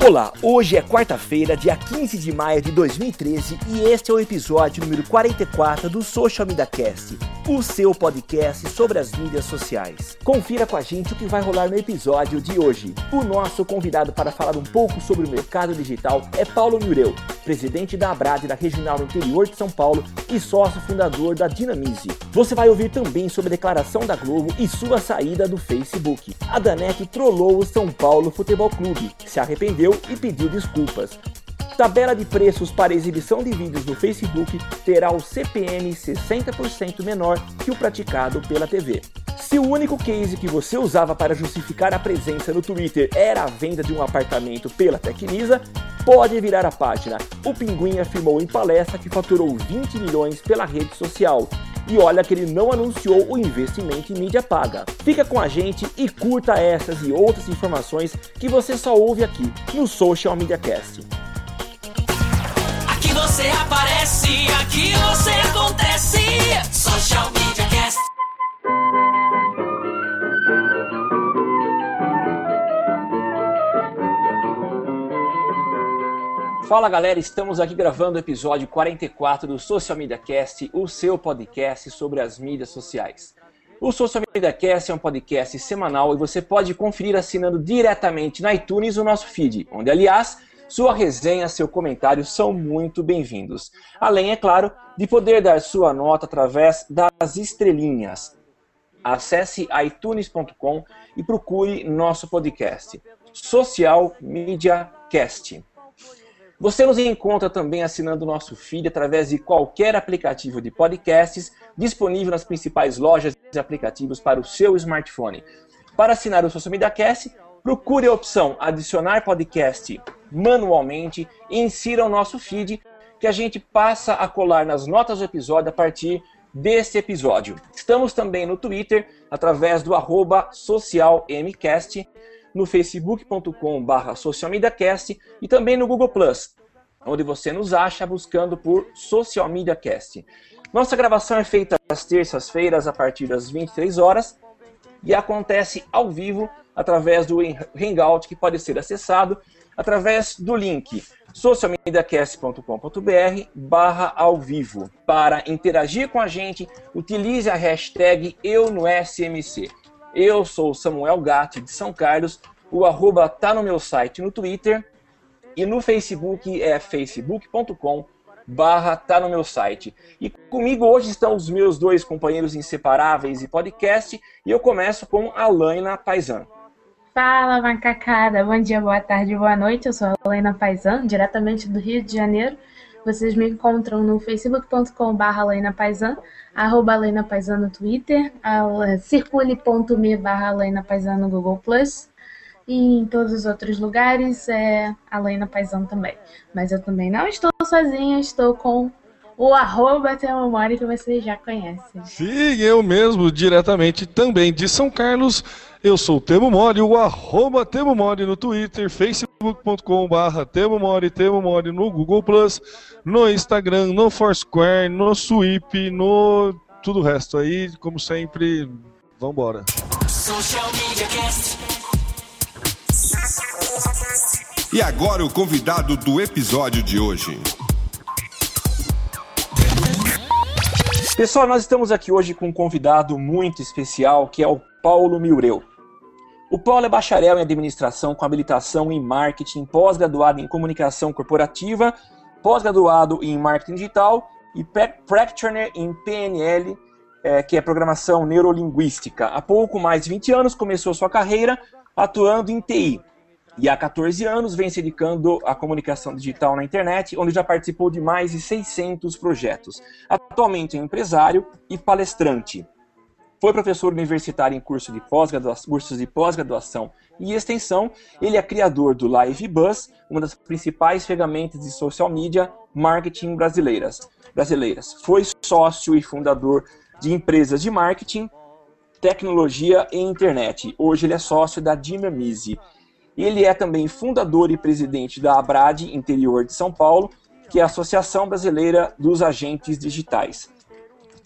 Olá, hoje é quarta-feira, dia 15 de maio de 2013 e este é o episódio número 44 do Social Media Cast, o seu podcast sobre as mídias sociais. Confira com a gente o que vai rolar no episódio de hoje. O nosso convidado para falar um pouco sobre o mercado digital é Paulo Mureu, presidente da Abrad da Regional no interior de São Paulo e sócio fundador da Dinamize. Você vai ouvir também sobre a declaração da Globo e sua saída do Facebook. A Danete trollou o São Paulo Futebol Clube, se arrependeu e pediu desculpas. Tabela de preços para exibição de vídeos no Facebook terá o CPM 60% menor que o praticado pela TV. Se o único case que você usava para justificar a presença no Twitter era a venda de um apartamento pela Tecnisa, pode virar a página. O Pinguim afirmou em palestra que faturou 20 milhões pela rede social. E olha que ele não anunciou o investimento em mídia paga. Fica com a gente e curta essas e outras informações que você só ouve aqui no Social Media Cast. Aqui você aparece, aqui você acontece. Social Media Cast. Fala galera, estamos aqui gravando o episódio 44 do Social Media Cast, o seu podcast sobre as mídias sociais. O Social Media Cast é um podcast semanal e você pode conferir assinando diretamente na iTunes o nosso feed, onde, aliás, sua resenha, seu comentário são muito bem-vindos. Além, é claro, de poder dar sua nota através das estrelinhas. Acesse itunes.com e procure nosso podcast, Social Media Cast. Você nos encontra também assinando nosso feed através de qualquer aplicativo de podcasts disponível nas principais lojas de aplicativos para o seu smartphone. Para assinar o Social Media Cast, procure a opção Adicionar Podcast manualmente e insira o nosso feed que a gente passa a colar nas notas do episódio a partir deste episódio. Estamos também no Twitter através do arroba socialmcast no facebook.com.br socialmediacast e também no Google onde você nos acha buscando por Social Media Cast. Nossa gravação é feita às terças-feiras a partir das 23 horas e acontece ao vivo através do Hangout que pode ser acessado através do link socialmediacast.com.br barra ao vivo. Para interagir com a gente, utilize a hashtag eu no SMC. Eu sou Samuel Gatti de São Carlos, o arroba tá no meu site no Twitter e no Facebook é facebook.com barra tá no meu site. E comigo hoje estão os meus dois companheiros inseparáveis de podcast e eu começo com a Laina Paisan. Fala, macacada! Bom dia, boa tarde, boa noite. Eu sou a Helena Paisan, diretamente do Rio de Janeiro. Vocês me encontram no facebook.com.br Helena Paisan, arroba no Twitter, circule.me barra no Google Plus e em todos os outros lugares é a Helena Paisan também. Mas eu também não estou sozinha, estou com o arroba Memória que vocês já conhecem. Sim, eu mesmo, diretamente também de São Carlos. Eu sou o Temo Mori, o arroba Temo Mori no Twitter, facebook.com barra Temo Mori, Temo Mori no Google Plus, no Instagram, no Foursquare, no Sweep, no tudo o resto aí, como sempre, vambora. Social Media Cast. E agora o convidado do episódio de hoje. Pessoal, nós estamos aqui hoje com um convidado muito especial que é o Paulo Miureu. O Paulo é bacharel em administração com habilitação em marketing, pós-graduado em comunicação corporativa, pós-graduado em marketing digital e practitioner em PNL, é, que é programação neurolinguística. Há pouco mais de 20 anos começou sua carreira atuando em TI. E há 14 anos vem se dedicando à comunicação digital na internet, onde já participou de mais de 600 projetos. Atualmente é empresário e palestrante. Foi professor universitário em curso de cursos de pós-graduação e extensão. Ele é criador do Live Buzz, uma das principais ferramentas de social media marketing brasileiras. brasileiras. Foi sócio e fundador de empresas de marketing, tecnologia e internet. Hoje ele é sócio da Dinamize. Ele é também fundador e presidente da Abrad Interior de São Paulo, que é a Associação Brasileira dos Agentes Digitais.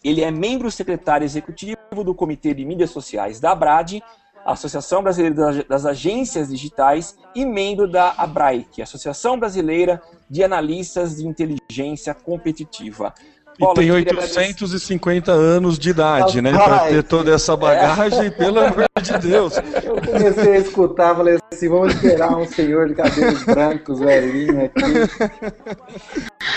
Ele é membro secretário executivo do Comitê de Mídias Sociais da ABRAD, Associação Brasileira das Agências Digitais, e membro da ABRAIC, Associação Brasileira de Analistas de Inteligência Competitiva. Paulo, e tem 850 anos de idade, né? Para ter toda essa bagagem, é. pelo amor de Deus. Eu comecei a escutar, falei assim: vamos esperar um senhor de cabelos brancos, velhinho aqui.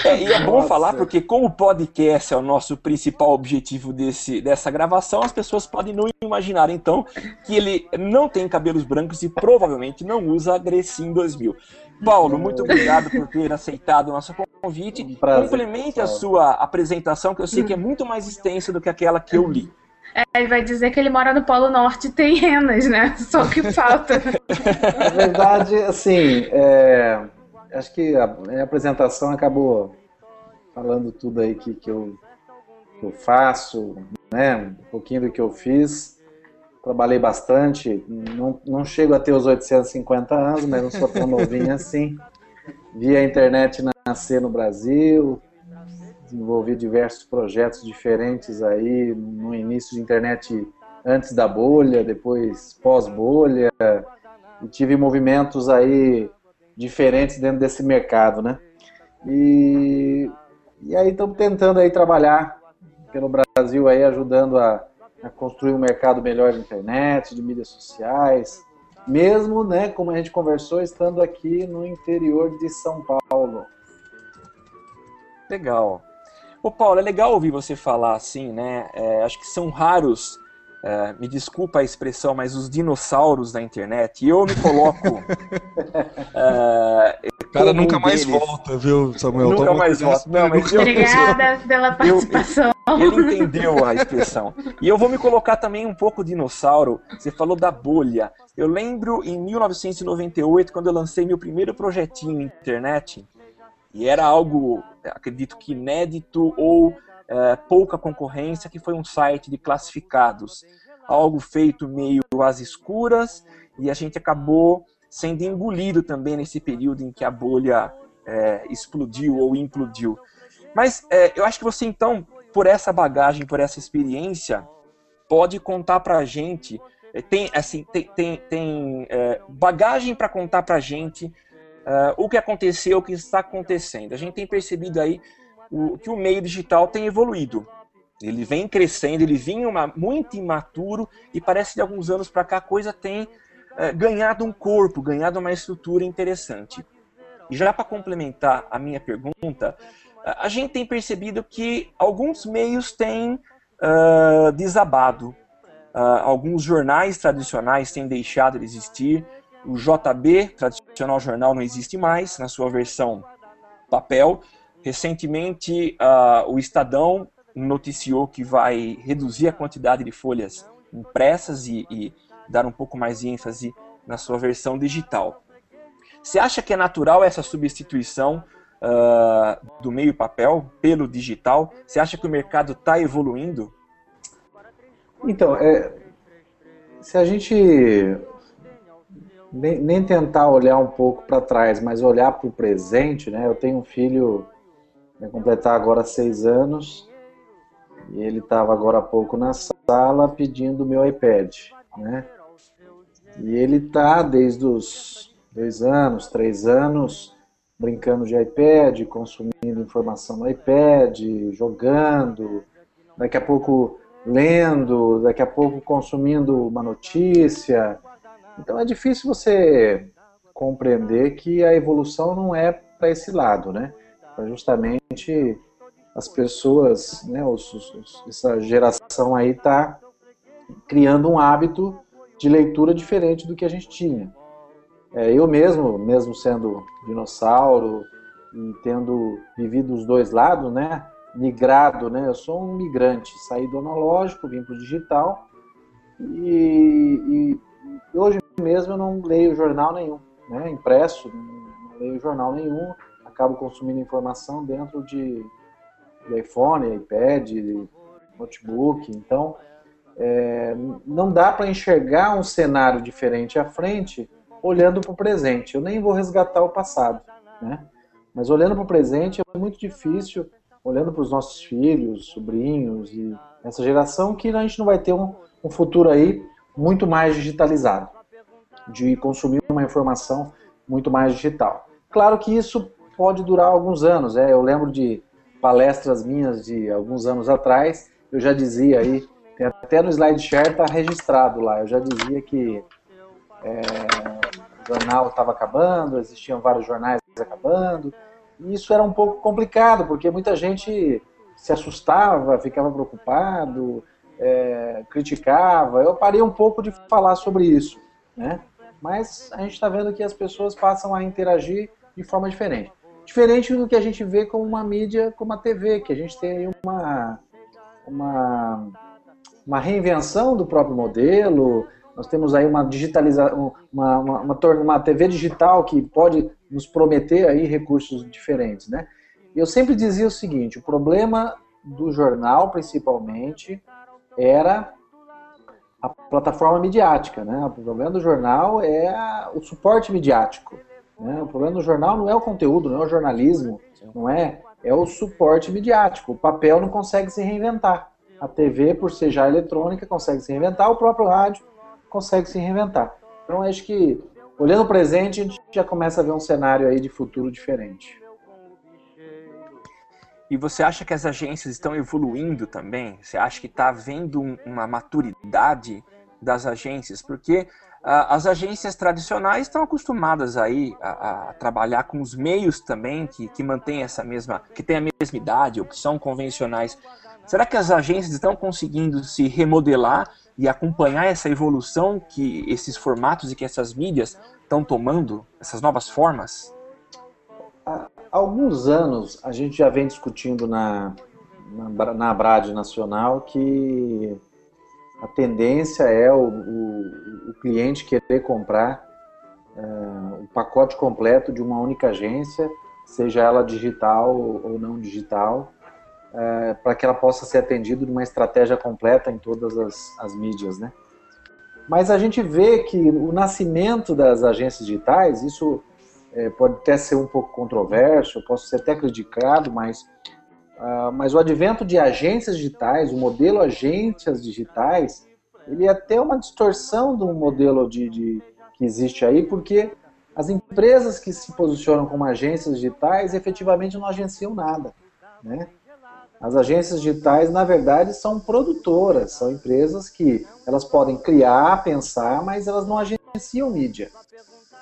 É, e é bom falar porque, como o podcast é o nosso principal objetivo desse, dessa gravação, as pessoas podem não imaginar, então, que ele não tem cabelos brancos e provavelmente não usa a Grecin 2000. Paulo, muito obrigado por ter aceitado o nosso convite. Um prazer, Complemente a sua apresentação, que eu sei que é muito mais extensa do que aquela que eu li. É, ele vai dizer que ele mora no Polo Norte e tem renas, né? Só o que falta. Na verdade, assim, é, acho que a minha apresentação acabou falando tudo aí que, que, eu, que eu faço, né? Um pouquinho do que eu fiz trabalhei bastante, não, não chego a ter os 850 anos, mas não sou tão novinho assim. Vi a internet nascer no Brasil, desenvolvi diversos projetos diferentes aí, no início de internet antes da bolha, depois pós-bolha, e tive movimentos aí diferentes dentro desse mercado, né? E, e aí estamos tentando aí trabalhar pelo Brasil aí, ajudando a a construir um mercado melhor de internet, de mídias sociais, mesmo, né, como a gente conversou, estando aqui no interior de São Paulo. Legal. Ô Paulo, é legal ouvir você falar assim, né? É, acho que são raros, é, me desculpa a expressão, mas os dinossauros da internet. E eu me coloco. é, o cara nunca um mais deles. volta, viu, Samuel? Nunca mais volta. Não, mas eu, Obrigada pela participação. Eu, ele entendeu a expressão. E eu vou me colocar também um pouco dinossauro. Você falou da bolha. Eu lembro em 1998, quando eu lancei meu primeiro projetinho na internet, e era algo, acredito que inédito ou é, pouca concorrência, que foi um site de classificados. Algo feito meio às escuras, e a gente acabou sendo engolido também nesse período em que a bolha é, explodiu ou implodiu. Mas é, eu acho que você, então, por essa bagagem, por essa experiência, pode contar para a gente, é, tem, assim, tem, tem, tem é, bagagem para contar para a gente é, o que aconteceu, o que está acontecendo. A gente tem percebido aí o, que o meio digital tem evoluído. Ele vem crescendo, ele vinha uma, muito imaturo e parece que de alguns anos para cá a coisa tem é, ganhado um corpo, ganhado uma estrutura interessante. E já para complementar a minha pergunta, a gente tem percebido que alguns meios têm uh, desabado. Uh, alguns jornais tradicionais têm deixado de existir. O JB, tradicional jornal, não existe mais na sua versão papel. Recentemente, uh, o Estadão noticiou que vai reduzir a quantidade de folhas impressas e, e dar um pouco mais de ênfase na sua versão digital. Você acha que é natural essa substituição uh, do meio papel pelo digital? Você acha que o mercado está evoluindo? Então, é, se a gente nem, nem, tentar olhar um pouco para trás, mas olhar para o presente, né? Eu tenho um filho, vai completar agora seis anos, e ele estava agora há pouco na sala pedindo o meu iPad, né? E ele está desde os dois anos, três anos, brincando de iPad, consumindo informação no iPad, jogando, daqui a pouco lendo, daqui a pouco consumindo uma notícia. Então é difícil você compreender que a evolução não é para esse lado, né? Para justamente as pessoas, né, os, os, essa geração aí está criando um hábito de leitura diferente do que a gente tinha. É, eu mesmo, mesmo sendo dinossauro e tendo vivido os dois lados, né? Migrado, né? Eu sou um migrante, saí do analógico, vim para o digital e, e, hoje mesmo eu não leio jornal nenhum, né? Impresso, não leio jornal nenhum, acabo consumindo informação dentro de, de iPhone, iPad, notebook, então é, não dá para enxergar um cenário diferente à frente olhando para o presente. Eu nem vou resgatar o passado, né? Mas olhando para o presente é muito difícil, olhando para os nossos filhos, sobrinhos e essa geração que a gente não vai ter um, um futuro aí muito mais digitalizado, de consumir uma informação muito mais digital. Claro que isso pode durar alguns anos. É, eu lembro de palestras minhas de alguns anos atrás, eu já dizia aí, até no SlideShare está registrado lá, eu já dizia que é, o jornal estava acabando, existiam vários jornais acabando, e isso era um pouco complicado, porque muita gente se assustava, ficava preocupado, é, criticava. Eu parei um pouco de falar sobre isso, né? Mas a gente está vendo que as pessoas passam a interagir de forma diferente. Diferente do que a gente vê com uma mídia como a TV, que a gente tem aí uma, uma, uma reinvenção do próprio modelo, nós temos aí uma digitalização, uma, uma, uma, uma, TV digital que pode nos prometer aí recursos diferentes, né? Eu sempre dizia o seguinte, o problema do jornal, principalmente, era a plataforma midiática, né? O problema do jornal é o suporte midiático. Né? O problema do jornal não é o conteúdo, não é o jornalismo, não é, é o suporte midiático. O papel não consegue se reinventar. A TV, por ser já eletrônica, consegue se reinventar, o próprio rádio consegue se reinventar. Então, acho que, olhando o presente, a gente já começa a ver um cenário aí de futuro diferente. E você acha que as agências estão evoluindo também? Você acha que está havendo uma maturidade das agências? Porque as agências tradicionais estão acostumadas aí a, a, trabalhar com os meios também que, que mantêm essa mesma, que têm a mesma idade ou que são convencionais. Será que as agências estão conseguindo se remodelar e acompanhar essa evolução que esses formatos e que essas mídias estão tomando, essas novas formas? Há alguns anos a gente já vem discutindo na, na, na Abrad Nacional que a tendência é o, o, o cliente querer comprar uh, o pacote completo de uma única agência, seja ela digital ou não digital, uh, para que ela possa ser atendida de uma estratégia completa em todas as, as mídias, né? Mas a gente vê que o nascimento das agências digitais, isso é, pode até ser um pouco controverso, posso ser até criticado, mas Uh, mas o advento de agências digitais, o modelo agências digitais, ele é até uma distorção do modelo de, de, que existe aí, porque as empresas que se posicionam como agências digitais efetivamente não agenciam nada. Né? As agências digitais, na verdade, são produtoras, são empresas que elas podem criar, pensar, mas elas não agenciam mídia.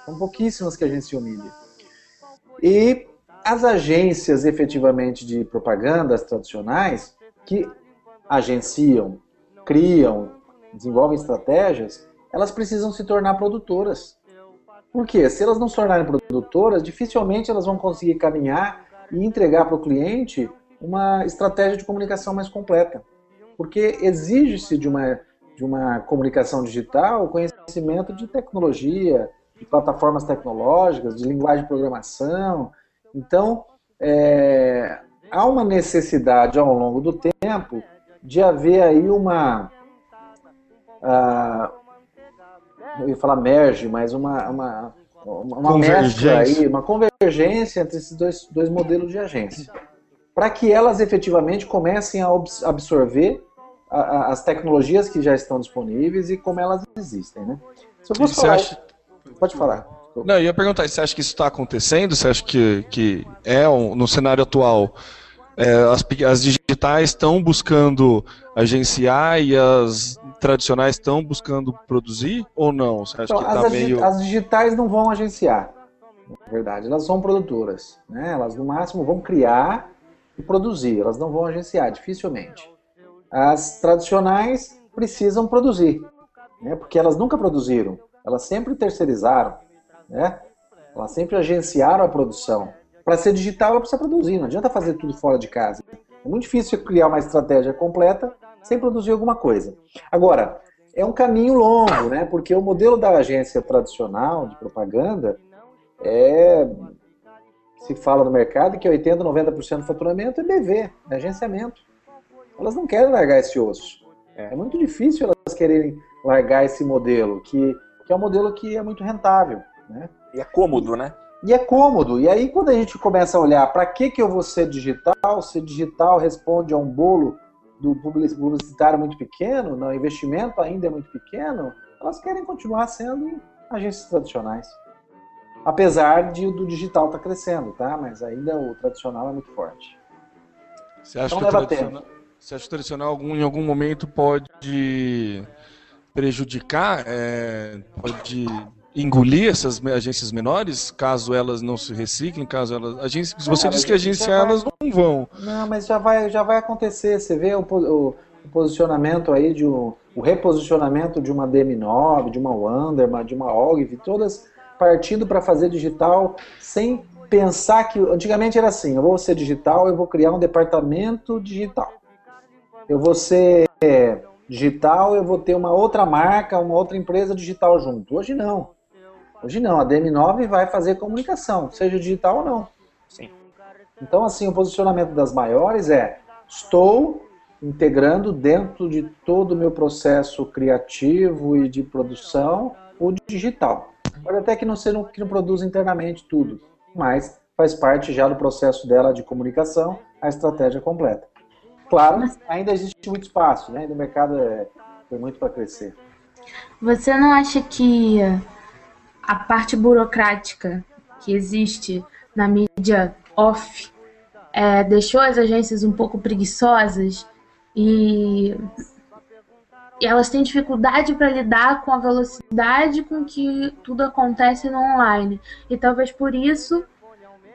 São pouquíssimas que agenciam mídia. E as agências efetivamente de propagandas tradicionais que agenciam, criam, desenvolvem estratégias, elas precisam se tornar produtoras. Por quê? Se elas não se tornarem produtoras, dificilmente elas vão conseguir caminhar e entregar para o cliente uma estratégia de comunicação mais completa. Porque exige-se de uma, de uma comunicação digital conhecimento de tecnologia, de plataformas tecnológicas, de linguagem de programação, então, é, há uma necessidade ao longo do tempo de haver aí uma. Uh, eu ia falar merge, mas uma, uma, uma mescla aí, uma convergência entre esses dois, dois modelos de agência. Para que elas efetivamente comecem a absorver a, a, as tecnologias que já estão disponíveis e como elas existem. Né? Se eu fosse falar. Acha... Pode falar. Não, eu ia perguntar, você acha que isso está acontecendo? Você acha que, que é, um, no cenário atual, é, as, as digitais estão buscando agenciar e as tradicionais estão buscando produzir ou não? Você acha então, que tá meio... as digitais não vão agenciar, na verdade. Elas são produtoras. Né? Elas, no máximo, vão criar e produzir. Elas não vão agenciar, dificilmente. As tradicionais precisam produzir, né? porque elas nunca produziram. Elas sempre terceirizaram. Né? Elas sempre agenciaram a produção. Para ser digital, ela precisa produzir, não adianta fazer tudo fora de casa. É muito difícil criar uma estratégia completa sem produzir alguma coisa. Agora, é um caminho longo, né? Porque o modelo da agência tradicional de propaganda é se fala no mercado que 80, 90% do faturamento é BV, é agenciamento. Elas não querem largar esse osso. É muito difícil elas quererem largar esse modelo, que, que é um modelo que é muito rentável. Né? E é cômodo, né? E é cômodo. E aí, quando a gente começa a olhar para que, que eu vou ser digital, se digital responde a um bolo do publicitário muito pequeno, o investimento ainda é muito pequeno, elas querem continuar sendo agências tradicionais. Apesar de do digital estar tá crescendo, tá? Mas ainda o tradicional é muito forte. Você acha, então, que, o tradicional, você acha que o tradicional algum, em algum momento pode prejudicar, é, pode engolir essas agências menores, caso elas não se reciclem, caso elas. Agências, você disse que agenciar elas não vão. Não, mas já vai, já vai acontecer. Você vê o, o, o posicionamento aí de um, o reposicionamento de uma DM9, de uma Wanderman, de uma Ogilvy, todas partindo para fazer digital sem pensar que antigamente era assim, eu vou ser digital, eu vou criar um departamento digital. Eu vou ser digital, eu vou ter uma outra marca, uma outra empresa digital junto. Hoje não. Hoje não, a DM9 vai fazer comunicação, seja digital ou não. Sim. Então, assim, o posicionamento das maiores é: estou integrando dentro de todo o meu processo criativo e de produção o digital. Pode até que não, seja, que não produza internamente tudo, mas faz parte já do processo dela de comunicação, a estratégia completa. Claro, ainda existe muito espaço, né? O mercado é, tem muito para crescer. Você não acha que a parte burocrática que existe na mídia off é, deixou as agências um pouco preguiçosas e, e elas têm dificuldade para lidar com a velocidade com que tudo acontece no online. E talvez por isso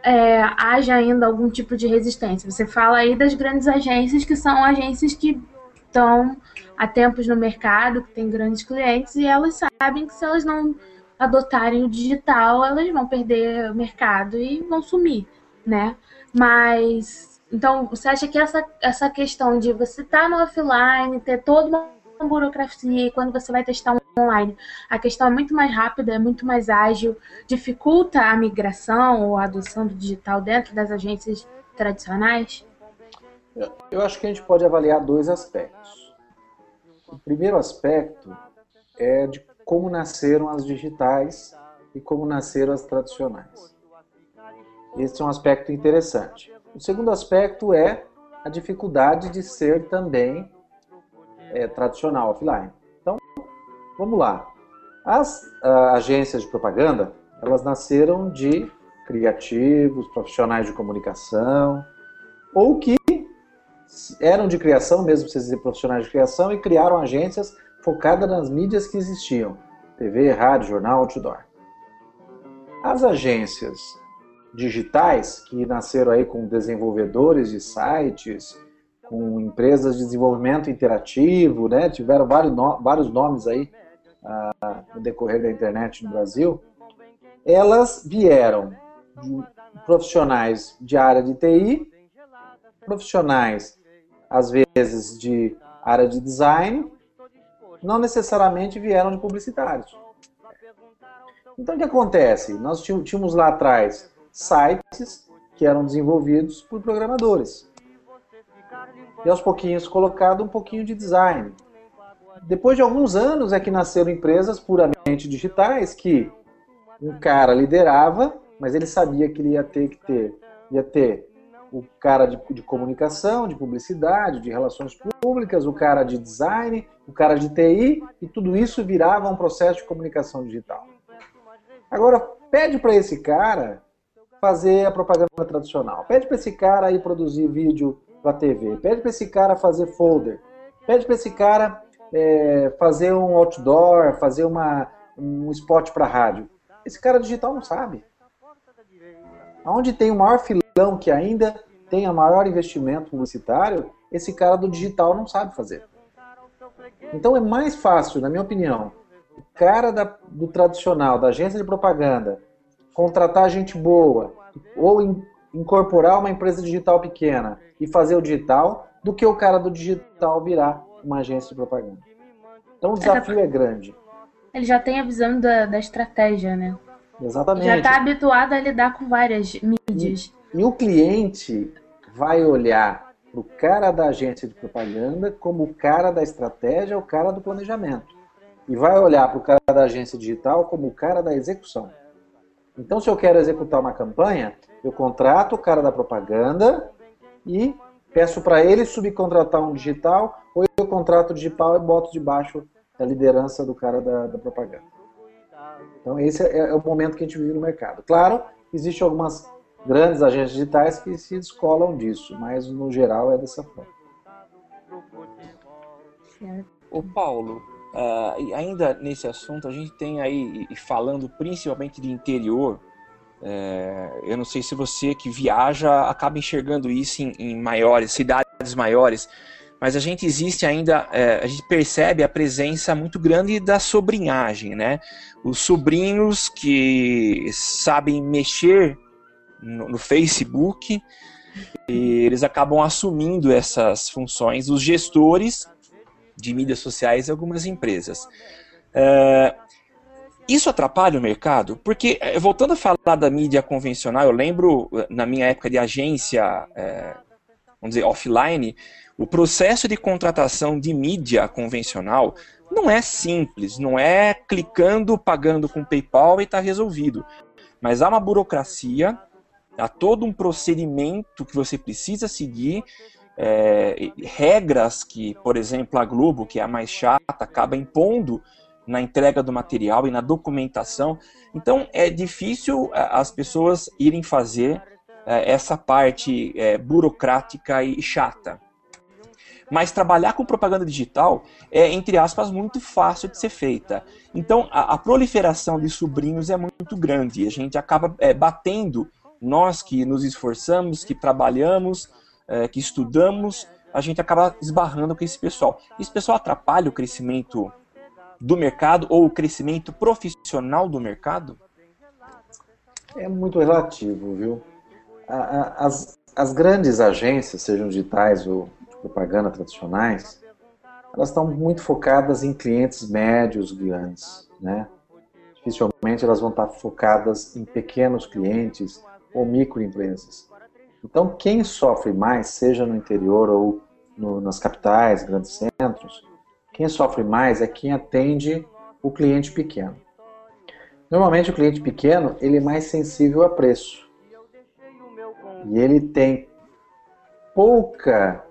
é, haja ainda algum tipo de resistência. Você fala aí das grandes agências, que são agências que estão há tempos no mercado, que têm grandes clientes, e elas sabem que se elas não adotarem o digital, elas vão perder o mercado e vão sumir, né? Mas então, você acha que essa, essa questão de você estar tá no offline, ter toda uma burocracia e quando você vai testar online, a questão é muito mais rápida, é muito mais ágil, dificulta a migração ou a adoção do digital dentro das agências tradicionais? Eu acho que a gente pode avaliar dois aspectos. O primeiro aspecto é de como nasceram as digitais e como nasceram as tradicionais. Esse é um aspecto interessante. O segundo aspecto é a dificuldade de ser também é, tradicional offline. Então, vamos lá. As agências de propaganda, elas nasceram de criativos, profissionais de comunicação, ou que eram de criação, mesmo vocês dizer profissionais de criação, e criaram agências focada nas mídias que existiam: TV, rádio, jornal, outdoor. As agências digitais, que nasceram aí com desenvolvedores de sites, com empresas de desenvolvimento interativo, né? tiveram vários, no vários nomes aí ah, no decorrer da internet no Brasil, elas vieram de profissionais de área de TI, profissionais, às vezes, de área de design, não necessariamente vieram de publicitários. Então o que acontece? Nós tínhamos lá atrás sites que eram desenvolvidos por programadores. E aos pouquinhos colocado um pouquinho de design. Depois de alguns anos é que nasceram empresas puramente digitais que um cara liderava, mas ele sabia que ele ia ter que ter, ia ter o cara de, de, comunicação, de publicidade, de relações públicas, o cara de design, o cara de TI, e tudo isso virava um processo de comunicação digital. Agora, pede para esse cara fazer a propaganda tradicional, pede para esse cara ir produzir vídeo para TV, pede para esse cara fazer folder, pede para esse cara é, fazer um outdoor, fazer uma, um spot para rádio. Esse cara digital não sabe. Onde tem o maior filão que ainda tem o maior investimento publicitário, esse cara do digital não sabe fazer. Então é mais fácil, na minha opinião, o cara da, do tradicional, da agência de propaganda, contratar gente boa ou in, incorporar uma empresa digital pequena e fazer o digital do que o cara do digital virar uma agência de propaganda. Então o desafio é grande. Ele já tem a visão da, da estratégia, né? Exatamente. Já está habituado a lidar com várias mídias. E, o cliente vai olhar para o cara da agência de propaganda como o cara da estratégia, o cara do planejamento. E vai olhar para o cara da agência digital como o cara da execução. Então, se eu quero executar uma campanha, eu contrato o cara da propaganda e peço para ele subcontratar um digital, ou eu contrato o digital e boto debaixo da liderança do cara da, da propaganda. Então, esse é, é, o momento que a gente vive no mercado. Claro, existem algumas grandes agências digitais que se descolam disso, mas no geral é dessa forma. O Paulo, uh, ainda nesse assunto, a gente tem aí, falando principalmente de interior, é, eu não sei se você que viaja acaba enxergando isso em, em maiores, cidades maiores, mas a gente existe ainda, é, a gente percebe a presença muito grande da sobrinhagem, né? Os sobrinhos que sabem mexer no, no Facebook, e eles acabam assumindo essas funções, os gestores de mídias sociais em algumas empresas. É, isso atrapalha o mercado? Porque, é, voltando a falar da mídia convencional, eu lembro, na minha época de agência, é, vamos dizer, offline, o processo de contratação de mídia convencional não é simples, não é clicando, pagando com PayPal e está resolvido. Mas há uma burocracia, há todo um procedimento que você precisa seguir, é, regras que, por exemplo, a Globo, que é a mais chata, acaba impondo na entrega do material e na documentação. Então é difícil é, as pessoas irem fazer é, essa parte é, burocrática e chata. Mas trabalhar com propaganda digital é, entre aspas, muito fácil de ser feita. Então a, a proliferação de sobrinhos é muito grande. A gente acaba é, batendo, nós que nos esforçamos, que trabalhamos, é, que estudamos, a gente acaba esbarrando com esse pessoal. Esse pessoal atrapalha o crescimento do mercado ou o crescimento profissional do mercado? É muito relativo, viu? As, as grandes agências, sejam digitais ou de propaganda tradicionais, elas estão muito focadas em clientes médios, grandes, né? Dificilmente elas vão estar focadas em pequenos clientes ou microempresas. Então, quem sofre mais, seja no interior ou no, nas capitais, grandes centros, quem sofre mais é quem atende o cliente pequeno. Normalmente o cliente pequeno ele é mais sensível a preço. E ele tem pouca,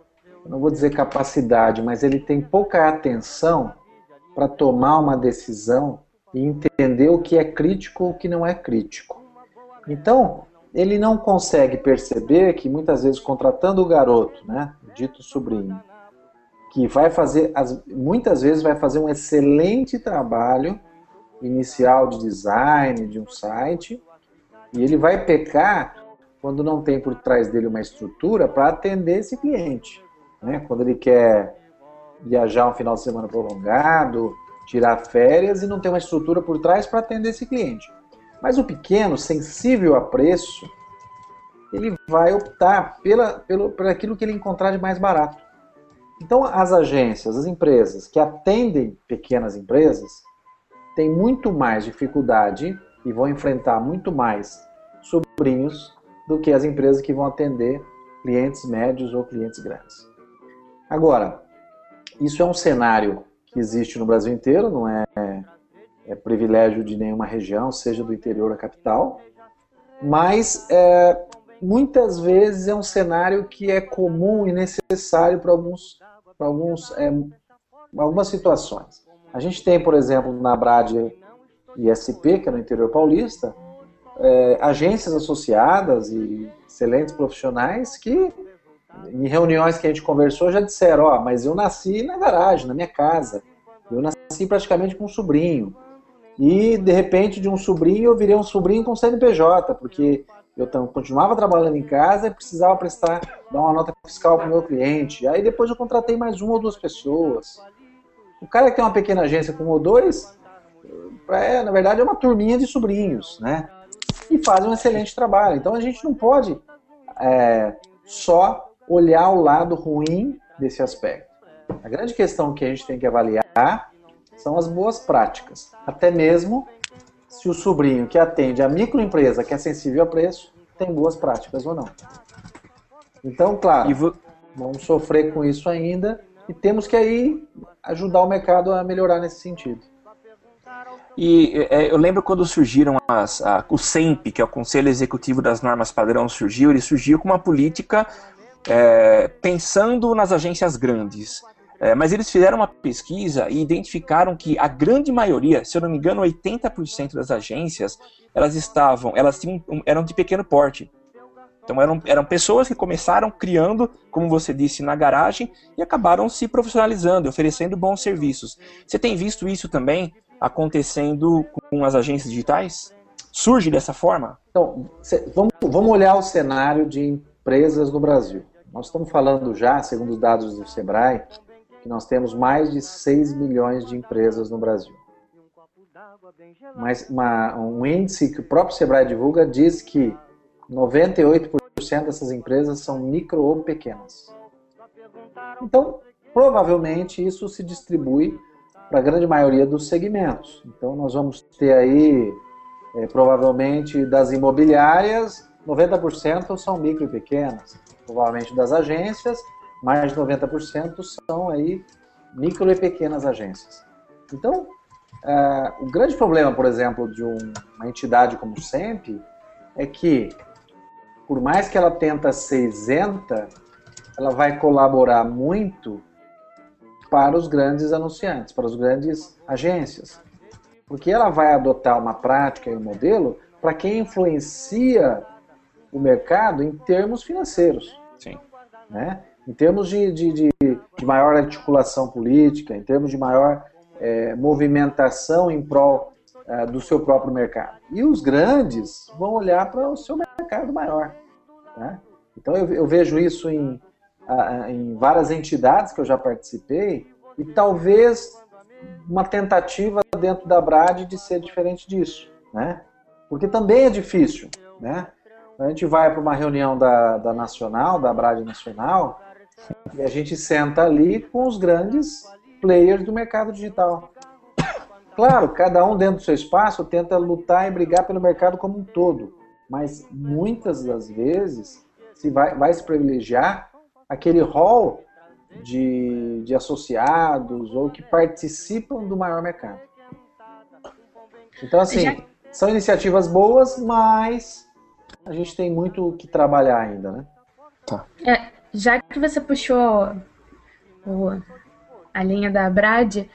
não vou dizer capacidade, mas ele tem pouca atenção para tomar uma decisão e entender o que é crítico ou o que não é crítico. Então, ele não consegue perceber que muitas vezes contratando o garoto, né, dito sobrinho, que vai fazer, muitas vezes vai fazer um excelente trabalho inicial de design de um site, e ele vai pecar quando não tem por trás dele uma estrutura para atender esse cliente. Né? Quando ele quer viajar um final de semana prolongado, tirar férias e não tem uma estrutura por trás para atender esse cliente. Mas o pequeno, sensível a preço, ele vai optar pela, pelo, por aquilo que ele encontrar de mais barato. Então, as agências, as empresas que atendem pequenas empresas têm muito mais dificuldade e vão enfrentar muito mais sobrinhos do que as empresas que vão atender clientes médios ou clientes grandes. Agora, isso é um cenário que existe no Brasil inteiro, não é, é privilégio de nenhuma região, seja do interior ou capital, mas é, muitas vezes é um cenário que é comum e necessário para alguns para alguns, é, algumas situações. A gente tem, por exemplo, na Brad ISP, que é no interior paulista, é, agências associadas e excelentes profissionais que, em reuniões que a gente conversou, já disseram: Ó, oh, mas eu nasci na garagem, na minha casa. Eu nasci praticamente com um sobrinho. E, de repente, de um sobrinho, eu virei um sobrinho com CNPJ, porque eu continuava trabalhando em casa e precisava prestar, dar uma nota fiscal para o meu cliente. Aí depois eu contratei mais uma ou duas pessoas. O cara que tem uma pequena agência com um dois, é, na verdade é uma turminha de sobrinhos, né? e fazem um excelente trabalho. Então a gente não pode é, só olhar o lado ruim desse aspecto. A grande questão que a gente tem que avaliar são as boas práticas. Até mesmo se o sobrinho que atende a microempresa, que é sensível a preço, tem boas práticas ou não. Então, claro, vo... vamos sofrer com isso ainda e temos que aí ajudar o mercado a melhorar nesse sentido. E é, eu lembro quando surgiram as, a, o SEMP, que é o Conselho Executivo das Normas Padrão, surgiu, ele surgiu com uma política é, pensando nas agências grandes. É, mas eles fizeram uma pesquisa e identificaram que a grande maioria, se eu não me engano, 80% das agências, elas estavam, elas tinham, eram de pequeno porte. Então eram, eram pessoas que começaram criando, como você disse, na garagem e acabaram se profissionalizando, oferecendo bons serviços. Você tem visto isso também acontecendo com as agências digitais? Surge dessa forma? Então, vamos, vamos olhar o cenário de empresas no Brasil. Nós estamos falando já, segundo os dados do Sebrae, que nós temos mais de 6 milhões de empresas no Brasil. Mas uma, um índice que o próprio Sebrae divulga diz que 98% dessas empresas são micro ou pequenas. Então, provavelmente isso se distribui para a grande maioria dos segmentos. Então, nós vamos ter aí, é, provavelmente, das imobiliárias, 90% são micro e pequenas. Provavelmente das agências, mais de 90% são aí micro e pequenas agências. Então, uh, o grande problema, por exemplo, de um, uma entidade como o SEMP é que, por mais que ela tenta ser isenta, ela vai colaborar muito para os grandes anunciantes, para as grandes agências. Porque ela vai adotar uma prática e um modelo para quem influencia o mercado em termos financeiros. Sim. Né? Em termos de, de, de, de maior articulação política, em termos de maior é, movimentação em prol é, do seu próprio mercado. E os grandes vão olhar para o seu mercado maior. Né? Então eu, eu, vejo isso em, em várias entidades que eu já participei e talvez uma tentativa dentro da Brad de ser diferente disso, né? Porque também é difícil, né? A gente vai para uma reunião da, da Nacional, da Brad Nacional, e a gente senta ali com os grandes players do mercado digital. Claro, cada um dentro do seu espaço tenta lutar e brigar pelo mercado como um todo, mas muitas das vezes se vai, vai se privilegiar aquele hall de, de associados ou que participam do maior mercado. Então, assim, são iniciativas boas, mas a gente tem muito que trabalhar ainda, né? Tá. É, já que você puxou o, a linha da Brad,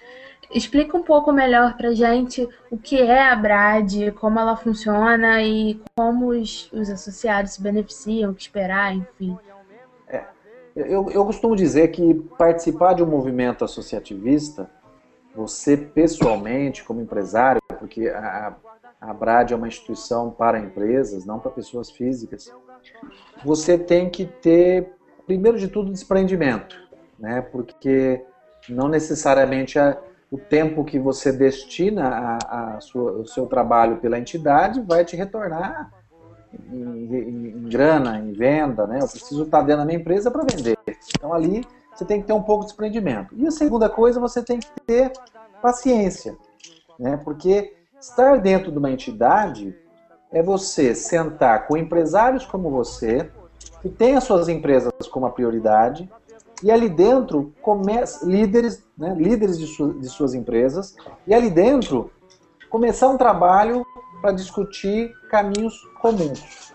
explica um pouco melhor pra gente o que é a Brad, como ela funciona e como os, os associados se beneficiam, o que esperar, enfim. É, eu, eu costumo dizer que participar de um movimento associativista, você pessoalmente, como empresário, porque a, a Brad é uma instituição para empresas, não para pessoas físicas, você tem que ter primeiro de tudo, desprendimento, né? Porque não necessariamente a, o tempo que você destina a, a sua, o seu trabalho pela entidade vai te retornar em, em, em, grana, em venda, né? Eu preciso estar dentro da minha empresa para vender. Então ali você tem que ter um pouco de desprendimento. E a segunda coisa, você tem que ter paciência, né? Porque estar dentro de uma entidade é você sentar com empresários como você, que tem as suas empresas como a prioridade, e ali dentro líderes, né, líderes de, su, de suas empresas, e ali dentro começar um trabalho para discutir caminhos comuns.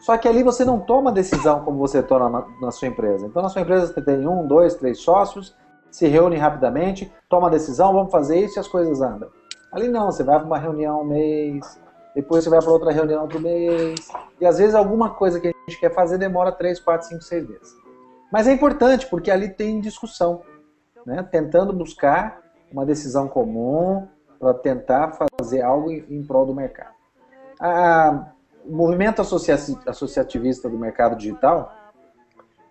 Só que ali você não toma decisão como você toma na, na, sua empresa. Então, na sua empresa você tem um, dois, três sócios, se reúne rapidamente, toma decisão, vamos fazer isso e as coisas andam. Ali não, você vai para uma reunião um mês, depois você vai para outra reunião outro mês. E às vezes alguma coisa que a gente quer fazer demora 3, 4, 5, 6 meses. Mas é importante, porque ali tem discussão, né? tentando buscar uma decisão comum para tentar fazer algo em prol do mercado. A, o movimento associativista do mercado digital,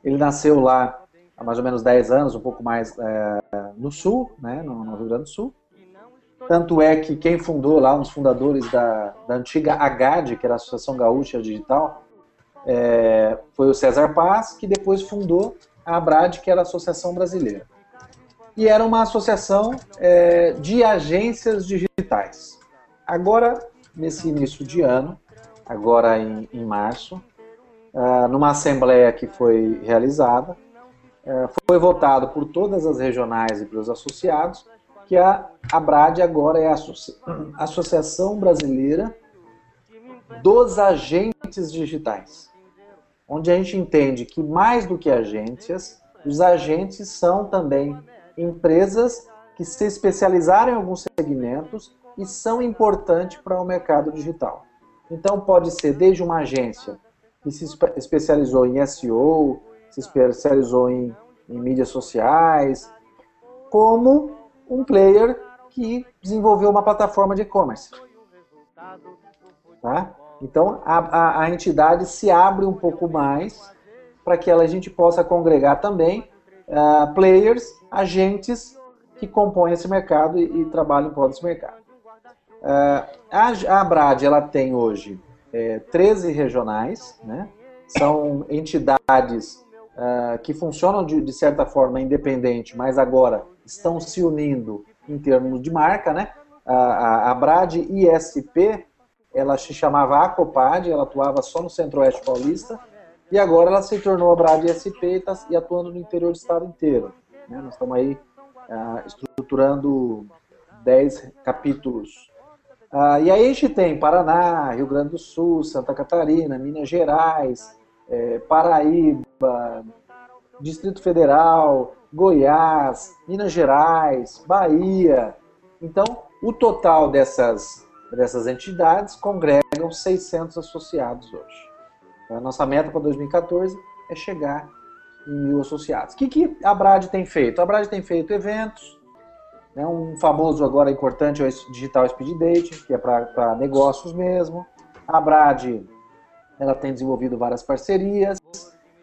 ele nasceu lá há mais ou menos 10 anos, um pouco mais é, no sul, né, no, no Rio Grande do Sul, Tanto é que quem fundou lá, dos fundadores da, da antiga AGAD, que era a Associação Gaúcha Digital, é, foi o César Paz, que depois fundou a ABRAD, que era a Associação Brasileira. E era uma associação é, de agências digitais. Agora, nesse início de ano, agora em, em março, uh, numa assembleia que foi realizada, uh, foi votado por todas as regionais e pelos associados que a ABRAD agora é a Associação Brasileira dos Agentes Digitais, onde a gente entende que mais do que agências, os agentes são também empresas que se especializaram em alguns segmentos e são importantes para o mercado digital. Então pode ser desde uma agência que se especializou em SEO, se especializou em, em mídias sociais, como um player que desenvolveu uma plataforma de e-commerce. Tá? Então, a, a, a, entidade se abre um pouco mais para que ela, a gente possa congregar também uh, players, agentes que compõem esse mercado e, e trabalham prol desse mercado. Uh, a, a Brad ela tem hoje é, 13 regionais, né? são entidades uh, que funcionam de, de certa forma independente, mas agora estão se unindo em termos de marca, né? A, a, a Brad ISP, ela se chamava Acopad, ela atuava só no Centro-Oeste Paulista, e agora ela se tornou a Brad ISP e, tá, e atuando no interior do estado inteiro. Né? Nós estamos aí uh, estruturando 10 capítulos. Uh, e aí a gente tem Paraná, Rio Grande do Sul, Santa Catarina, Minas Gerais, é, Paraíba, Distrito Federal, Goiás, Minas Gerais, Bahia. Então, o total dessas, dessas entidades congregam 600 associados hoje. A nossa meta para 2014 é chegar em mil associados. O que, que a Brad tem feito? A Brad tem feito eventos, né, um famoso agora importante é o Digital Speed Date, que é para negócios mesmo. A Brad ela tem desenvolvido várias parcerias.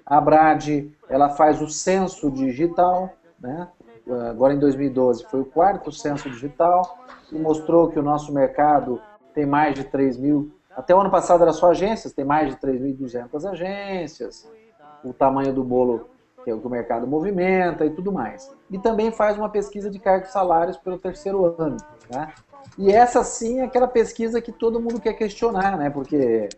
A Brad ela faz o censo digital, né? agora em 2012 foi o quarto censo digital e mostrou que o nosso mercado tem mais de 3 mil, até o ano passado era só agências, tem mais de 3.200 agências, o tamanho do bolo que é o que o mercado movimenta e tudo mais. E também faz uma pesquisa de cargos salários pelo terceiro ano. Né? E essa sim é aquela pesquisa que todo mundo quer questionar, né? porque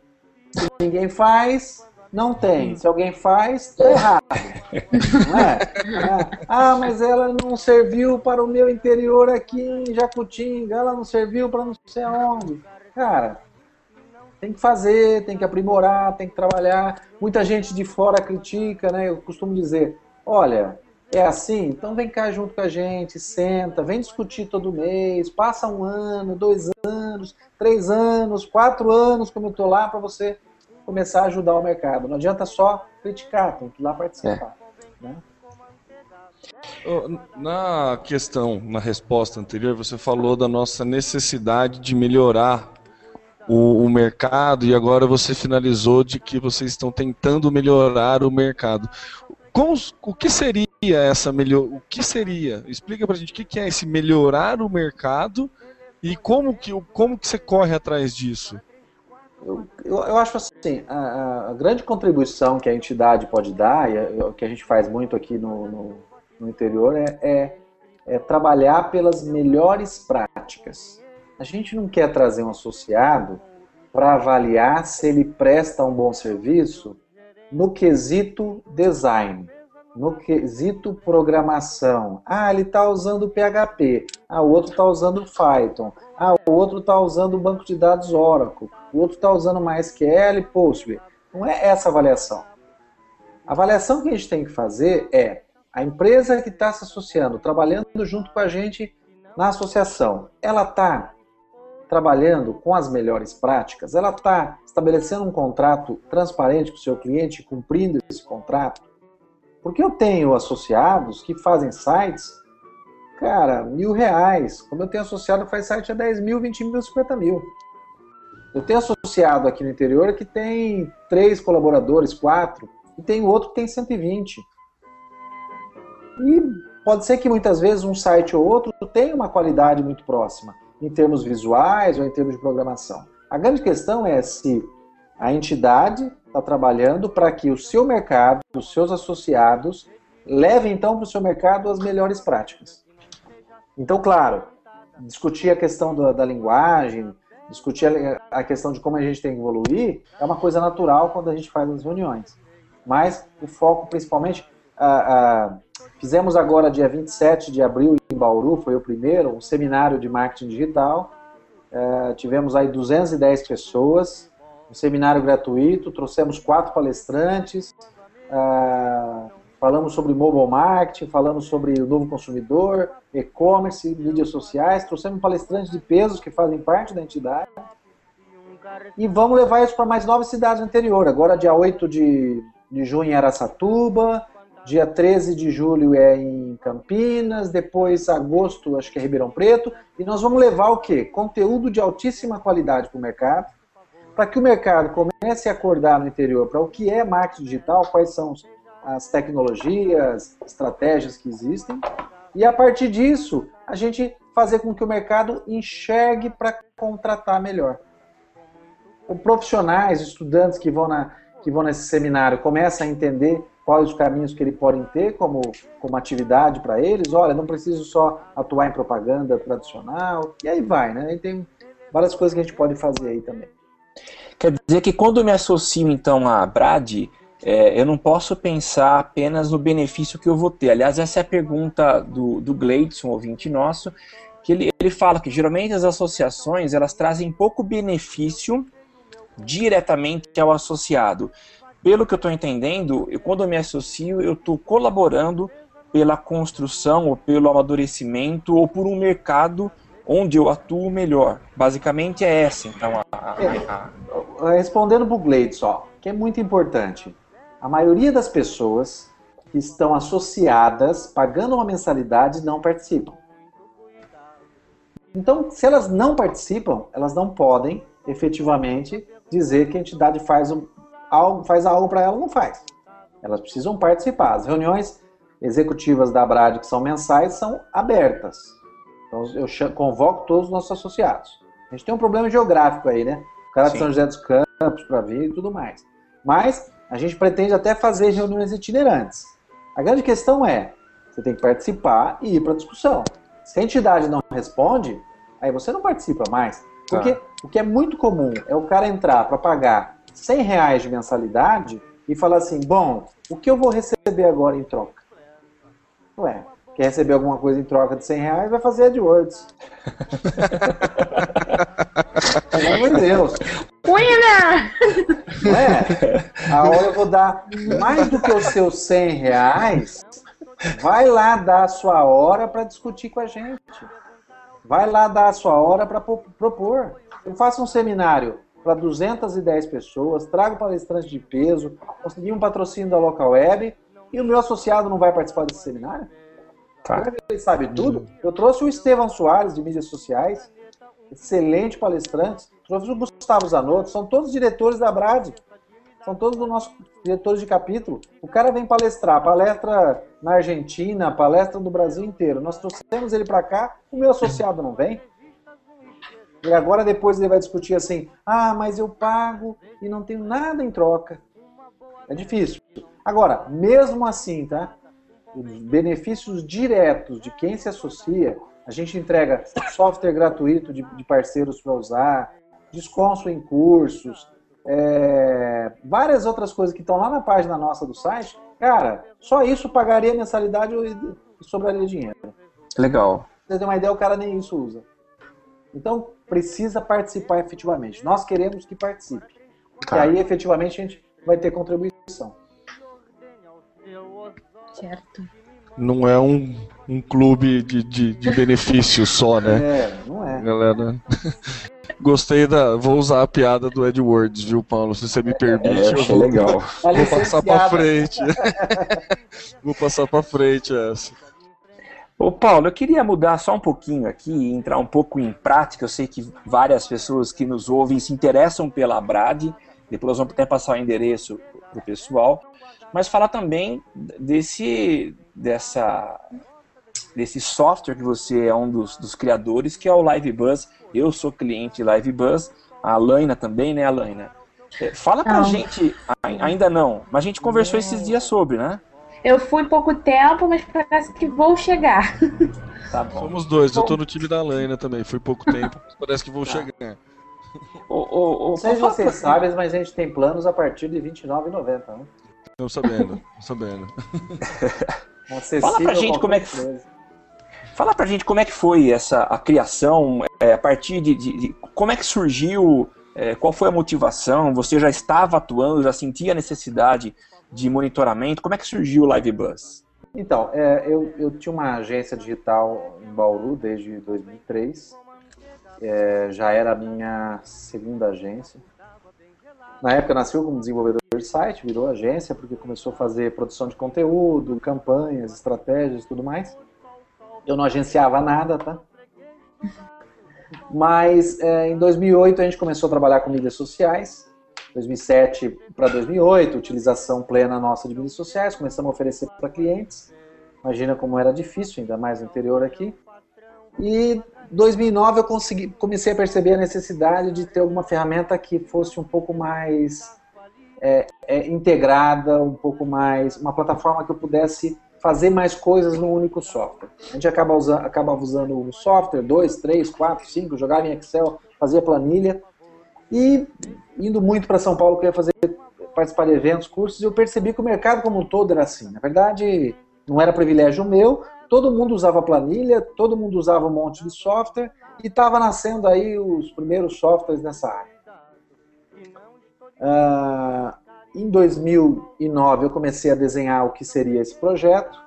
se ninguém faz, não tem. Se alguém faz, está errado. Não é? é? Ah, mas ela não serviu para o meu interior aqui em Jacutinga, ela não serviu para não sei aonde. Cara, tem que fazer, tem que aprimorar, tem que trabalhar. Muita gente de fora critica, né? Eu costumo dizer, olha, é assim, então vem cá junto com a gente, senta, vem discutir todo mês, passa um ano, dois anos, três anos, quatro anos como eu estou lá para você começar a ajudar o mercado. Não adianta só criticar, tem que ir lá participar. É. Né? Na questão, na resposta anterior, você falou da nossa necessidade de melhorar o, o, mercado e agora você finalizou de que vocês estão tentando melhorar o mercado. Como, o que seria essa melhor? O que seria? Explica pra gente o que é esse melhorar o mercado e como que, como que você corre atrás disso? Eu, eu, eu acho assim, a, a, grande contribuição que a entidade pode dar, e o que a gente faz muito aqui no, no, no interior, é, é, é trabalhar pelas melhores práticas. A gente não quer trazer um associado para avaliar se ele presta um bom serviço no quesito design, no quesito programação. Ah, ele está usando PHP, ah, o outro está usando Python, ah, o outro está usando o banco de dados Oracle, o outro está usando MySQL Postgre. Não é essa avaliação. A avaliação que a gente tem que fazer é a empresa que está se associando, trabalhando junto com a gente na associação, ela está trabalhando com as melhores práticas, ela está estabelecendo um contrato transparente com o seu cliente, cumprindo esse contrato. Porque eu tenho associados que fazem sites, cara, mil reais. Como eu tenho associado faz site a 10 mil, 20 mil, 50 mil. Eu tenho associado aqui no interior que tem três colaboradores, quatro, e tem outro que tem 120. E pode ser que muitas vezes um site ou outro tenha uma qualidade muito próxima, em termos visuais ou em termos de programação. A grande questão é se a entidade está trabalhando para que o seu mercado, os seus associados, levem então para o seu mercado as melhores práticas. Então, claro, discutir a questão da, da linguagem, discutir a, a, questão de como a gente tem que evoluir, é uma coisa natural quando a gente faz as reuniões. Mas o foco, principalmente, fizemos agora, dia 27 de abril, em Bauru, foi o primeiro, um seminário de marketing digital. Uh, tivemos aí 210 pessoas, um seminário gratuito, trouxemos quatro palestrantes, uh, falamos sobre mobile marketing, falamos sobre o novo consumidor, e-commerce, mídias sociais, trouxemos palestrantes de pesos que fazem parte da entidade. E vamos levar isso para mais nove cidades no interior. Agora, dia 8 de, de junho, em Aracatuba, dia 13 de julho é em Campinas, depois agosto, acho que é Ribeirão Preto, e nós vamos levar o quê? Conteúdo de altíssima qualidade para o mercado, para que o mercado comece a acordar no interior para o que é marketing digital, quais são as tecnologias, estratégias que existem, e a partir disso, a gente fazer com que o mercado enxergue para contratar melhor. Os profissionais, estudantes que vão, na, que vão nesse seminário começam a entender quais os caminhos que ele podem ter como, como atividade para eles. Olha, não preciso só atuar em propaganda tradicional, e aí vai, né? E tem várias coisas que a gente pode fazer aí também. Quer dizer que quando eu me associo então à Brad, é, eu não posso pensar apenas no benefício que eu vou ter. Aliás, essa é a pergunta do, do Gleidson, ouvinte nosso, que ele, ele fala que geralmente as associações elas trazem pouco benefício diretamente ao associado. Pelo que eu estou entendendo, eu, quando eu me associo, eu estou colaborando pela construção ou pelo amadurecimento ou por um mercado onde eu atuo melhor. Basicamente é essa, então. A, a, a... Respondendo para o Gleide só, que é muito importante. A maioria das pessoas que estão associadas, pagando uma mensalidade, não participam. Então, se elas não participam, elas não podem efetivamente dizer que a entidade faz, algo, faz algo para ela, não faz. Elas precisam participar. As reuniões executivas da Brad, que são mensais, são abertas. Então eu convoco todos os nossos associados. A gente tem um problema geográfico aí, né? O cara Sim. de São José dos Campos para vir e tudo mais. Mas a gente pretende até fazer reuniões itinerantes. A grande questão é, você tem que participar e ir para a discussão. Se a entidade não responde, aí você não participa mais. Porque tá. o que é muito comum é o cara entrar para pagar 100 reais de mensalidade e falar assim, bom, o que eu vou receber agora em troca? Ué, quer receber alguma coisa em troca de 100 reais, vai fazer AdWords. Pelo amor de Deus. Winner! É, a hora eu vou dar mais do que os seus 100 reais, vai lá dar a sua hora para discutir com a gente. Vai lá dar a sua hora para propor. Eu faço um seminário para 210 pessoas, trago palestrantes de peso, consegui um patrocínio da Local Web e o meu associado não vai participar desse seminário? Tá. Ele sabe tudo. Eu trouxe o Estevão Soares, de mídias sociais, excelente palestrante. Trouxe o Gustavo Zanotto, são todos diretores da Brad. São todos do nosso diretores de capítulo. O cara vem palestrar, palestra na Argentina, palestra no Brasil inteiro. Nós trouxemos ele para cá, o meu associado não vem. E agora depois ele vai discutir assim: ah, mas eu pago e não tenho nada em troca. É difícil. Agora, mesmo assim, tá? Os benefícios diretos de quem se associa, a gente entrega software gratuito de, de parceiros para usar, desconto em cursos, é, várias outras coisas que estão lá na página nossa do site, cara, só isso pagaria mensalidade e sobraria dinheiro. Legal. Você ter uma ideia, o cara nem isso usa. Então, precisa participar efetivamente. Nós queremos que participe. Tá. aí, efetivamente, a gente vai ter contribuição. Certo. Não é um, um clube de, de, de benefício só, né? É, não é. Galera. Gostei da. Vou usar a piada do Edwards, viu, Paulo? Se você me permite, é, eu vou, legal. vou passar pra frente. vou passar pra frente essa. Ô Paulo, eu queria mudar só um pouquinho aqui e entrar um pouco em prática. Eu sei que várias pessoas que nos ouvem se interessam pela Brad, depois vamos até passar o endereço pro pessoal, mas falar também desse dessa desse software que você é um dos, dos criadores, que é o Live Buzz. Eu sou cliente Live Buzz, a Alaina também, né, Alaina? É, fala pra Não. gente, ai- ainda não, mas a gente conversou esses dias sobre, né? Eu fui pouco tempo, mas parece que vou chegar. Tá bom. Somos dois, eu tô no time da Alaina também. Foi pouco tempo, mas parece que vou chegar. Ô, ô, ô, Não sei se vocês sabem, mas a gente tem planos a partir de R$ 29,90. Né? Não sabendo, sabendo. Fala pra a gente como é que- preço. Fala pra gente como é que foi essa a criação, é, a partir de, de- de- como é que surgiu, é, qual foi a motivação? Você já estava atuando, já sentia a necessidade de monitoramento? Como é que surgiu o Live Buzz? Então, é, eu, eu tinha uma agência digital em Bauru desde 2003. É, já era a minha segunda agência. Na época nasceu como desenvolvedor de site, virou agência porque começou a fazer produção de conteúdo, campanhas, estratégias tudo mais. Eu não agenciava nada, tá? Mas é, em 2008 a gente começou a trabalhar com mídias sociais. 2007 para 2008, utilização plena nossa de mídias sociais, começamos a oferecer para clientes. Imagina como era difícil, ainda mais no interior aqui. E 2009 eu consegui, comecei a perceber a necessidade de ter alguma ferramenta que fosse um pouco mais é, é, integrada, um pouco mais, uma plataforma que eu pudesse fazer mais coisas num único software. A gente acaba usando, acabava usando um software, dois, três, quatro, cinco, jogava em Excel, fazia planilha e indo muito para São Paulo, que eu ia fazer participar de eventos, cursos, eu percebi que o mercado como um todo era assim. Na verdade, não era privilégio meu, todo mundo usava planilha, todo mundo usava um monte de software e estava nascendo aí os primeiros softwares nessa área. Ah, em 2009 eu comecei a desenhar o que seria esse projeto,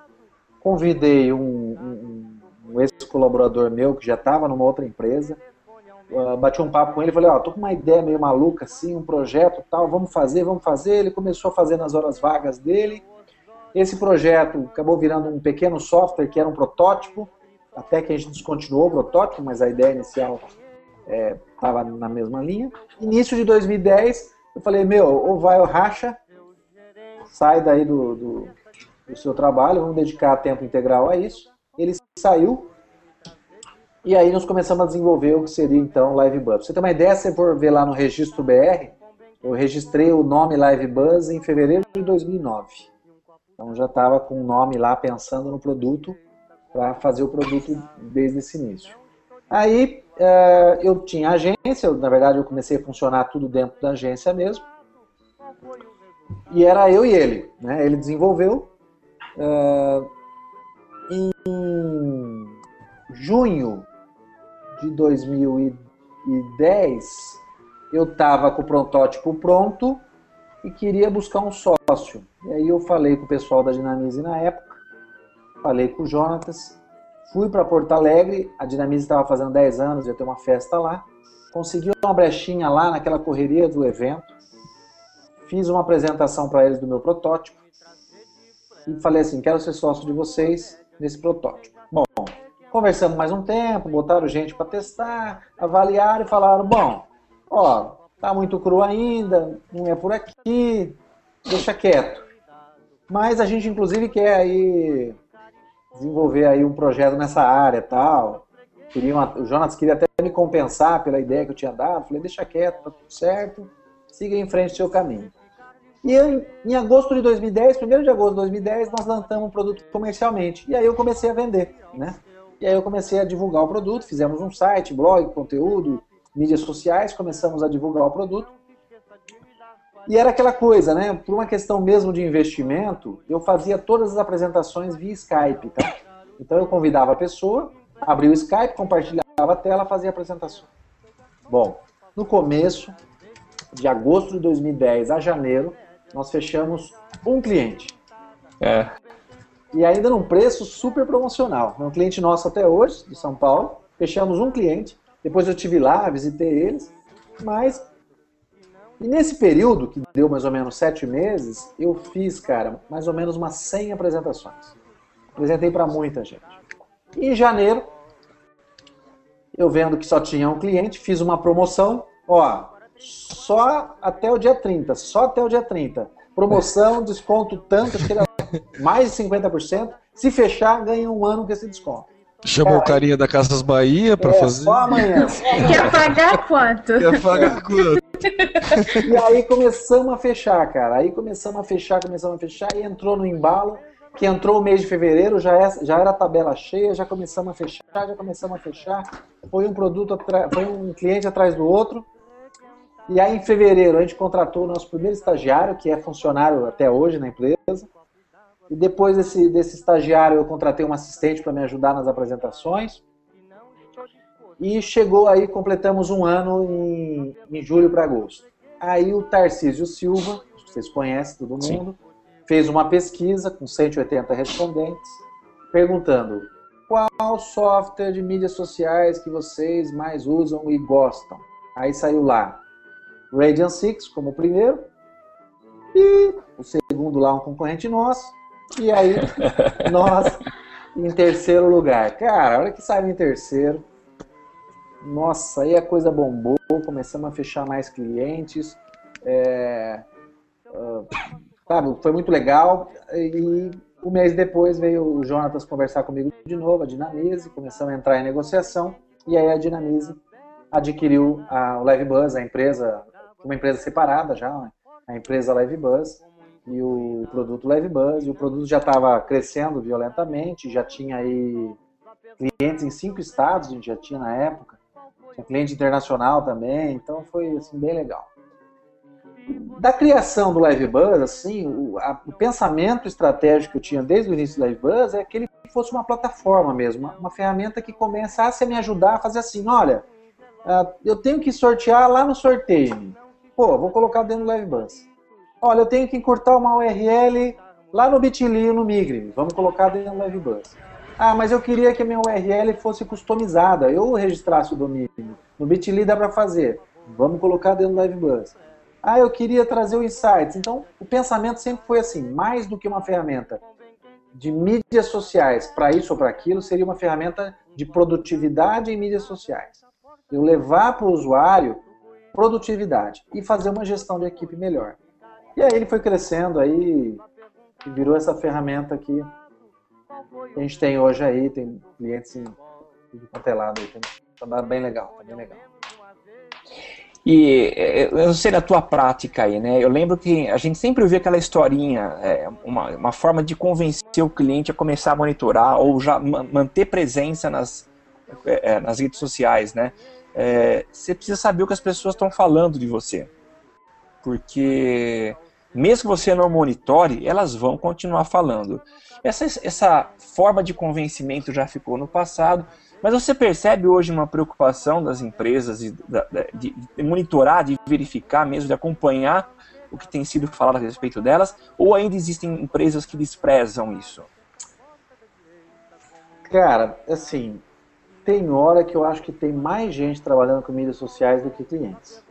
convidei um, um- um ex-colaborador meu que já estava numa outra empresa, ah, bati um papo com ele, falei, ó, tô com uma ideia meio maluca assim, um projeto tal, vamos fazer, vamos fazer. Ele começou a fazer nas horas vagas dele. Esse projeto acabou virando um pequeno software que era um protótipo, até que a gente descontinuou o protótipo, mas a ideia inicial estava na mesma linha. Início de 2010, eu falei, meu, ou vai ou racha, sai daí do, do, do seu trabalho, vamos dedicar tempo integral a isso. Ele saiu, e aí nós começamos a desenvolver o que seria então Live Buzz. Pra você ter uma ideia, você for ver lá no registro BR, eu registrei o nome Live Buzz em fevereiro de 2009. Então já estava com o nome lá pensando no produto para fazer o produto desde esse início. Aí eh, eu tinha agência, na verdade eu comecei a funcionar tudo dentro da agência mesmo. E era eu e ele, né? Ele desenvolveu. eh, em junho de 2010, eu estava com o protótipo pronto e queria buscar um sócio. E aí eu falei com o pessoal da Dinamize na época, falei com o Jonatas, fui para Porto Alegre, a Dinamize estava fazendo 10 anos, ia ter uma festa lá, consegui uma brechinha lá naquela correria do evento, fiz uma apresentação para eles do meu protótipo e falei assim, quero ser sócio de vocês nesse protótipo. Bom, conversamos mais um tempo, botaram gente para testar, avaliaram e falaram, bom, ó, tá muito cru ainda, não é por aqui, deixa quieto. Mas a gente inclusive quer aí desenvolver aí um projeto nessa área, tal. Queria uma- o Jonas queria até me compensar pela ideia que eu tinha dado. Falei, deixa quieto, tá tudo certo. Siga em frente o seu caminho. E em, em agosto de 2010, 1 de agosto de 2010, nós lançamos um produto comercialmente. E aí eu comecei a vender, né? E aí eu comecei a divulgar o produto, fizemos um site, blog, conteúdo, mídias sociais, começamos a divulgar o produto. E era aquela coisa, né? Por uma questão mesmo de investimento, eu fazia todas as apresentações via Skype, tá? Então eu convidava a pessoa, abria o Skype, compartilhava a tela, fazia a apresentação. Bom, no começo de agosto de 2010 a janeiro, nós fechamos um cliente. É. E ainda num preço super promocional. É um cliente nosso até hoje, de São Paulo. Fechamos um cliente. Depois eu tive lá, visitei eles. Mas. E nesse período, que deu mais ou menos sete meses, eu fiz, cara, mais ou menos umas 100 apresentações. Apresentei para muita gente. E em janeiro, eu vendo que só tinha um cliente, fiz uma promoção. Ó, só até o dia 30, só até o dia 30. Promoção, desconto tanto, acho que era mais de 50%. Se fechar, ganha um ano com esse desconto. Chamou o carinha da Casas Bahia pra É, fazer. só amanhã. Quer pagar quanto? Quer pagar quanto? E aí começamos a fechar, cara. Aí começamos a fechar, começamos a fechar e entrou no embalo, que entrou o mês de fevereiro, já, é- já era a tabela cheia, já começamos a fechar, já começamos a fechar. Foi um produto, atra- foi um cliente atrás do outro. E aí em fevereiro a gente contratou o nosso primeiro estagiário, que é funcionário até hoje na empresa. E depois desse, desse estagiário eu contratei um assistente para me ajudar nas apresentações. E chegou aí, completamos um ano em, em julho para agosto. Aí o Tarcísio Silva, vocês conhecem todo Sim. mundo, fez uma pesquisa com 180 respondentes, perguntando qual software de mídias sociais que vocês mais usam e gostam. Aí saiu lá Radiant Six como o primeiro, e o segundo lá um concorrente nosso, e aí nós em terceiro lugar. Cara, a hora que saiu em terceiro, nossa, aí a coisa bombou, começamos a fechar mais clientes. é, ah, sabe, foi muito legal. E um mês depois veio o Jonatas conversar comigo de novo, a Dinamize, começamos a entrar em negociação. E aí a Dinamize adquiriu a, o LiveBuzz, a empresa, uma empresa separada já, né? a empresa LiveBuzz e o produto LiveBuzz. E o produto já estava crescendo violentamente, já tinha aí clientes em cinco estados, a gente já tinha na época. Tinha cliente internacional também, então foi assim, bem legal. Da criação do LiveBuzz, assim, o, a- o pensamento estratégico que eu tinha desde o início do LiveBuzz é que ele fosse uma plataforma mesmo, uma, uma ferramenta que começasse a me ajudar a fazer assim, olha, ah, eu tenho que sortear lá no sorteio. Pô, vou colocar dentro do LiveBuzz. Olha, eu tenho que encurtar uma URL lá no Bitly, no Migre. Vamos colocar dentro do LiveBuzz. Ah, mas eu queria que a minha URL fosse customizada. Eu registrasse o domínio. No Bitly dá para fazer. Vamos colocar dentro do LiveBuzz. Ah, eu queria trazer o Insights. Então, o pensamento sempre foi assim, mais do que uma ferramenta de mídias sociais para isso ou para aquilo, seria uma ferramenta de produtividade em mídias sociais. Eu levar para o usuário produtividade e fazer uma gestão de equipe melhor. E aí ele foi crescendo aí e virou essa ferramenta que a gente tem hoje aí, tem clientes em tudo quanto é bem legal, tá bem legal. E eh, eu não sei da tua prática aí, né? Eu lembro que a gente sempre ouvia aquela historinha, é, uma, uma forma de convencer o cliente a começar a monitorar ou já ma- manter presença nas, eh, eh, nas redes sociais, né? Eh, você precisa saber o que as pessoas estão falando de você. Porque mesmo que você não monitore, elas vão continuar falando. Essa, essa forma de convencimento já ficou no passado, mas você percebe hoje uma preocupação das empresas de, de- de monitorar, de verificar mesmo, de acompanhar o que tem sido falado a respeito delas? Ou ainda existem empresas que desprezam isso? Cara, assim, tem hora que eu acho que tem mais gente trabalhando com mídias sociais do que clientes.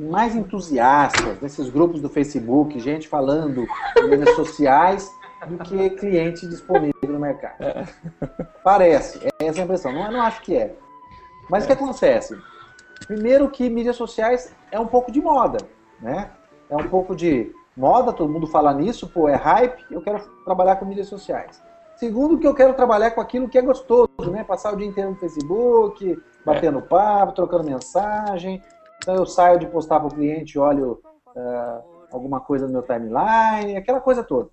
Mais entusiastas nesses grupos do Facebook, gente falando em mídias sociais do que cliente disponível no mercado. Parece, é essa a impressão. Não, eu não acho que é. Mas o que acontece? Primeiro que mídias sociais é um pouco de moda, né? É um pouco de moda, todo mundo fala nisso, pô, é hype, eu quero trabalhar com mídias sociais. Segundo que eu quero trabalhar com aquilo que é gostoso, né? Passar o dia inteiro no Facebook, batendo papo, trocando mensagem. Então eu saio de postar para o cliente, olho ah, alguma coisa no meu timeline, aquela coisa toda.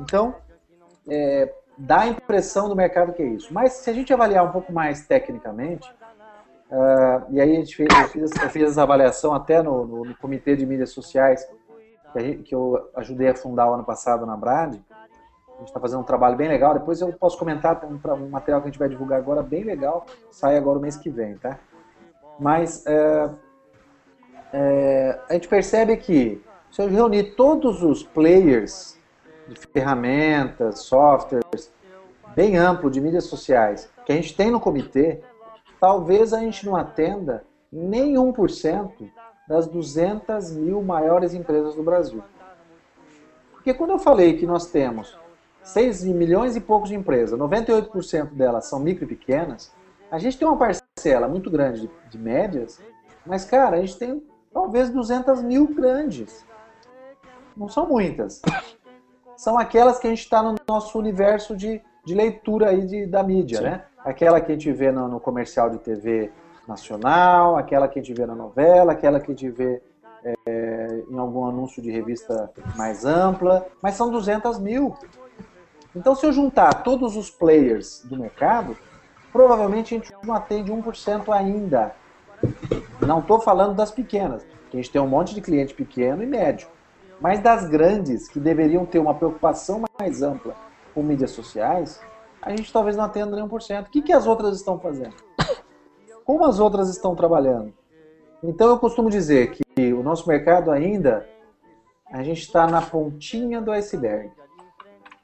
Então, é, dá a impressão do mercado que é isso. Mas se a gente avaliar um pouco mais tecnicamente, ah, e aí a gente fez, eu, fiz, eu fiz essa avaliação até no, no- no comitê de mídias sociais que, gente- que eu ajudei a fundar o ano passado na Brad. A gente está fazendo um trabalho bem legal. Depois eu posso comentar um, um material que a gente vai divulgar agora bem legal. Sai agora o mês que vem, tá? Mas é, é, a gente percebe que se eu reunir todos os players de ferramentas, softwares, bem amplo de mídias sociais que a gente tem no comitê, talvez a gente não atenda nem 1% das 200 mil maiores empresas do Brasil. Porque quando eu falei que nós temos 6 milhões e poucos de empresas, 98% delas são micro e pequenas, a gente tem uma parcela muito grande de, de médias, mas, cara, a gente tem talvez 200 mil grandes. Não são muitas. são aquelas que a gente está no nosso universo de, de leitura aí de, da mídia, Sim. né? Aquela que a gente vê no, no, comercial de TV nacional, aquela que a gente vê na novela, aquela que a gente vê é, em algum anúncio de revista mais ampla, mas são 200 mil. Então, se eu juntar todos os players do mercado, provavelmente a gente não atende 1% ainda. Não estou falando das pequenas, que a gente tem um monte de cliente pequeno e médio. Mas das grandes, que deveriam ter uma preocupação mais ampla com mídias sociais, a gente talvez não atenda nem 1%. O que, que as outras estão fazendo? Como as outras estão trabalhando? Então eu costumo dizer que o nosso mercado ainda, a gente está na pontinha do iceberg.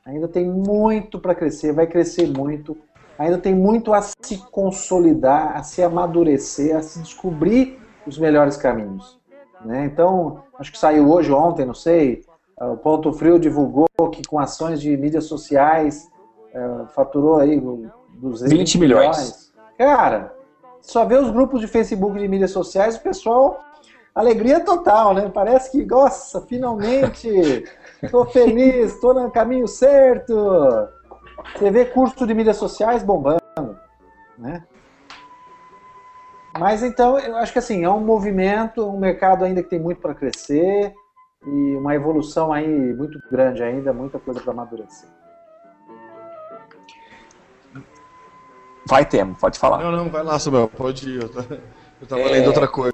Ainda tem muito para crescer, vai crescer muito. Ainda tem muito a se consolidar, a se amadurecer, a se descobrir os melhores caminhos. Né? Então, acho que saiu hoje, ontem, não sei, o Ponto Frio divulgou que com ações de mídias sociais é, faturou aí 200 20 milhões. milhões. Cara, só vê os grupos de Facebook de mídias sociais, o pessoal, alegria total, né? Parece que, nossa, finalmente, tô feliz, tô no caminho certo. Você vê curso de mídias sociais bombando, né? Mas então, eu acho que assim, é um movimento, um mercado ainda que tem muito para crescer e uma evolução aí muito grande ainda, muita coisa para amadurecer. Vai, Temo, pode falar. Não, não, vai lá, Samuel, pode ir. Eu estava é... lendo outra coisa.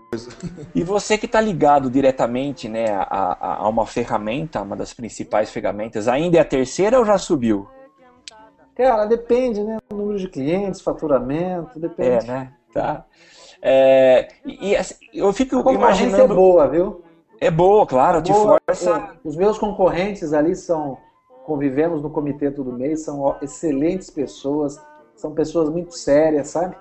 E você que está ligado diretamente né, a, a, a, uma ferramenta, uma das principais ferramentas, ainda é a terceira ou já subiu? Cara, depende, né? Número de clientes, faturamento, depende. É, né? Tá. É, e assim, eu fico a imaginando. é boa, viu? É boa, claro, é te boa, força. É, os meus concorrentes ali são. Convivemos no comitê todo mês, são excelentes pessoas, são pessoas muito sérias, sabe?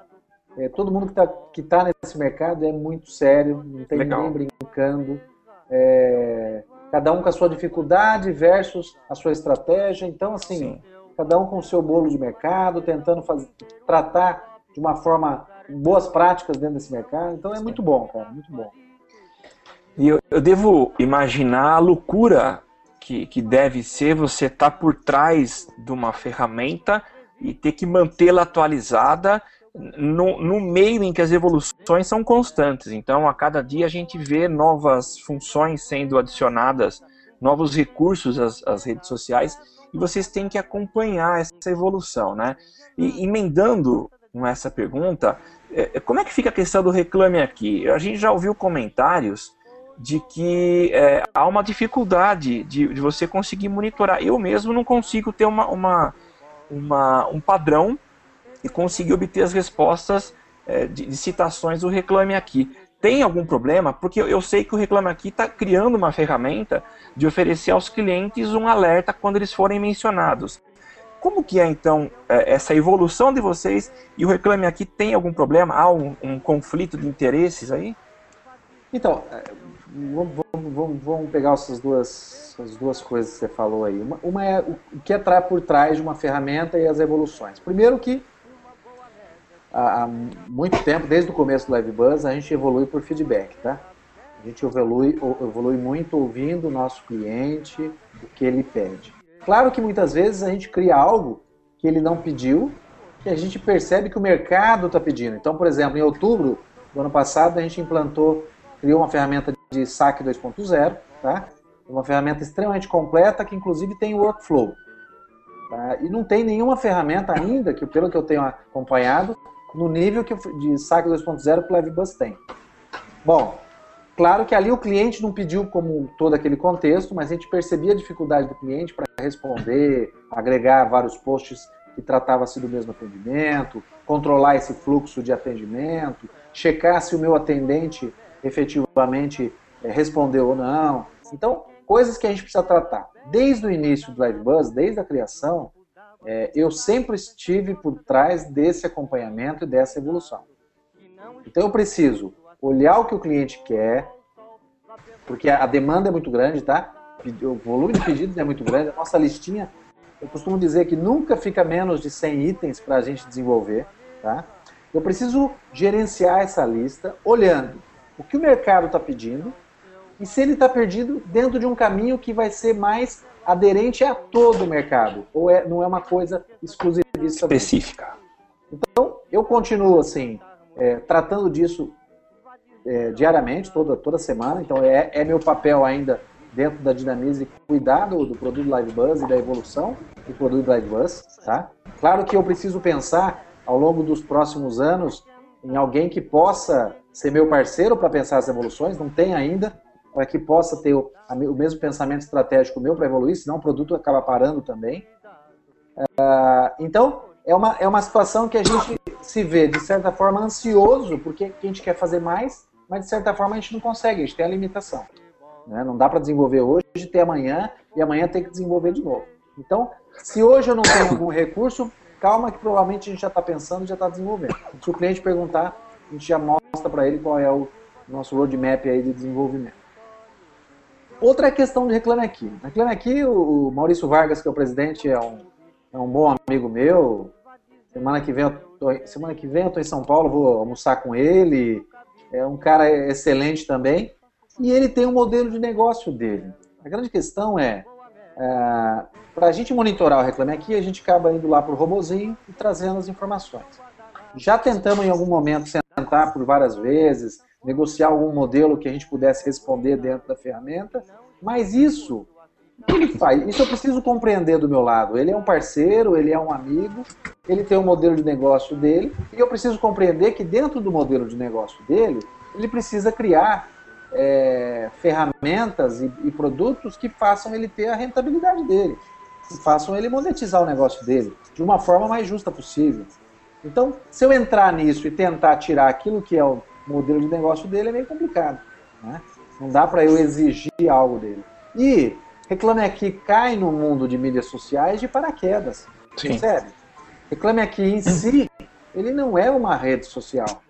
É, todo mundo que está que tá nesse mercado é muito sério, não tem Legal. ninguém brincando. É, cada um com a sua dificuldade versus a sua estratégia. Então, assim, Sim. Cada um com o seu bolo de mercado, tentando fazer, tratar de uma forma boas práticas dentro desse mercado. Então é muito bom, cara, muito bom. E eu, eu devo imaginar a loucura que, que deve ser você estar tá por trás de uma ferramenta e ter que mantê-la atualizada no, no, meio em que as evoluções são constantes. Então, a cada dia a gente vê novas funções sendo adicionadas, novos recursos às, às redes sociais, e vocês têm que acompanhar essa evolução, né? E emendando com essa pergunta, é, é, como é que fica a questão do reclame aqui? A gente já ouviu comentários de que é, há uma dificuldade de, de, você conseguir monitorar. Eu mesmo não consigo ter uma, uma, uma um padrão e conseguir obter as respostas é, de, de, citações do Reclame Aqui. Tem algum problema? Porque eu sei que o Reclame Aqui está criando uma ferramenta de oferecer aos clientes um alerta quando eles forem mencionados. Como que é então é, essa evolução de vocês e o Reclame Aqui tem algum problema? Há um, um conflito de interesses aí? Então, é, vamos, vamos, vamos, pegar essas duas, essas duas coisas que você falou aí. Uma, uma é o que é por trás de uma ferramenta e as evoluções. Primeiro que há muito tempo, desde o começo do Live Buzz, a gente evolui por feedback, tá? A gente evolui, evolui muito ouvindo o nosso cliente, o que ele pede. Claro que muitas vezes a gente cria algo que ele não pediu e a gente percebe que o mercado está pedindo. Então, por exemplo, em outubro do ano passado, a gente implantou, criou uma ferramenta de saque 2.0, tá? Uma ferramenta extremamente completa que inclusive tem workflow. Tá? E não tem nenhuma ferramenta ainda, que pelo que eu tenho acompanhado, no nível que, de saque 2.0 que o LiveBus tem. Bom, Claro que ali o cliente não pediu como todo aquele contexto, mas a gente percebia a dificuldade do cliente para responder, agregar vários posts que tratavam-se do mesmo atendimento, controlar esse fluxo de atendimento, checar se o meu atendente efetivamente é, respondeu ou não. Então, coisas que a gente precisa tratar. Desde o início do LiveBuzz, desde a criação, é, eu sempre estive por trás desse acompanhamento e dessa evolução. Então, eu preciso olhar o que o cliente quer, porque a demanda é muito grande, tá? O volume de pedidos é muito grande. A nossa listinha, eu costumo dizer que nunca fica menos de 100 itens para a gente desenvolver, tá? Eu preciso gerenciar essa lista olhando o que o mercado está pedindo e se ele está perdido dentro de um caminho que vai ser mais aderente a todo o mercado, ou é, não é uma coisa exclusivista. Específica. Então, eu continuo assim, é, tratando disso é, diariamente, toda, toda semana, então é, é meu papel ainda dentro da Dinamize cuidar do, do produto Live Buzz e da evolução do produto Live Buzz, tá? Claro que eu preciso pensar ao longo dos próximos anos em alguém que possa ser meu parceiro para pensar as evoluções, não tem ainda, para que possa ter o, o, mesmo pensamento estratégico meu para evoluir, senão o produto acaba parando também. Uh, então, é uma, é uma situação que a gente se vê, de certa forma, ansioso, porque a gente quer fazer mais, mas de certa forma a gente não consegue, a gente tem a limitação. Né? Não dá para desenvolver hoje, ter amanhã, e amanhã tem que desenvolver de novo. Então, se hoje eu não tenho algum recurso, calma que provavelmente a gente já está pensando já está desenvolvendo. Se o cliente perguntar, a gente já mostra para ele qual é o nosso roadmap aí de desenvolvimento. Outra questão de Reclame Aqui. Reclame Aqui, o Maurício Vargas, que é o presidente, é um, é um bom amigo meu. Semana que vem tô, semana que vem eu estou em São Paulo, vou almoçar com ele. É um cara excelente também. E ele tem um modelo de negócio dele. A grande questão é, é para a gente monitorar o Reclame Aqui, a gente acaba indo lá para o robozinho e trazendo as informações. Já tentamos em algum momento sentar por várias vezes, negociar algum modelo que a gente pudesse responder dentro da ferramenta, mas isso ele faz? Isso eu preciso compreender do meu lado. Ele é um parceiro, ele é um amigo, ele tem um modelo de negócio dele, e eu preciso compreender que dentro do modelo de negócio dele, ele precisa criar é, ferramentas e, e, produtos que façam ele ter a rentabilidade dele, que façam ele monetizar o negócio dele de uma forma mais justa possível. Então, se eu entrar nisso e tentar tirar aquilo que é o modelo de negócio dele, é meio complicado. Né? Não dá para eu exigir algo dele. E Reclame Aqui cai no mundo de mídias sociais de paraquedas. Sim. Percebe? Reclame Aqui em si, ele não é uma rede social.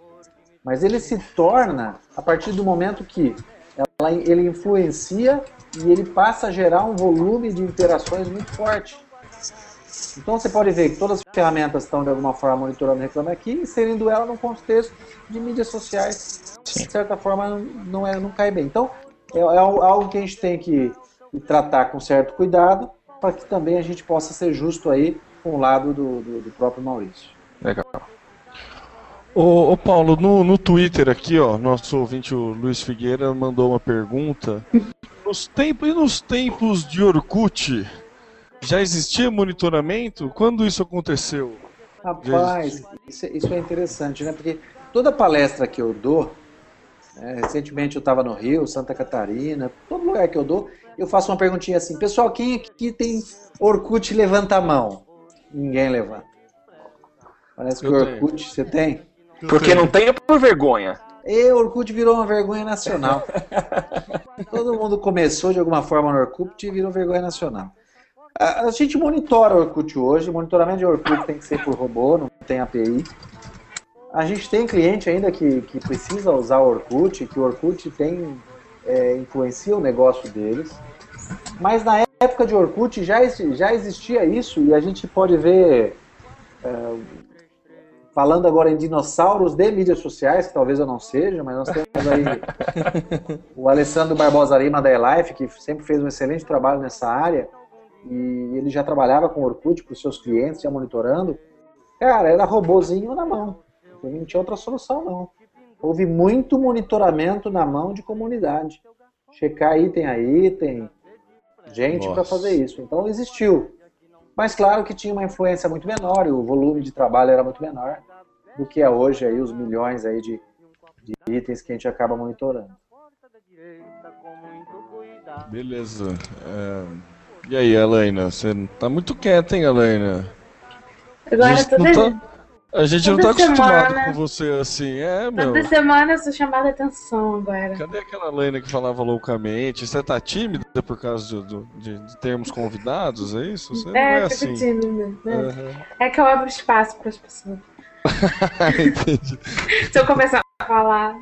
Mas ele se torna a partir do momento que ela, ele influencia e ele passa a gerar um volume de interações muito forte. Então você pode ver que todas as ferramentas estão de alguma forma monitorando o Reclame Aqui, inserindo ela no contexto de mídias sociais. Sim. De certa forma não, é, não cai bem. Então é, é algo que a gente tem que tratar com certo cuidado para que também a gente possa ser justo aí com o lado do, do, do próprio Maurício. Legal. Ô, ô, Paulo, no, no Twitter aqui, ó, nosso ouvinte o Luiz Figueira mandou uma pergunta. Nos tempos, e nos tempos de Orkut, já existia monitoramento? Quando isso aconteceu? Rapaz, isso, é, isso, é interessante, né? Porque toda palestra que eu dou, né, recentemente eu estava no Rio, Santa Catarina, todo lugar que eu dou, eu faço uma perguntinha assim, pessoal, quem aqui tem Orkut levanta a mão? Ninguém levanta. Parece que o Orkut, você tem? Porque não tem é por vergonha. E o Orkut virou uma vergonha nacional. Todo mundo começou de alguma forma no Orkut e virou vergonha nacional. A, gente monitora o Orkut hoje, o monitoramento de Orkut tem que ser por robô, não tem API. A gente tem cliente ainda que, que precisa usar o Orkut, que o Orkut tem, é, influencia o negócio deles. Mas na época de Orkut já, já existia isso e a gente pode ver, é, falando agora em dinossauros de mídias sociais, que talvez eu não seja, mas nós temos aí o Alessandro Barbosa Lima da Elife, que sempre fez um excelente trabalho nessa área e ele já trabalhava com Orkut para os seus clientes, já monitorando. Cara, era robozinho na mão. Não tinha outra solução, não. Houve muito monitoramento na mão de comunidade. Checar item a item, gente para fazer isso. Então existiu. Mas claro que tinha uma influência muito menor e o volume de trabalho era muito menor do que é hoje aí os milhões aí de, de itens que a gente acaba monitorando. Beleza. É... E aí, Helena? Você tá muito quieta, hein, Helena? Agora a gente toda, não tá, a gente não tá acostumado semana, com você assim, é, meu. Toda semana eu sou chamada a atenção agora. Cadê aquela Helena que falava loucamente? Você tá tímida por causa de, de, de termos convidados, é isso? Você é, não é assim. tímida. Né? Uhum. É que eu abro espaço para as pessoas. Entendi. Se eu começar a falar,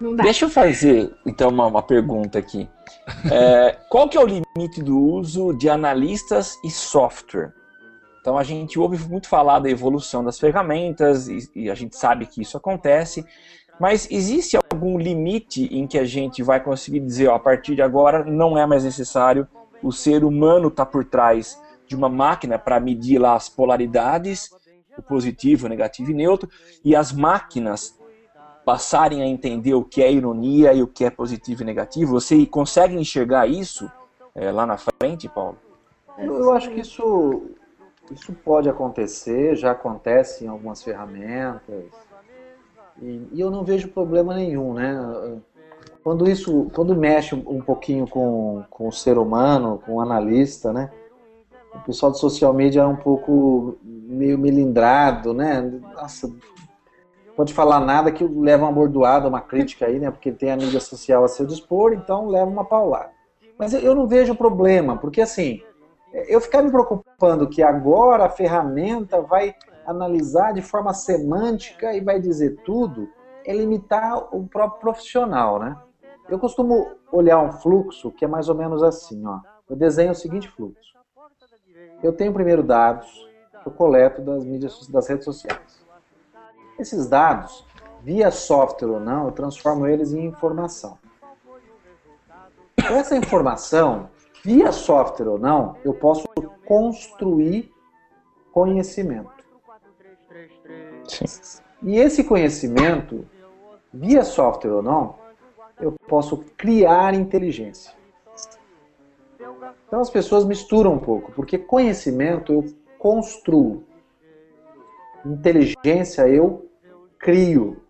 não dá. Deixa eu fazer, então, uma, uma pergunta aqui. É, qual que é o limite do uso de analistas e software? Então a gente ouve muito falar da evolução das ferramentas e, e, a gente sabe que isso acontece, mas existe algum limite em que a gente vai conseguir dizer, ó, a partir de agora não é mais necessário o ser humano está por trás de uma máquina para medir lá as polaridades, o positivo, o negativo e neutro, e as máquinas passarem a entender o que é ironia e o que é positivo e negativo. Você consegue enxergar isso é, lá na frente, Paulo? Eu acho que isso, isso pode acontecer, já acontece em algumas ferramentas. E, e eu não vejo problema nenhum, né? Quando isso, quando mexe um pouquinho com, com o ser humano, com o analista, né? O pessoal de social media é um pouco meio melindrado, né? Nossa, pode falar nada que leva uma bordoada, uma crítica aí, né? Porque tem a mídia social a seu dispor, então leva uma paulada. Mas eu não vejo problema, porque assim, eu ficar me preocupando que agora a ferramenta vai analisar de forma semântica e vai dizer tudo, é limitar o próprio profissional, né? Eu costumo olhar um fluxo que é mais ou menos assim, ó. Eu desenho o seguinte fluxo. Eu tenho primeiro dados eu coleto das mídias das redes sociais. Esses dados, via software ou não, eu transformo eles em informação. Essa informação, via software ou não, eu posso construir conhecimento. Sim. E esse conhecimento, via software ou não, eu posso criar inteligência. Então as pessoas misturam um pouco, porque conhecimento eu construo, inteligência eu crio.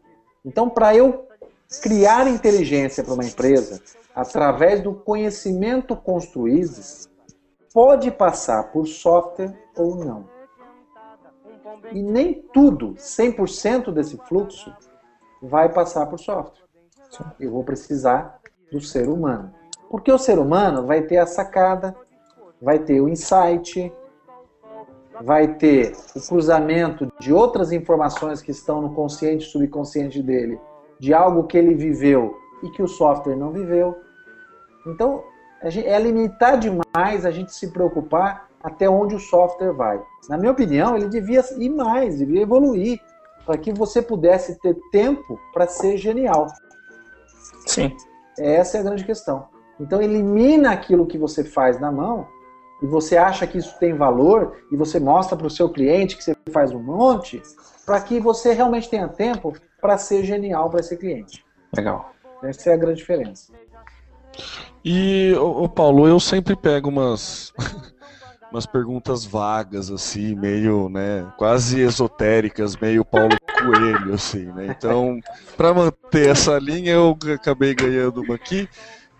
Então, para eu criar inteligência para uma empresa, através do conhecimento construído, pode passar por software ou não. E nem tudo, 100% desse fluxo, vai passar por software. Eu vou precisar do ser humano. Porque o ser humano vai ter a sacada, vai ter o insight, vai ter o cruzamento de outras informações que estão no consciente e subconsciente dele, de algo que ele viveu e que o software não viveu. Então, é limitar demais a gente se preocupar até onde o software vai. Na minha opinião, ele devia ir mais, devia evoluir, para que você pudesse ter tempo para ser genial. Sim. Essa é a grande questão. Então elimina aquilo que você faz na mão e você acha que isso tem valor e você mostra para o seu cliente que você faz um monte para que você realmente tenha tempo para ser genial para esse cliente. Legal. Essa é a grande diferença. E, o Paulo, eu sempre pego umas umas perguntas vagas assim, meio, né, quase esotéricas, meio Paulo Coelho assim, né? Então, para manter essa linha, eu acabei ganhando uma aqui.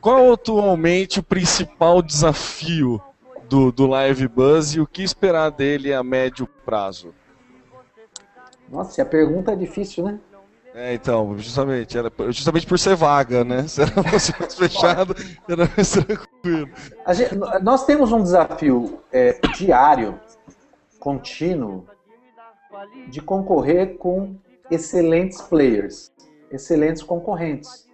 Qual atualmente o principal desafio do, do Live Buzz e o que esperar dele a médio prazo? Nossa, a pergunta é difícil, né? É, então, justamente, era, justamente por ser vaga, né? Se era fosse fechado, era mais tranquilo. Gente, nós temos um desafio é, diário, contínuo, de concorrer com excelentes players, excelentes concorrentes.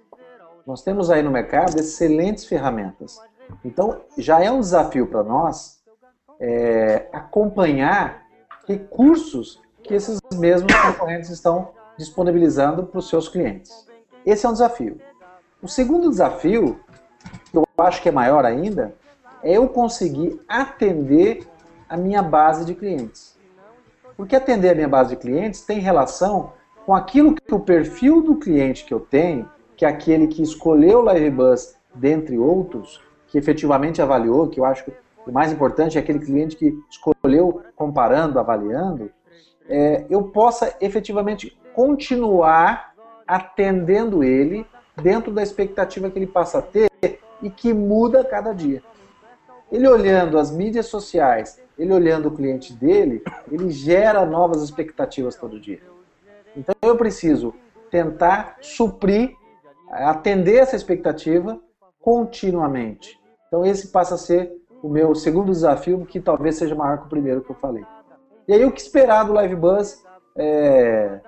Nós temos aí no mercado excelentes ferramentas. Então, já é um desafio para nós é, acompanhar recursos que esses mesmos concorrentes estão disponibilizando para os seus clientes. Esse é um desafio. O segundo desafio, que eu acho que é maior ainda, é eu conseguir atender a minha base de clientes. Porque atender a minha base de clientes tem relação com aquilo que o perfil do cliente que eu tenho, que é aquele que escolheu o LiveBus, dentre outros, que efetivamente avaliou, que eu acho que o mais importante é aquele cliente que escolheu comparando, avaliando, é, eu possa efetivamente continuar atendendo ele dentro da expectativa que ele passa a ter e que muda a cada dia. Ele olhando as mídias sociais, ele olhando o cliente dele, ele gera novas expectativas todo dia. Então eu preciso tentar suprir, atender essa expectativa continuamente. Então esse passa a ser o meu segundo desafio, que talvez seja maior que o primeiro que eu falei. E aí o que esperar do Live Buzz é,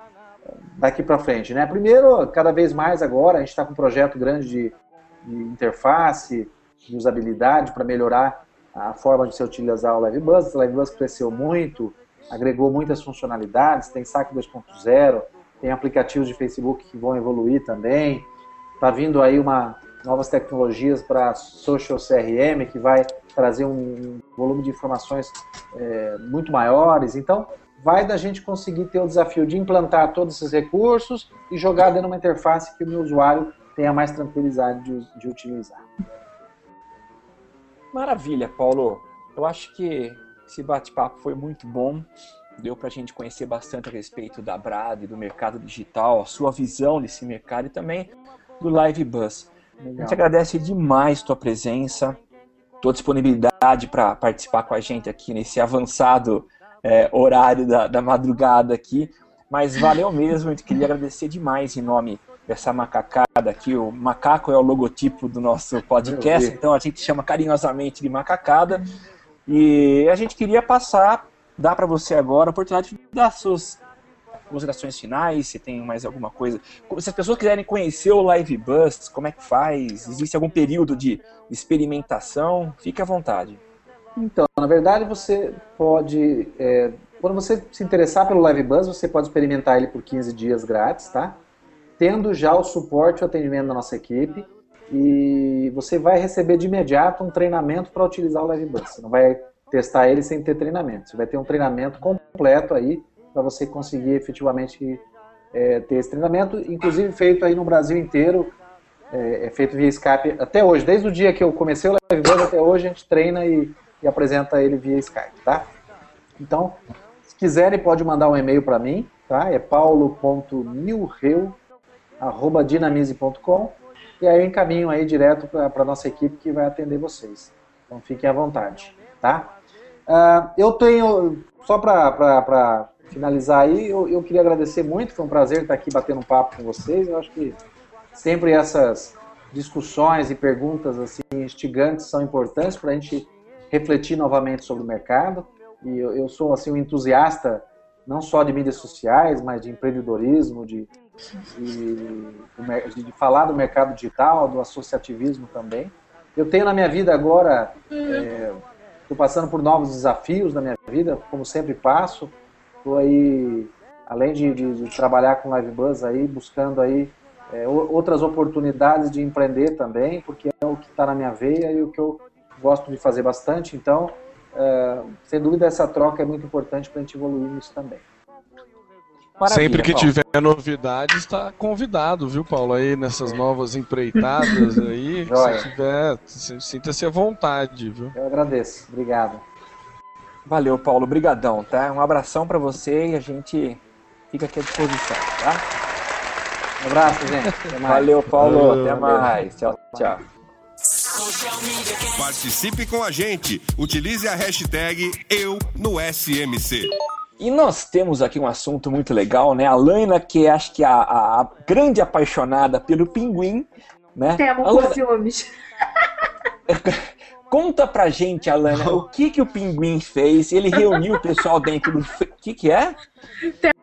daqui para frente, né? Primeiro, cada vez mais agora, a gente está com um projeto grande de, de interface, de usabilidade para melhorar a forma de se utilizar o Live Buzz. O Live Buzz cresceu muito, agregou muitas funcionalidades, tem saque 2.0, tem aplicativos de Facebook que vão evoluir também. Está vindo aí uma novas tecnologias para social CRM que vai trazer um volume de informações é, muito maiores. Então, vai da gente conseguir ter o desafio de implantar todos esses recursos e jogar dentro de uma interface que o meu usuário tenha mais tranquilidade de, de utilizar. Maravilha, Paulo. Eu acho que esse bate-papo foi muito bom. Deu para a gente conhecer bastante a respeito da Brad, do mercado digital, a sua visão desse mercado e também do Live Bus. A gente agradece demais tua presença, tua disponibilidade para participar com a gente aqui nesse avançado é, horário da, da madrugada aqui. Mas valeu mesmo, eu queria agradecer demais em nome dessa macacada aqui. O macaco é o logotipo do nosso podcast, então a gente chama carinhosamente de macacada. E a gente queria passar, dar para você agora a oportunidade de dar suas considerações finais, se tem mais alguma coisa. Se as pessoas quiserem conhecer o Live Bus, como é que faz? Existe algum período de experimentação? Fique à vontade. Então, na verdade, você pode. É, quando você se interessar pelo Live Bus, você pode experimentar ele por 15 dias grátis, tá? Tendo já o suporte e o atendimento da nossa equipe. E você vai receber de imediato um treinamento para utilizar o Live Bus. Você não vai testar ele sem ter treinamento. Você vai ter um treinamento completo aí para você conseguir efetivamente é, ter esse treinamento, inclusive feito aí no Brasil inteiro, é, é, feito via Skype até hoje. Desde o dia que eu comecei o Live Bus até hoje, a gente treina e, e apresenta ele via Skype, tá? Então, se quiserem, pode mandar um e-mail para mim, tá? É paulo.milreu.dinamize.com e aí eu encaminho aí direto para a nossa equipe que vai atender vocês. Então fiquem à vontade, tá? Uh, eu tenho, só para finalizar aí, eu, eu, queria agradecer muito, foi um prazer estar aqui batendo um papo com vocês. Eu acho que sempre essas discussões e perguntas assim instigantes são importantes para a gente refletir novamente sobre o mercado. E eu, eu, sou assim um entusiasta não só de mídias sociais, mas de empreendedorismo, de, de, de, falar do mercado digital, do associativismo também. Eu tenho na minha vida agora, estou é, passando por novos desafios na minha vida, como sempre passo. Estou aí, além de, de, de, trabalhar com Live Buzz aí, buscando aí é, outras oportunidades de empreender também, porque é o que está na minha veia e o que eu gosto de fazer bastante. Então, é, sem dúvida, essa troca é muito importante para a gente evoluir nisso também. Maravilha, Sempre que Paulo. tiver novidades, está convidado, viu, Paulo? Aí nessas novas empreitadas aí, se tiver, sinta-se à vontade, viu? Eu agradeço, obrigado. Valeu, Paulo. Obrigadão, tá? Um abração para você e a gente fica aqui à disposição, tá? Um abraço, gente. Valeu, Paulo. Valeu, Até mais. Tchau, tchau. Participe com a gente. Utilize a hashtag Eu no SMC. E nós temos aqui um assunto muito legal, né? A Laina, que é, acho que a, a, a grande apaixonada pelo pinguim, né? Temo por ciúmes. Conta pra gente, Alana, o que que o Pinguim fez? Ele reuniu o pessoal dentro do... O que que é?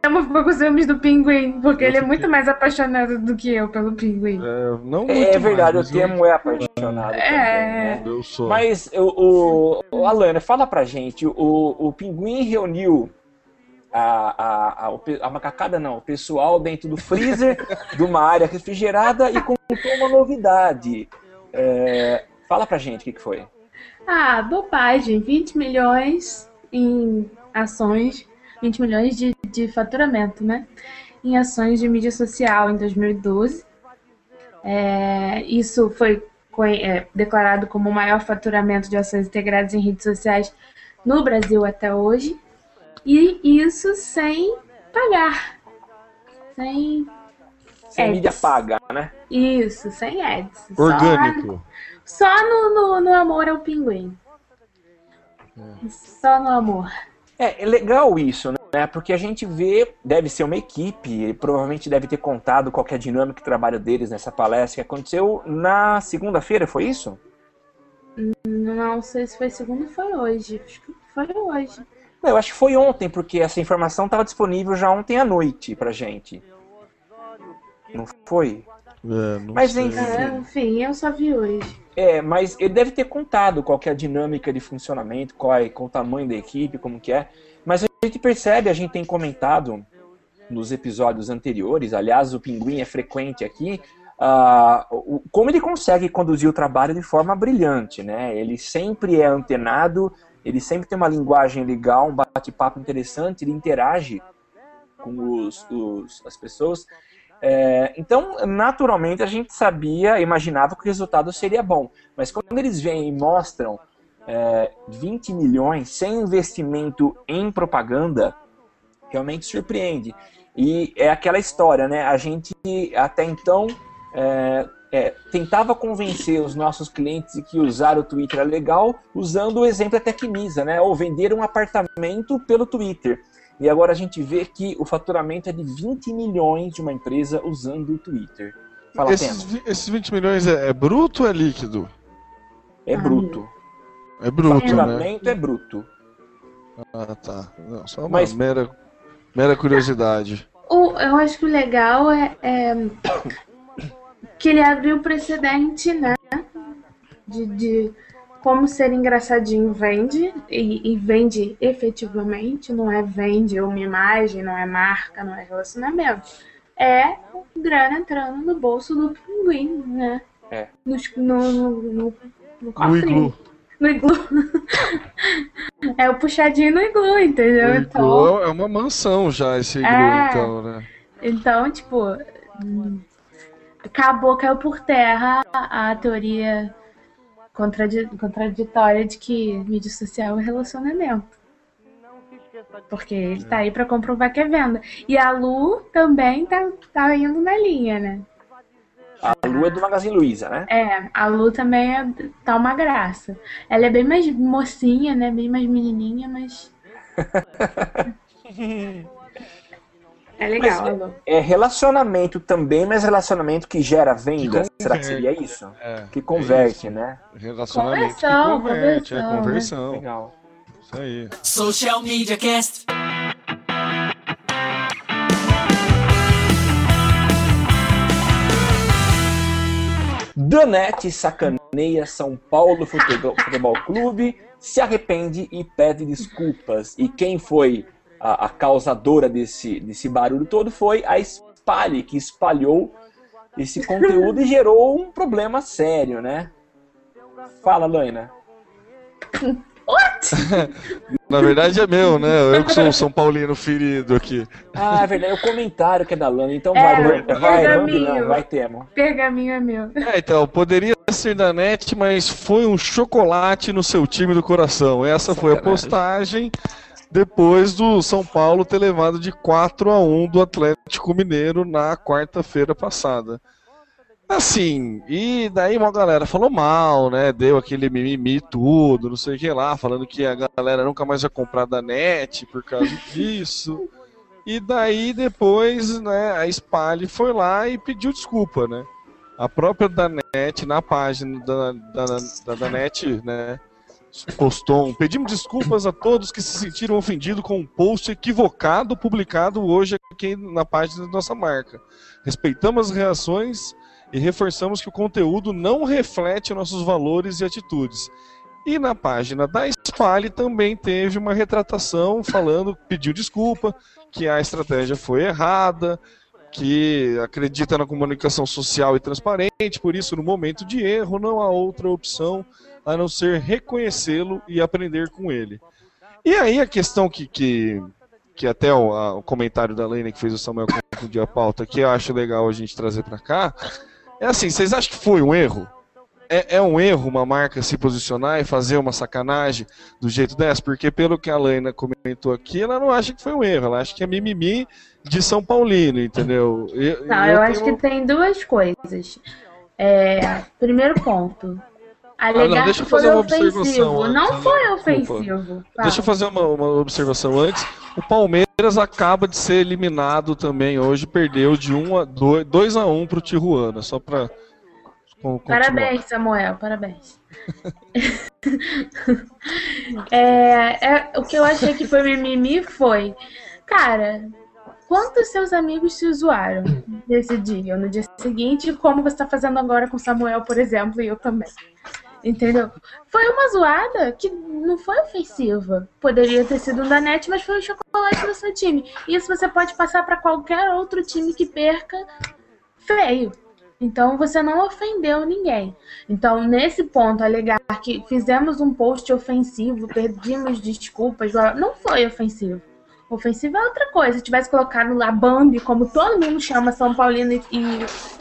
Temos poucos ciúmes do Pinguim, porque ele é muito mais apaixonado do que eu pelo Pinguim. É, não é verdade, mais, o Temo é apaixonado é... também, né? Eu sou. Mas, o, o, Alana, fala pra gente, o, o Pinguim reuniu a, a, a, a, macacada não, o pessoal dentro do freezer de uma área refrigerada e contou uma novidade. É, fala pra gente o que, que foi. Ah, bobagem. 20 milhões em ações, 20 milhões de, de faturamento, né? Em ações de mídia social em 2012. É, isso foi é, declarado como o maior faturamento de ações integradas em redes sociais no Brasil até hoje. E isso sem pagar. Sem. Sem ads. mídia paga, né? Isso, sem ads. Orgânico. Só, só no, no, no, amor ao pinguim. É. Só no amor. É, é legal isso, né? Porque a gente vê, deve ser uma equipe, provavelmente deve ter contado qual é a dinâmica de trabalho deles nessa palestra que aconteceu na segunda-feira, foi isso? Não sei se foi segunda ou foi hoje. Acho que foi hoje. Eu acho que foi ontem, porque essa informação estava disponível já ontem à noite pra gente. Não foi? É, não mas enfim. É, enfim, eu só vi hoje. É, mas ele deve ter contado qual é a dinâmica de funcionamento, qual é, qual o tamanho da equipe, como que é. Mas a gente percebe, a gente tem comentado nos episódios anteriores, aliás, o Pinguim é frequente aqui, o- como ele consegue conduzir o trabalho de forma brilhante, né? Ele sempre é antenado, ele sempre tem uma linguagem legal, um bate-papo interessante, ele interage com os, os- as pessoas. É, então, naturalmente, a gente sabia, imaginava que o resultado seria bom. Mas quando eles vêm e mostram é, 20 milhões sem investimento em propaganda, realmente surpreende. E é aquela história, né? A gente até então é, é, tentava convencer os nossos clientes de que usar o Twitter é legal, usando o exemplo da Tecnisa, né? Ou vender um apartamento pelo Twitter. E agora a gente vê que o faturamento é de 20 milhões de uma empresa usando o Twitter. Fala, Esses, vi- esses 20 milhões é, é bruto ou é líquido? É bruto. É O bruto, né? faturamento é bruto. Ah, tá. Não, só uma Mas- mera, mera curiosidade. O, eu acho que o legal é, é que ele abriu precedente, né? De, de como ser engraçadinho vende, e, e vende efetivamente, não é vende uma imagem, não é marca, não é relacionamento. É grana entrando no bolso do pinguim, né? É. No, no, no, no, no cofrinho. iglu. No iglu. é o puxadinho no iglu, entendeu? O Então- iglu é uma mansão já, esse iglu, É. então, né? Então, tipo, hum, acabou, caiu por terra a, a teoria contradi- contraditória de que mídia social é relacionamento. Porque ele tá aí pra comprovar que é venda. E a Lu também tá, tá indo na linha, né? A Lu é do Magazine Luiza, né? É, a Lu também é, tá uma graça. Ela é bem mais mocinha, né? Bem mais menininha, mas. É legal, a Lu. É relacionamento também, mas relacionamento que gera venda. Que Será que seria isso? É, Que converte, isso. né? Relacionamento que Conversão, converte, é conversão, né? conversão. Legal. Isso aí. Social Media Cast. Danete sacaneia São Paulo Futebol, Futebol Clube, se arrepende e pede desculpas. E quem foi a, a causadora desse, desse barulho todo foi a Spale, que espalhou esse conteúdo e gerou um problema sério, né? Fala, Laina. Na verdade é meu, né? Eu que sou o São Paulino ferido aqui. Ah, é verdade, é o comentário que é da Lana. Então É, vai, Laina, vai, não, vai, Temo. Pergaminho é meu. É, então, poderia ser da net, mas foi um chocolate no seu time do coração. Essa foi a postagem depois do São Paulo ter levado de 4 a 1 do Atlético Mineiro na quarta-feira passada. Assim, e daí uma galera falou mal, né? Deu aquele mimimi tudo, não sei o que lá, falando que a galera nunca mais vai comprar da net por causa disso. E daí depois, né, a Spale foi lá e pediu desculpa, né? A própria Danete, na página da, da, da Danete, né, postou um pedimos desculpas a todos que se sentiram ofendidos com um post equivocado publicado hoje aqui na página da nossa marca. Respeitamos as reações e reforçamos que o conteúdo não reflete nossos valores e atitudes. E na página da Spale também teve uma retratação falando, pediu desculpa, que a estratégia foi errada, que acredita na comunicação social e transparente, por isso, no momento de erro, não há outra opção a não ser reconhecê-lo e aprender com ele. E aí a questão que, que, que até o, a- o comentário da Lena que fez o Samuel confundir a pauta, que eu acho legal a gente trazer para cá, é assim, vocês acham que foi um erro? É, é um erro uma marca se posicionar e fazer uma sacanagem do jeito dessa? Porque pelo que a Lena comentou aqui, ela não acha que foi um erro, ela acha que é mimimi de São Paulino, entendeu? Eu, Não, eu, acho que tem duas coisas. É, primeiro ponto. Alegar não, deixa eu fazer uma observação ofensivo. antes, Não né? foi ofensivo. Fala. Deixa eu fazer uma, uma observação antes. O Palmeiras acaba de ser eliminado também hoje, perdeu de 1 a 2, 2 a 1 pro Tijuana, só para Parabéns, Samuel, parabéns. é, é, o que eu achei que foi mimimi foi, cara, quantos seus amigos se zoaram nesse dia ou no dia seguinte, como você tá fazendo agora com Samuel, por exemplo, e eu também. Entendeu? Foi uma zoada que não foi ofensiva. Poderia ter sido um da net, mas foi o chocolate do seu time. Isso você pode passar pra qualquer outro time que perca feio. Então você não ofendeu ninguém. Então, nesse ponto, alegar que fizemos um post ofensivo, pedimos desculpas, não foi ofensivo. Ofensivo é outra coisa. Se tivesse colocado lá Bambi, como todo mundo chama São Paulino e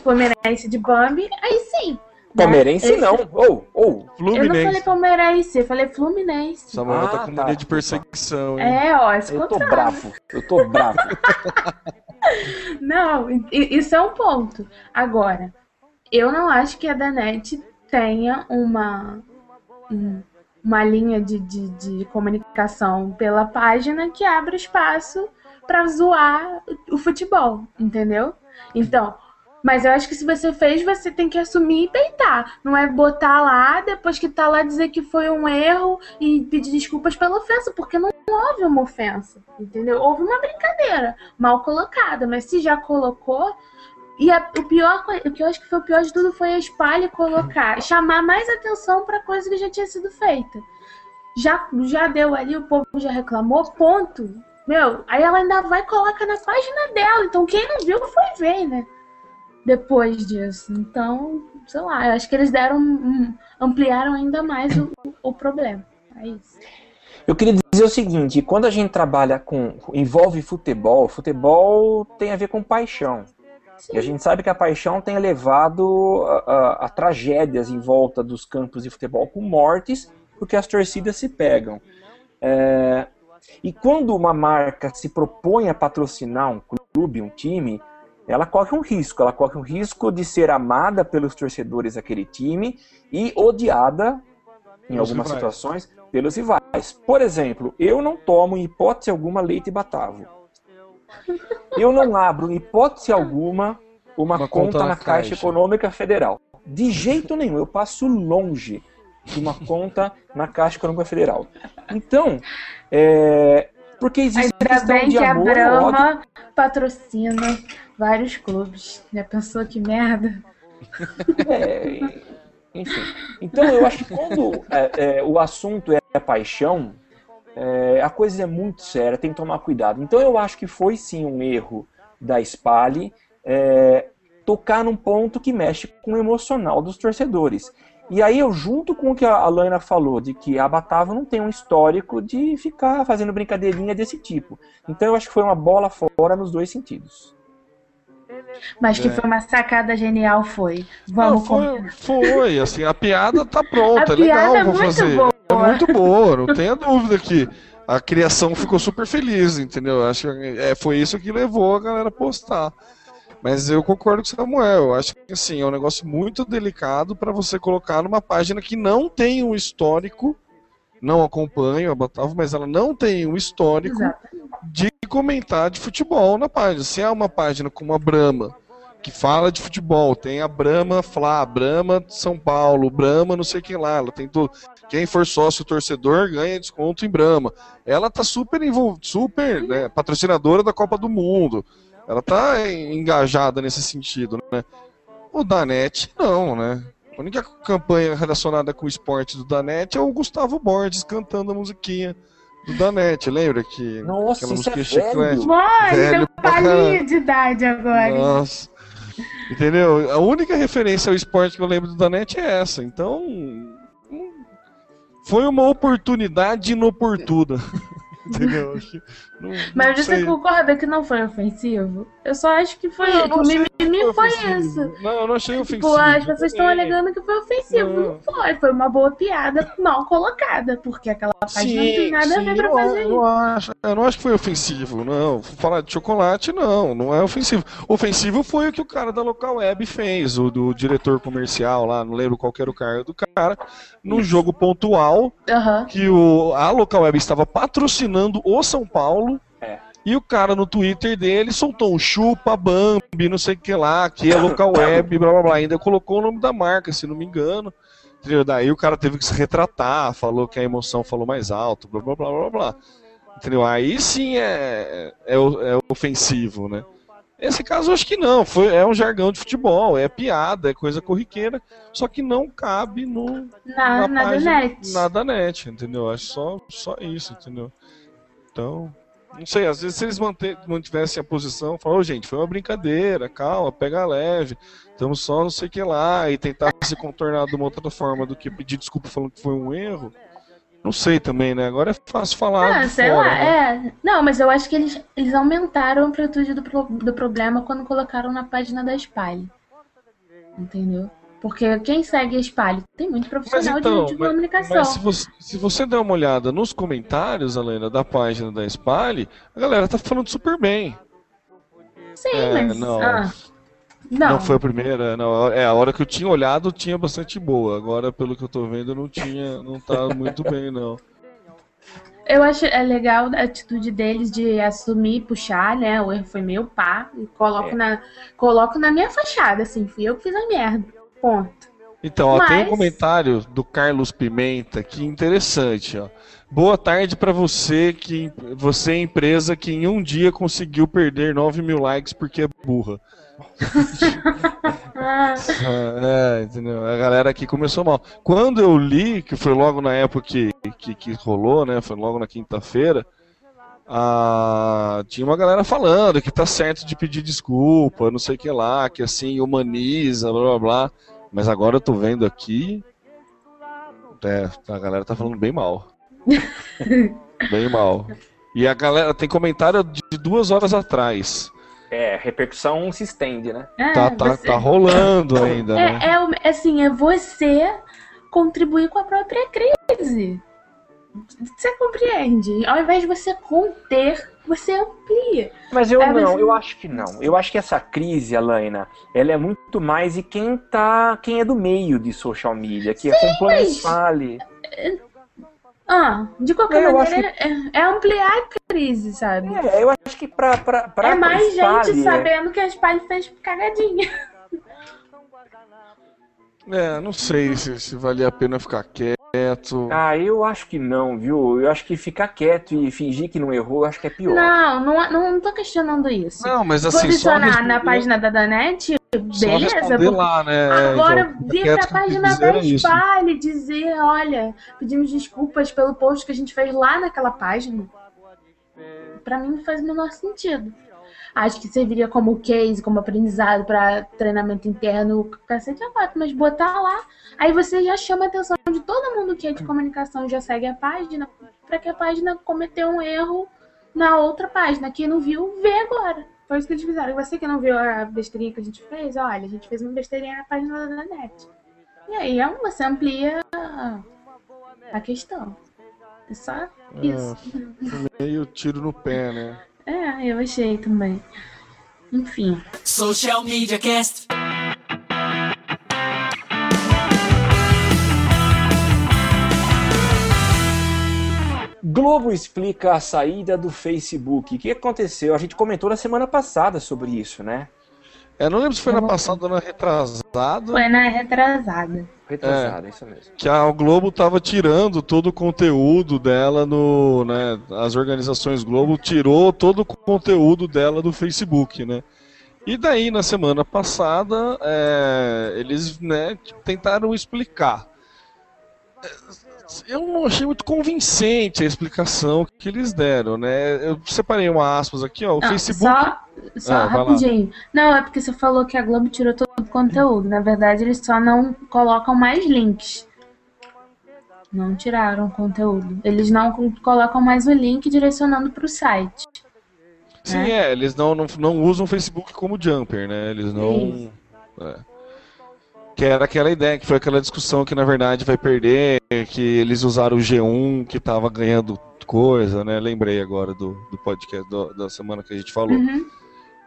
Palmeirense de Bambi, aí sim. Né? Palmeirense não. Ou, ou. Eu não falei palmeirense, eu falei fluminense. Samuel tá ah, tá com mania de perseguição. Hein? É, ó, Eu tô bravo. Eu tô bravo. não, isso é um ponto. Agora, eu não acho que a Danete tenha uma. uma linha de, de, de comunicação pela página que abre espaço para zoar o futebol, entendeu? Então, mas eu acho que se você fez, você tem que assumir e peitar. Não é botar lá, depois que tá lá, dizer que foi um erro e pedir desculpas pela ofensa, porque não houve uma ofensa, entendeu? Houve uma brincadeira mal colocada, mas se já colocou. E a, o pior, o que eu acho que foi o pior de tudo foi a espalha colocar, chamar mais atenção para coisa que já tinha sido feita. Já, já deu ali, o povo já reclamou, ponto. Meu, aí ela ainda vai e coloca na página dela. Então quem não viu foi ver, né? Depois disso. Então, sei lá, eu acho que eles deram ampliaram ainda mais o, o problema. É isso. Eu queria dizer o seguinte, quando a gente trabalha com envolve futebol, futebol tem a ver com paixão. Sim. E a gente sabe que a paixão tem levado a, a, a, tragédias em volta dos campos de futebol, com mortes, porque as torcidas se pegam. É, e quando uma marca se propõe a patrocinar um clube, um time, ela corre um risco. Ela corre um risco de ser amada pelos torcedores daquele time e odiada, em pelos algumas rivais. situações, pelos rivais. Por exemplo, eu não tomo, em hipótese alguma, leite batavo. Eu não abro, em hipótese alguma, uma, uma conta, conta, na, na Caixa, Caixa Econômica Federal. De jeito nenhum, eu passo longe de uma conta na Caixa Econômica Federal. Então, é, porque existe Ainda bem que a Brahma patrocina vários clubes. Já pensou que merda? É, enfim. Então eu acho que quando é, é, o assunto é paixão, é, a coisa é muito séria, tem que tomar cuidado. Então eu acho que foi sim um erro da Spali é, tocar num ponto que mexe com o emocional dos torcedores. E aí eu junto com o que a Laina falou, de que a Batava não tem um histórico de ficar fazendo brincadeirinha desse tipo. Então eu acho que foi uma bola fora nos dois sentidos. Mas que é. foi uma sacada genial, foi. Vamos não, foi, foi, assim, a piada tá pronta, a é legal, é vou fazer. Boa. É muito boa, não tenha dúvida que a criação ficou super feliz, entendeu? Acho que é, foi isso que levou a galera a postar. Mas eu concordo com o Samuel. Eu acho que assim, é um negócio muito delicado para você colocar numa página que não tem um histórico. Não acompanho a Batavo, mas ela não tem um histórico Exatamente. de comentar de futebol na página. Se é uma página como a Brahma, que fala de futebol, tem a Brahma Fla, Brahma São Paulo, Brahma não sei quem lá, ela tem tudo. Quem for sócio torcedor ganha desconto em Brahma. Ela tá super envolvida, super né, patrocinadora da Copa do Mundo. Ela tá engajada nesse sentido, né? O Danete, não, né? A única campanha relacionada com o esporte do Danete é o Gustavo Borges cantando a musiquinha do Danete, lembra que Nossa, aquela música é chiclete? Mãe, velho palinho de idade agora. Nossa. Entendeu? A única referência ao esporte que eu lembro do Danete é essa. Então, foi uma oportunidade inoportuna. Entendeu? Não, Mas você sei. concorda que não foi ofensivo? Eu só acho que foi. Não, o mimimi foi, foi isso. Não, eu não achei tipo, ofensivo. Tipo, as pessoas estão alegando que foi ofensivo. Não. não. foi. Foi uma boa piada mal colocada. Porque aquela página sim, não tem nada sim, a ver pra eu, fazer eu Acho, eu não acho que foi ofensivo, não. Falar de chocolate, não. Não é ofensivo. Ofensivo foi o que o cara da Local Web fez, o do diretor comercial lá, não lembro qual era o cargo do cara, num jogo pontual, que o, a Local Web estava patrocinando o São Paulo e o cara no Twitter dele soltou um chupa Bambi, não sei o que lá, que é local web, blá blá blá. Ainda colocou o nome da marca, se não me engano. Entendeu? Daí o cara teve que se retratar, falou que a emoção falou mais alto, blá blá blá blá blá. Entendeu? Aí sim é, é, é ofensivo, né? Esse caso eu acho que não, foi, é um jargão de futebol, é piada, é coisa corriqueira, só que não cabe no na, na nada página, net. Nada net, entendeu? Acho só, só isso, entendeu? Então, Não sei, às vezes se eles mantivessem a posição, falar, ô gente, foi uma brincadeira, calma, pega leve, estamos só não sei o que lá, e tentar se contornar de uma outra forma do que pedir desculpa falando que foi um erro. Não sei também, né? Agora é fácil falar. Ah, sei fora, lá, né? é. Não, mas eu acho que eles, eles aumentaram a amplitude do, pro- do problema quando colocaram na página da Spalhe. Entendeu? Porque quem segue a Spalhe tem muito profissional então, de, de mas- comunicação. mas se você, se você der uma olhada nos comentários, Helena, da página da Spale, a galera tá falando super bem. Sim, É, mas. não. ah, Não. não. foi a primeira, não. É, a hora que eu tinha olhado tinha bastante boa. Agora, pelo que eu tô vendo, não tinha, não tá muito bem, não. Eu acho é legal a atitude deles de assumir, puxar, né? O erro foi meu, pá, e coloco, É. na, coloco na minha fachada, assim, fui eu que fiz a merda. Ponto. Então, ó, tem um Mas- comentário do Carlos Pimenta que interessante, ó. Boa tarde pra você que você é empresa que em um dia conseguiu perder 9 mil likes porque é burra. É? A galera aqui começou mal. Quando eu li, que foi logo na época que, que, que rolou, né? Foi logo na quinta-feira. ah, tinha uma galera falando que tá certo de pedir desculpa, não sei o que lá, que assim humaniza, blá blá blá. Mas agora eu tô vendo aqui. É, a galera tá falando bem mal. bem mal. E a galera tem comentário de duas horas atrás. É, repercussão se estende, né? é, Tá, tá, você- tá rolando ainda, né? É, é, assim, é você contribuir com a própria crise. Você compreende? Ao invés de você conter, você amplia. Mas eu É, mas- não, eu acho que não. Eu acho que essa crise, Alaina, ela é muito mais de quem tá, quem é do meio de social media, que acompanha mas- Fale. Ah, de qualquer É, maneira, é, é ampliar a crise, sabe? É, eu acho que pra, pra, pra é mais gente é- sabendo que a Spalhe fez cagadinha. É, não sei se, se valia a pena ficar quieto. Ah, eu acho que não, viu? Eu acho que ficar quieto e fingir que não errou, eu acho que é pior. Não, não, não tô questionando isso. Não, mas assim, só Posicionar responder, na página da Danete, beleza. porque- lá, né? Agora, então, vir quieto pra que eu quis página da. Spalhe dizer, olha, pedimos desculpas pelo post que a gente fez lá naquela página. Pra mim não faz o menor sentido. Acho que serviria como case, como aprendizado pra treinamento interno, cacete a quatro, mas botar lá, aí você já chama a atenção de todo mundo que é de comunicação já segue a página, pra que a página cometeu um erro na outra página. Quem não viu, vê agora. Foi isso que eles fizeram. Você que não viu a besteirinha que a gente fez, olha, a gente fez uma besteirinha na página da net. E aí é você amplia a questão. É só isso. Meio tiro no pé, né? É, eu achei também. Enfim. Social Media Cast. Globo explica a saída do Facebook. O que aconteceu? A gente comentou na semana passada sobre isso, né? Eu não lembro se foi na passada ou na retrasada, Foi na retrasada. Retrasada, é. isso mesmo. que a Globo tava tirando todo o conteúdo dela no. Né, as organizações Globo tirou todo o conteúdo dela do Facebook, né? E daí, na semana passada, é, eles né, tentaram explicar. Eu não achei muito convincente a explicação que eles deram, né? Eu separei uma aspas aqui, ó. O Não, Facebook. Só, só Ah, rapidinho. Não, é porque você falou que a Globo tirou todo o conteúdo. Na verdade, eles só não colocam mais links. Não tiraram o conteúdo. Eles não co- colocam mais o link direcionando para o site. Sim, é, eles não, não, não usam o Facebook como jumper, né? Eles não. É. Que era aquela ideia, que foi aquela discussão que na verdade vai perder, que eles usaram o G1 que tava ganhando coisa, né? Lembrei agora do, do podcast do- da semana que a gente falou. Uhum.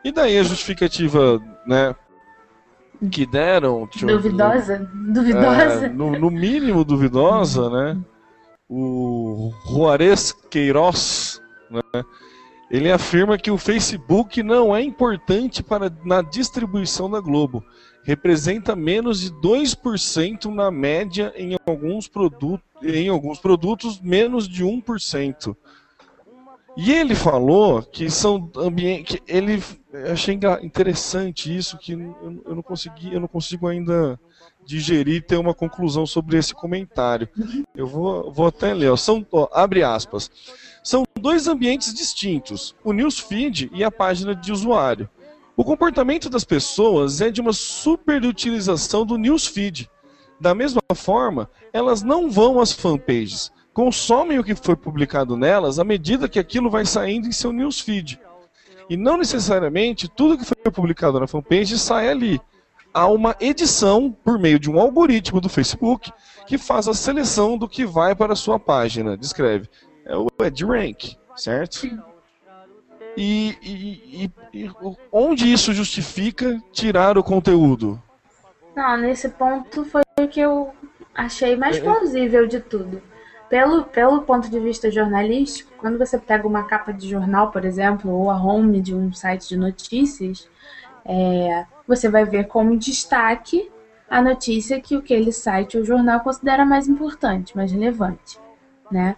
E daí a justificativa, né? Que deram. eu- Duvidosa? é, Duvidosa? no, no mínimo duvidosa, né? O Juarez Queiroz, né? Ele afirma que o Facebook não é importante para na distribuição da Globo. Representa menos de 2% na média em alguns, produtos, em alguns produtos, menos de 1%. E ele falou que são ambientes. Ele achei interessante isso que eu, eu não consegui, eu não consigo ainda digerir e ter uma conclusão sobre esse comentário. Eu vou, vou até ler. Ó. São, ó, abre aspas. São dois ambientes distintos, o newsfeed e a página de usuário. O comportamento das pessoas é de uma superutilização do newsfeed. Da mesma forma, elas não vão às fanpages, consomem o que foi publicado nelas à medida que aquilo vai saindo em seu newsfeed. E não necessariamente tudo que foi publicado na fanpage sai ali. Há uma edição por meio de um algoritmo do Facebook que faz a seleção do que vai para a sua página. Descreve. É o EdRank, certo? E, e, e, e onde isso justifica tirar o conteúdo? Não, nesse ponto foi o que eu achei mais é, é. plausível de tudo. Pelo, pelo ponto de vista jornalístico, quando você pega uma capa de jornal, por exemplo, ou a home de um site de notícias, é, você vai ver como destaque a notícia que aquele site ou jornal considera mais importante, mais relevante, né?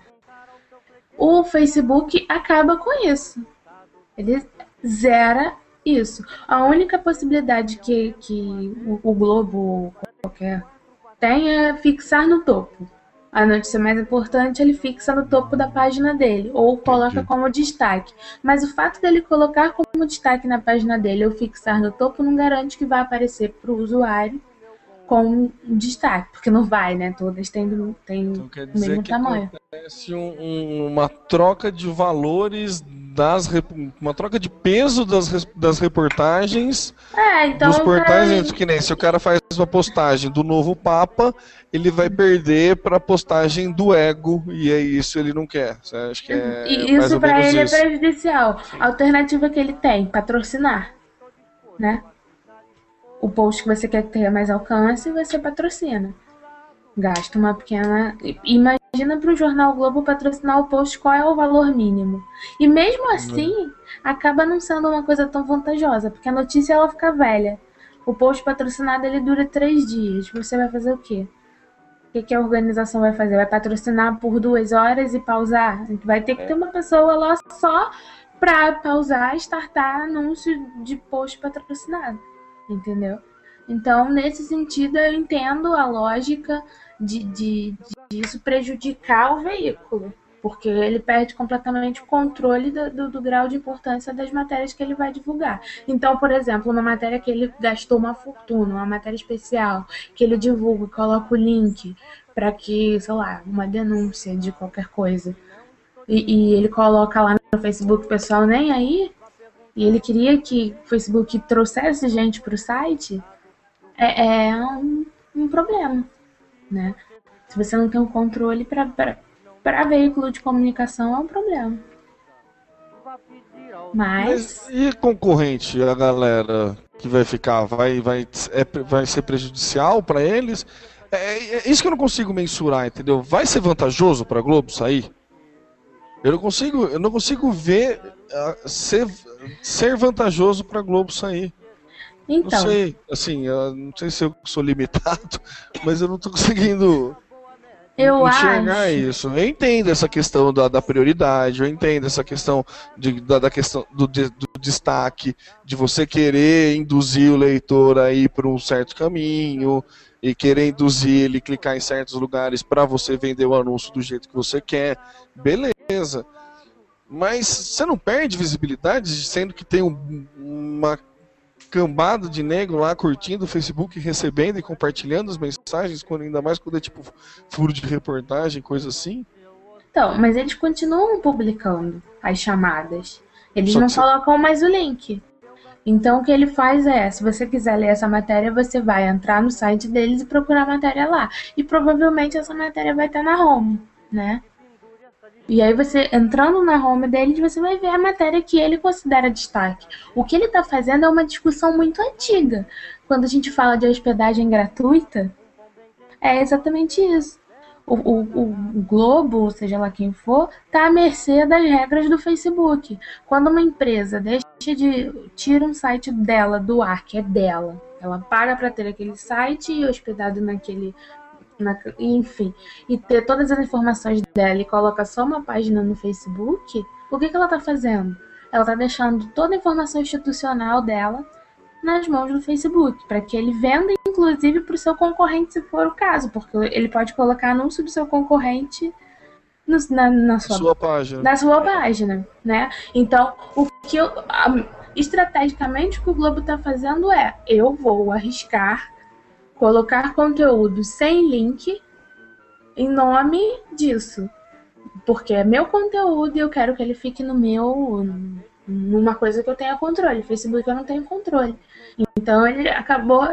O Facebook acaba com isso. Ele zera isso. A única possibilidade que, que o, o Globo qualquer tem é fixar no topo a notícia mais importante ele fixa no topo da página dele ou coloca como destaque. Mas o fato dele colocar como destaque na página dele ou fixar no topo não garante que vai aparecer para o usuário com destaque, porque não vai, né? Todas têm, têm então, quer dizer o mesmo que tamanho. Acontece um, um, uma troca de valores das uma troca de peso das, das reportagens é, então dos portais vai... que nem se o cara faz uma postagem do novo papa ele vai perder para a postagem do ego e é isso ele não quer acho que é isso para ele é isso. é prejudicial a alternativa que ele tem patrocinar né o post que você quer ter mais alcance você patrocina gasta uma pequena Imagina para o Jornal Globo patrocinar o post qual é o valor mínimo. E mesmo assim, acaba não sendo uma coisa tão vantajosa, porque a notícia ela fica velha. O post patrocinado ele dura três dias. Você vai fazer o quê? O que, que a organização vai fazer? Vai patrocinar por duas horas e pausar? Vai ter que ter uma pessoa lá só para pausar e startar anúncio de post patrocinado. Entendeu? Então, nesse sentido, eu entendo a lógica de, de, de isso prejudicar o veículo, porque ele perde completamente o controle do, do, do, grau de importância das matérias que ele vai divulgar. Então, por exemplo, uma matéria que ele gastou uma fortuna, uma matéria especial, que ele divulga, coloca o link para que, sei lá, uma denúncia de qualquer coisa, e, e ele coloca lá no Facebook, o pessoal nem aí, e ele queria que o Facebook trouxesse gente para o site, é, é um, um problema né? Se você não tem um controle para veículo de comunicação, é um problema. Mas... Mas e concorrente, a galera que vai ficar, vai, vai, é, vai ser prejudicial para eles? É, é, isso que eu não consigo mensurar, entendeu? Vai ser vantajoso para Globo sair? Eu não consigo, eu não consigo ver uh, ser, ser vantajoso para Globo sair. Então. Não sei, assim, não sei se eu sou limitado, mas eu não estou conseguindo eu enxergar acho. isso. Eu entendo essa questão da, da prioridade, eu entendo essa questão de, da, da questão do, de, do, destaque, de você querer induzir o leitor a ir para um certo caminho e querer induzir ele a clicar em certos lugares para você vender o anúncio do jeito que você quer. Beleza. Mas você não perde visibilidade sendo que tem um, uma cambada de negro lá curtindo o Facebook, recebendo e compartilhando as mensagens, quando, ainda mais quando é tipo furo de reportagem, coisa assim. Então, mas eles continuam publicando as chamadas. Eles Só não colocam mais o link. Então o que ele faz é, se você quiser ler essa matéria, você vai entrar no site deles e procurar a matéria lá. E provavelmente essa matéria vai estar na home, né? E aí você, entrando na home dele, você vai ver a matéria que ele considera destaque. O que ele está fazendo é uma discussão muito antiga. Quando a gente fala de hospedagem gratuita, é exatamente isso. O, o, o Globo, seja lá quem for, está à mercê das regras do Facebook. Quando uma empresa deixa de tira um site dela do ar, que é dela, ela paga para ter aquele site hospedado naquele na, enfim, e ter todas as informações dela e coloca só uma página no Facebook, O que, que ela está fazendo? Ela está deixando toda a informação institucional dela nas mãos do Facebook, para que ele venda, inclusive, para o seu concorrente, se for o caso, porque ele pode colocar anúncio do seu concorrente no, na, na, sua, Sua página. na sua página, né? Então, o que eu, a- estrategicamente o que o Globo está fazendo é, eu vou arriscar colocar conteúdo sem link em nome disso, porque é meu conteúdo e eu quero que ele fique no meu numa coisa que eu tenha controle. Facebook eu não tenho controle. Então ele acabou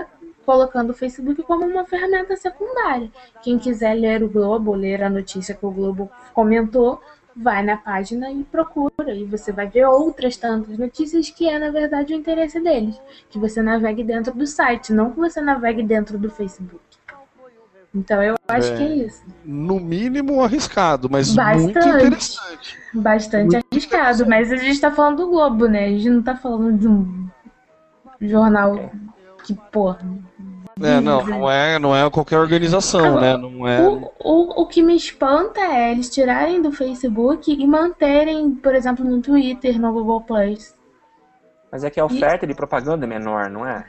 colocando o Facebook como uma ferramenta secundária. Quem quiser ler o Globo, ler a notícia que o Globo comentou, vai na página e procura. E você vai ver outras tantas notícias que é, na verdade, o interesse deles. Que você navegue dentro do site, não que você navegue dentro do Facebook. Então eu acho É. que é isso. No mínimo arriscado, mas muito Bastante. interessante. Bastante Muito arriscado, mas a gente tá falando do Globo, né? A gente não tá falando de um jornal que, porra. É, não, não é, não é qualquer organização, né? Não é. O, o, o que me espanta é eles tirarem do Facebook e manterem, por exemplo, no Twitter, no Google Plus. Mas é que a oferta de propaganda é menor, não é?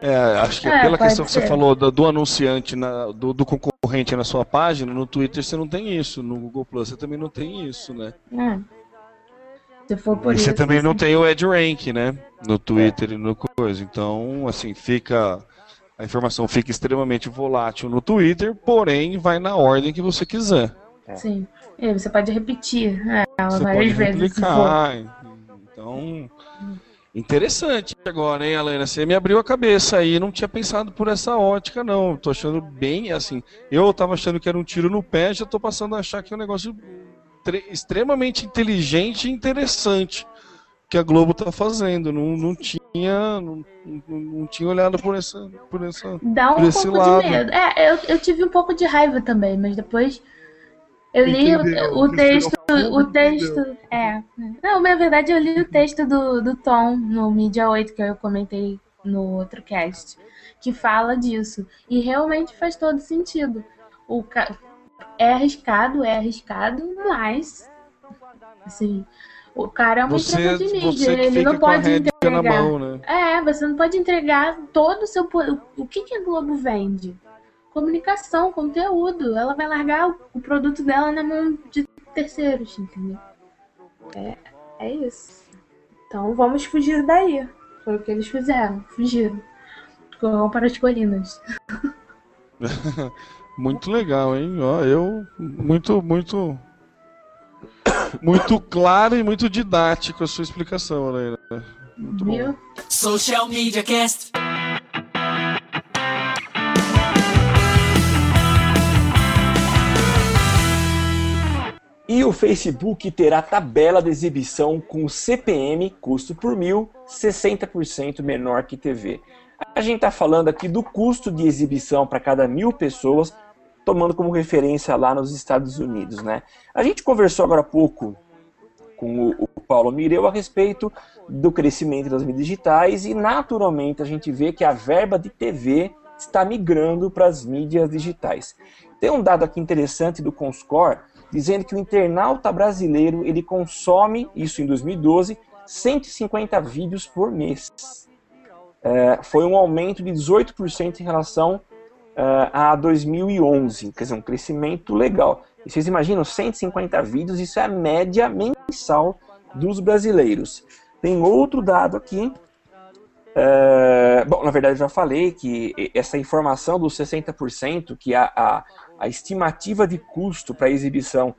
É, acho que É, pela questão que você ser. falou do, do anunciante, na- do, do concorrente na sua página, no Twitter você não tem isso, no Google Plus você também não tem isso, né? É. Se for por e isso. você também não assim. tem o EdRank, né? No Twitter e no coisa. Então, assim, fica. A informação fica extremamente volátil no Twitter, porém vai na ordem que você quiser. Sim. E você pode repetir é, ela Você várias pode vezes. replicar. Então, interessante agora, hein, Helena? Você me abriu a cabeça aí, não tinha pensado por essa ótica, não. Tô achando bem, assim, eu tava achando que era um tiro no pé, já tô passando a achar que é um negócio tre- extremamente inteligente e interessante que a Globo tá fazendo. Não, não tinha, não, não, não tinha olhado por essa, por essa. Dá um por esse pouco lado. de medo. É, eu, eu tive um pouco de raiva também, mas depois eu li Entendeu? o, o Você texto. O texto. É. Não, na verdade eu li o texto do, do Tom no Mídia 8, que eu comentei no outro cast, que fala disso. E realmente faz todo sentido. O ca... É arriscado, é arriscado, mas. Assim. O cara é uma Você, empresa de mídia, ele não pode entregar. mão, né? É, você não pode entregar todo o seu. O que, que a Globo vende? Comunicação, conteúdo. Ela vai largar o, o produto dela na mão de terceiros, entendeu? É, é isso. Então vamos fugir daí. Foi o que eles fizeram. Fugiram. Corram para as colinas. Muito legal, hein? Ó, eu muito, muito, muito claro e muito didático a sua explicação, Helena. Muito bom. Social Media Cast. E o Facebook terá tabela de exibição com CPM, custo por mil, 60% menor que TV. A gente está falando aqui do custo de exibição para cada mil pessoas, tomando como referência lá nos Estados Unidos. Né? A gente conversou agora há pouco com o, o Paulo Mireu a respeito do crescimento das mídias digitais e, naturalmente, a gente vê que a verba de TV está migrando para as mídias digitais. Tem um dado aqui interessante do Comscore dizendo que o internauta brasileiro ele consome, isso em 2012, 150 vídeos por mês. É, foi um aumento de 18% em relação é, a 2011, quer dizer, um crescimento legal. E vocês imaginam, 150 vídeos, isso é a média mensal dos brasileiros. Tem outro dado aqui. é, bom, na verdade, eu já falei que essa informação dos 60%, que a, a, a estimativa de custo para exibição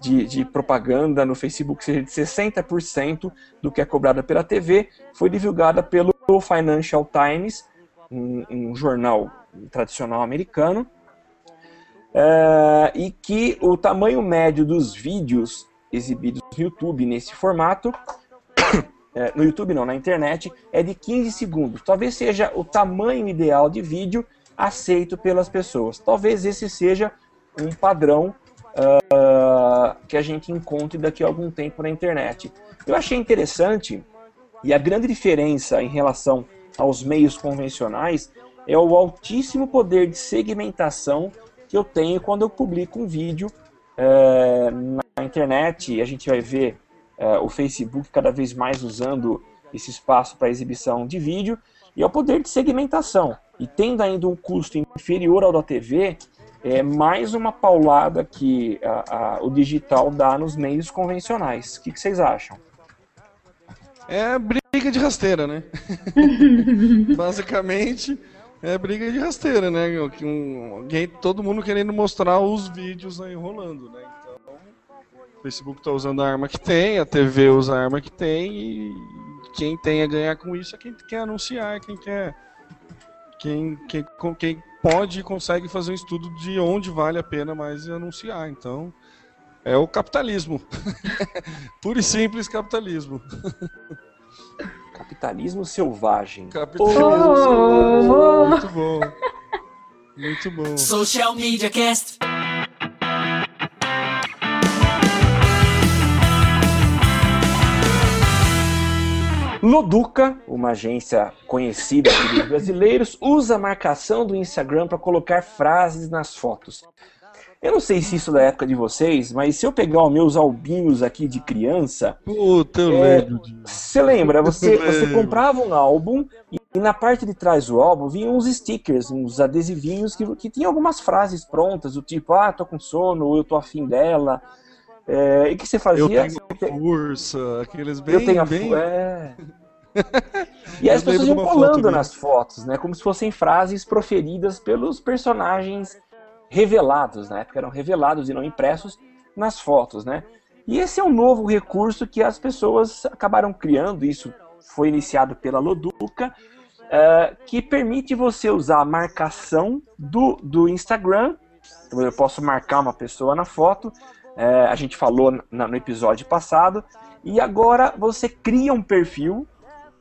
de, de, propaganda no Facebook seja de 60% do que é cobrada pela TV, foi divulgada pelo Financial Times, um, um jornal tradicional americano, é, e que o tamanho médio dos vídeos exibidos no YouTube nesse formato, é, no YouTube não, na internet, é de 15 segundos. Talvez seja o tamanho ideal de vídeo aceito pelas pessoas. Talvez esse seja um padrão uh, que a gente encontre daqui a algum tempo na internet. Eu achei interessante, e a grande diferença em relação aos meios convencionais é o altíssimo poder de segmentação que eu tenho quando eu publico um vídeo uh, na internet. A gente vai ver é, o Facebook cada vez mais usando esse espaço para exibição de vídeo, e é o poder de segmentação. E tendo ainda um custo inferior ao da TV, é mais uma paulada que a, a, o digital dá nos meios convencionais. O que, que vocês acham? É briga de rasteira, né? Basicamente, é briga de rasteira, né? Alguém, todo mundo querendo mostrar os vídeos aí rolando, né? Então, o Facebook tá usando a arma que tem, a TV usa a arma que tem, e quem tem a ganhar com isso é quem quer anunciar, quem quer. Quem, quem, quem pode e consegue fazer um estudo de onde vale a pena mais anunciar. Então, é o capitalismo. Puro e simples capitalismo. Capitalismo selvagem. Capitalismo oh! selvagem. Muito bom. Muito bom. Social Media Cast. Loduca, uma agência conhecida dos brasileiros, usa a marcação do Instagram para colocar frases nas fotos. Eu não sei se isso é da época de vocês, mas se eu pegar os meus albinhos aqui de criança. Puta, eu é, lembro. Você lembra? Você, você comprava um álbum e, na parte de trás do álbum vinham uns stickers, uns adesivinhos que, que tinham algumas frases prontas, do tipo, ah, tô com sono, ou eu tô afim dela. É, e que você fazia? Eu tenho força, aqueles bem. Eu tenho a bem... É. E as pessoas iam colando foto nas fotos, né? Como se fossem frases proferidas pelos personagens revelados, na época eram revelados e não impressos nas fotos, né? E esse é um novo recurso que as pessoas acabaram criando, isso foi iniciado pela Loduca, uh, que permite você usar a marcação do, do Instagram, então eu posso marcar uma pessoa na foto, uh, a gente falou na, no episódio passado, e agora você cria um perfil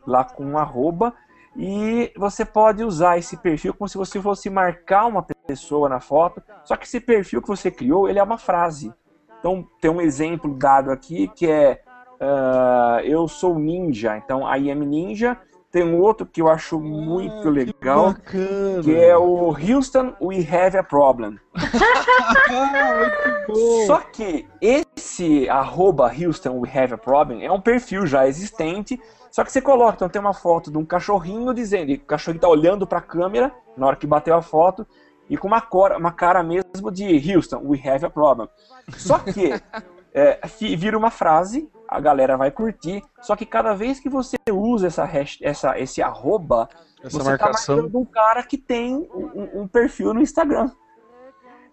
lá com um arroba e você pode usar esse perfil como se você fosse marcar uma pessoa na foto, só que esse perfil que você criou, ele é uma frase. Então, tem um exemplo dado aqui que é uh, eu sou ninja, então I am ninja. Tem um outro que eu acho muito ah, legal, que, que, é o Houston, we have a problem. Só que esse arroba Houston, we have a problem é um perfil já existente só que você coloca, então tem uma foto de um cachorrinho dizendo, o cachorrinho tá olhando para a câmera na hora que bateu a foto e com uma, cor, uma cara mesmo de Houston, we have a problem. Só que é, vira uma frase, a galera vai curtir, só que cada vez que você usa essa, essa esse arroba, essa você tá marcação. tá marcando um cara que tem um, um perfil no Instagram.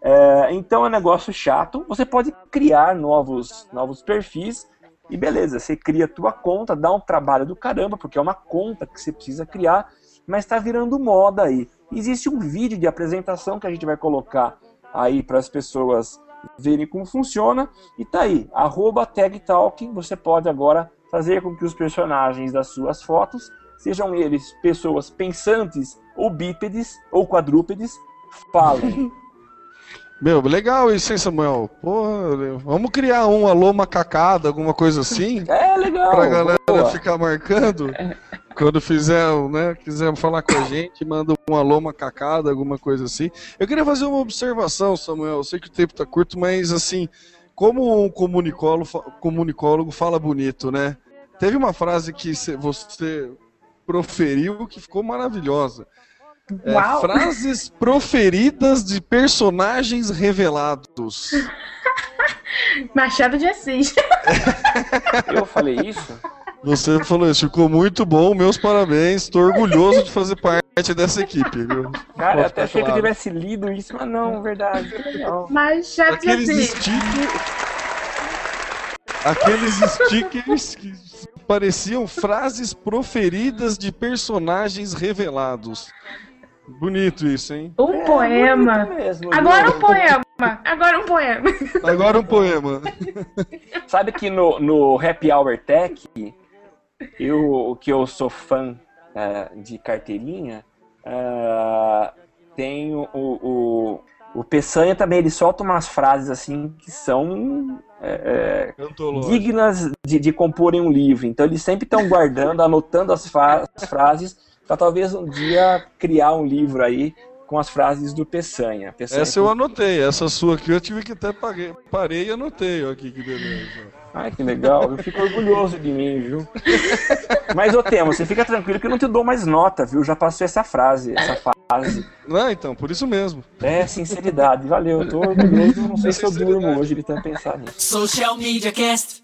É, então é um negócio chato. Você pode criar novos, novos perfis e beleza, você cria a tua conta, dá um trabalho do caramba, porque é uma conta que você precisa criar, mas está virando moda aí. Existe um vídeo de apresentação que a gente vai colocar aí para as pessoas verem como funciona. E tá aí, arroba TagTalk, você pode agora fazer com que os personagens das suas fotos, sejam eles pessoas pensantes ou bípedes ou quadrúpedes, falem. Meu, legal isso, hein, Samuel? Porra, vamos criar um alô macacada, alguma coisa assim? É, legal. Pra galera boa. ficar marcando. Quando fizer, né, quiser falar com a gente, manda um alô macacada, alguma coisa assim. Eu queria fazer uma observação, Samuel. Eu sei que o tempo tá curto, mas assim, como um comunicólogo, comunicólogo fala bonito, né? Teve uma frase que você proferiu que ficou maravilhosa. É, frases proferidas de personagens revelados. Machado de Assis. Eu falei isso? Você falou isso, ficou muito bom, meus parabéns, estou orgulhoso de fazer parte dessa equipe. Viu? Cara, eu até achei claro. que eu tivesse lido isso, mas não, verdade. Não. Machado Aqueles de stickers. Aqueles stickers que pareciam frases proferidas de personagens revelados. Bonito isso, hein? Um é, poema. Mesmo, Agora um poema. Agora um poema. Agora um poema. Sabe que no, no Happy Hour Tech, eu, que eu sou fã uh, de carteirinha, uh, tem o, o, o Peçanha também, ele solta umas frases assim que são é, dignas de, de comporem um livro. Então eles sempre estão guardando, anotando as, as frases para talvez um dia criar um livro aí com as frases do Peçanha. Peçanha essa eu anotei, essa sua aqui eu tive que até paguei, parei e anotei, aqui que beleza. Ai, que legal. Eu fico orgulhoso de mim, viu? Mas, ô Temo, você fica tranquilo que eu não te dou mais nota, viu? Já passou essa frase, essa fase. Não, então, por isso mesmo. É, sinceridade. Valeu, eu tô orgulhoso. Não sei se eu durmo hoje de tanto pensar nisso. Social Media Cast.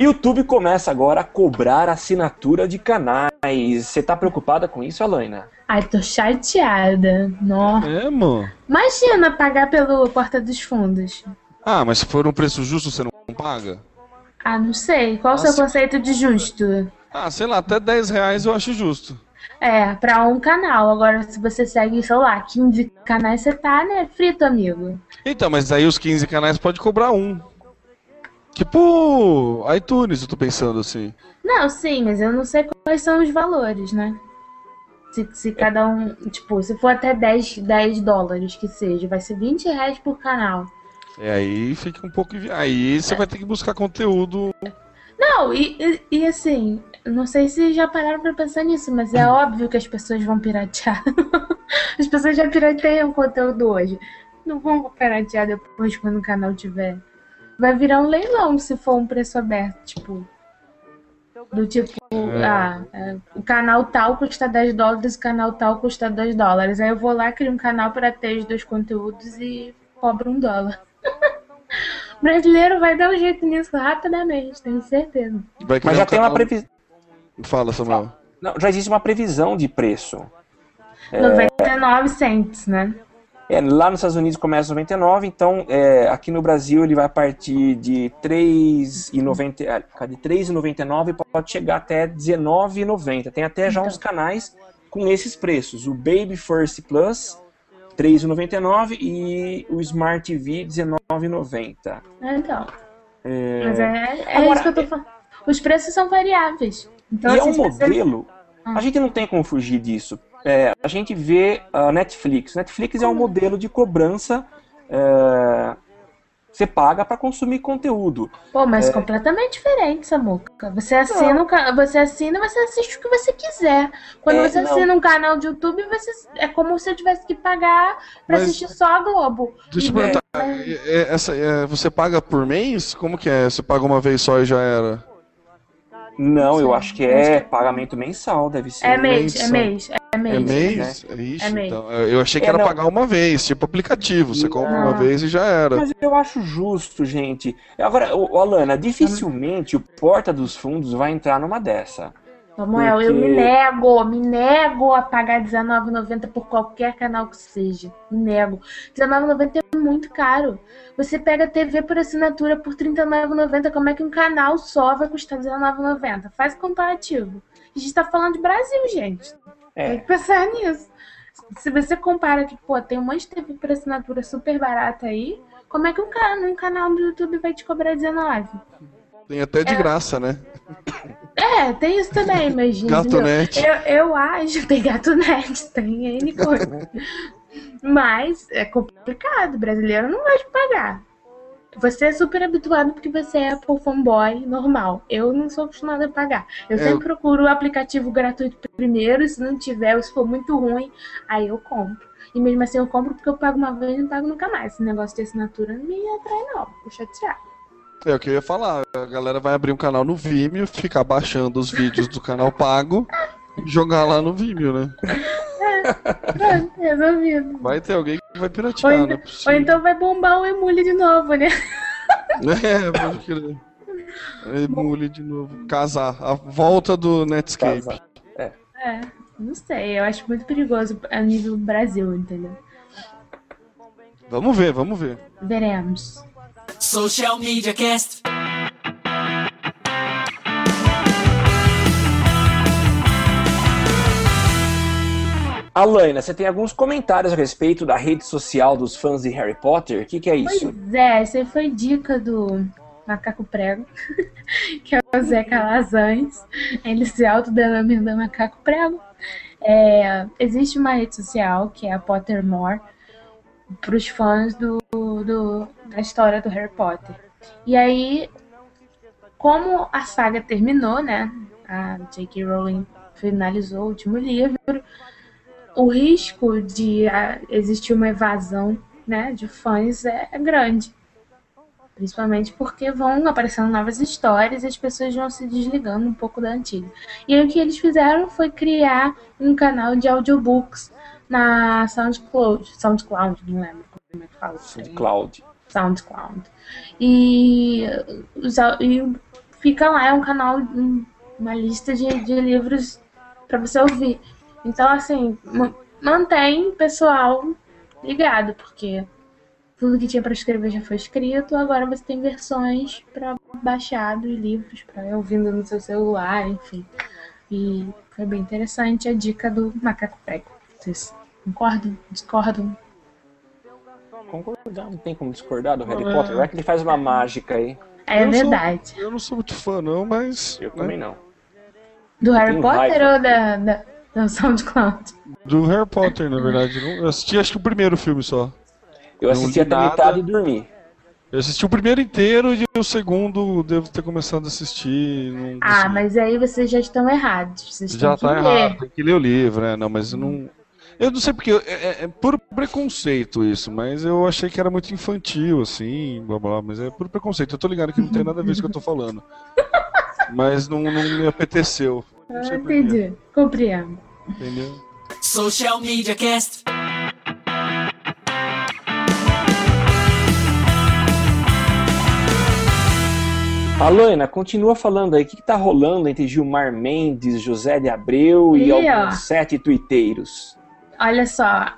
YouTube começa agora a cobrar assinatura de canais. Você tá preocupada com isso, Alaina? Ai, tô chateada. Nossa. É, mano. Imagina pagar pelo Porta dos Fundos. Ah, mas se for um preço justo, você não paga? Ah, não sei. Qual o seu Nossa. conceito de justo? Ah, sei lá, até 10 reais eu acho justo. É, pra um canal. Agora, se você segue, sei lá, 15 canais, você tá, né, frito, amigo. Então, mas aí os 15 canais pode cobrar um. Tipo, iTunes, eu tô pensando assim. Não, sim, mas eu não sei quais são os valores, né? Se, se cada um, tipo, se for até 10, 10 dólares que seja, vai ser 20 reais por canal. É, aí fica um pouco. Aí você vai ter que buscar conteúdo. Não, e, e, e assim, não sei se já pararam pra pensar nisso, mas é óbvio que as pessoas vão piratear. As pessoas já pirateiam conteúdo hoje. Não vão piratear depois quando o canal tiver. Vai virar um leilão se for um preço aberto, tipo. Do tipo, ah, é, o canal tal custa 10 dólares, o canal tal custa 2 dólares. Aí eu vou lá, crio um canal para ter os dois conteúdos e cobro um dólar. O brasileiro vai dar um jeito nisso rapidamente, tenho certeza. Mas já um tem uma canal- previsão. Fala, Samuel. Não, já existe uma previsão de preço. 99 cents, né? É, lá nos Estados Unidos começa 99, então é, aqui no Brasil ele vai partir de 3,90 ah, de 3,99 pode chegar até 19,90. Tem até já Então. uns canais com esses preços. O Baby First Plus 3,99 e o Smart TV 19,90. Então. É, Mas é, é Agora, isso que eu tô falando. Os preços são variáveis. Então, e é assim, um se você- modelo. Ah. A gente não tem como fugir disso. É, a gente vê a Netflix. Netflix é um modelo de cobrança. é, você paga para consumir conteúdo. Pô, mas É. completamente diferente, Samuca. Você assina, um ca- você assina, você assiste o que você quiser. Quando É, você não. assina um canal de YouTube, você é como se eu tivesse que pagar pra Mas- assistir só a Globo. Deixa eu perguntar. é- é- essa, é, você paga por mês? Como que é? Você paga uma vez só e já era? Não, eu acho que é que- pagamento mensal, deve ser. É mês, é mensal. mês, é mês. É mês? É isso? É mês. Então, eu achei que É, era não. pagar uma vez, tipo aplicativo. Você compra uma Não. vez e já era. Mas eu acho justo, gente. Agora, Alana, dificilmente o Porta dos Fundos vai entrar numa dessa. Samuel, eu Porque- me nego, me nego a pagar R$19,90 por qualquer canal que seja. Me nego. R$19,90 é muito caro. Você pega TV por assinatura por R$39,90. Como é que um canal só vai custar R$19,90? Faz comparativo. A gente tá falando de Brasil, gente. Tem É. que pensar nisso. Se você compara que, pô, tem um monte de TV por assinatura super barata aí, como é que um, ca- um canal do YouTube vai te cobrar R$19? Tem até de É. graça, né? É, tem isso também, mas gente, Gatonete. eu, eu acho, tem gatonete, tem N coisa. Mas é complicado, brasileiro não vai te pagar. Você é super habituado porque você é Apple fanboy normal. Eu não sou acostumada a pagar. Eu É, sempre procuro o aplicativo gratuito primeiro, se não tiver, se for muito ruim, aí eu compro. E mesmo assim eu compro porque eu pago uma vez e não pago nunca mais. Esse negócio de assinatura não me atrai, não. Fico chateada. É o que eu ia falar. A galera vai abrir um canal no Vimeo, ficar baixando os vídeos do canal pago e jogar lá no Vimeo, né? Pronto, resolvido. Vai ter alguém que vai Ou, piratear, então- não é ou então vai bombar o Emule de novo, né? É, pode crer. Emule de novo. Casar. A volta do Netscape. Casar. É, não sei. Eu acho muito perigoso a nível Brasil, entendeu? Vamos ver, vamos ver. Veremos. Social Media Cast. Alaina, você tem alguns comentários a respeito da rede social dos fãs de Harry Potter? O que, que é isso? Pois é, essa aí foi dica do Macaco Prego, que é o Zé Calazans. Ele se autodenomina Macaco Prego. É, existe uma rede social que é a Pottermore para os fãs do, do- da história do Harry Potter. E aí, como a saga terminou, né? A J.K. Rowling finalizou o último livro. o risco de ah, existir uma evasão né, de fãs é, é grande. Principalmente porque vão aparecendo novas histórias e as pessoas vão se desligando um pouco da antiga. E aí o que eles fizeram foi criar um canal de audiobooks na SoundCloud. SoundCloud, não lembro como é que fala. SoundCloud. SoundCloud. E, e fica lá, é um canal, um- uma lista de, de livros para você ouvir. Então, assim, ma- mantém o pessoal ligado, porque tudo que tinha para escrever já foi escrito, agora você tem versões para baixar dos livros, para ir ouvindo no seu celular, enfim. E foi bem interessante a dica do macaco prego. Vocês concordam? Discordam? Concordar, não tem como discordar do Harry É. Potter. Vai que ele faz uma mágica aí. É Eu sou- verdade. Eu não sou muito fã, não, mas. Eu né, também não. Do Harry Potter raiva. ou da, da, da SoundCloud? Do Harry Potter, na verdade. Eu assisti acho que o primeiro filme só. Eu Não assisti até metade e dormi. Eu assisti o primeiro inteiro e o segundo devo ter começado a assistir. Não Ah, mas aí vocês já estão errados. Vocês Já tá ler. errado, tem que ler o livro, né? Não, mas eu não. Eu não sei porque é, é, é por preconceito isso, mas eu achei que era muito infantil, assim, blá blá, mas é por preconceito. Eu tô ligado que não tem nada a ver com isso que eu tô falando. Mas não, não me apeteceu. Não Ah, porquê, entendi. Compreendo. entendeu? Social Media Cast. Alana, continua falando aí. O que, que tá rolando entre Gilmar Mendes, José de Abreu e ó. alguns sete tuiteiros? Olha só.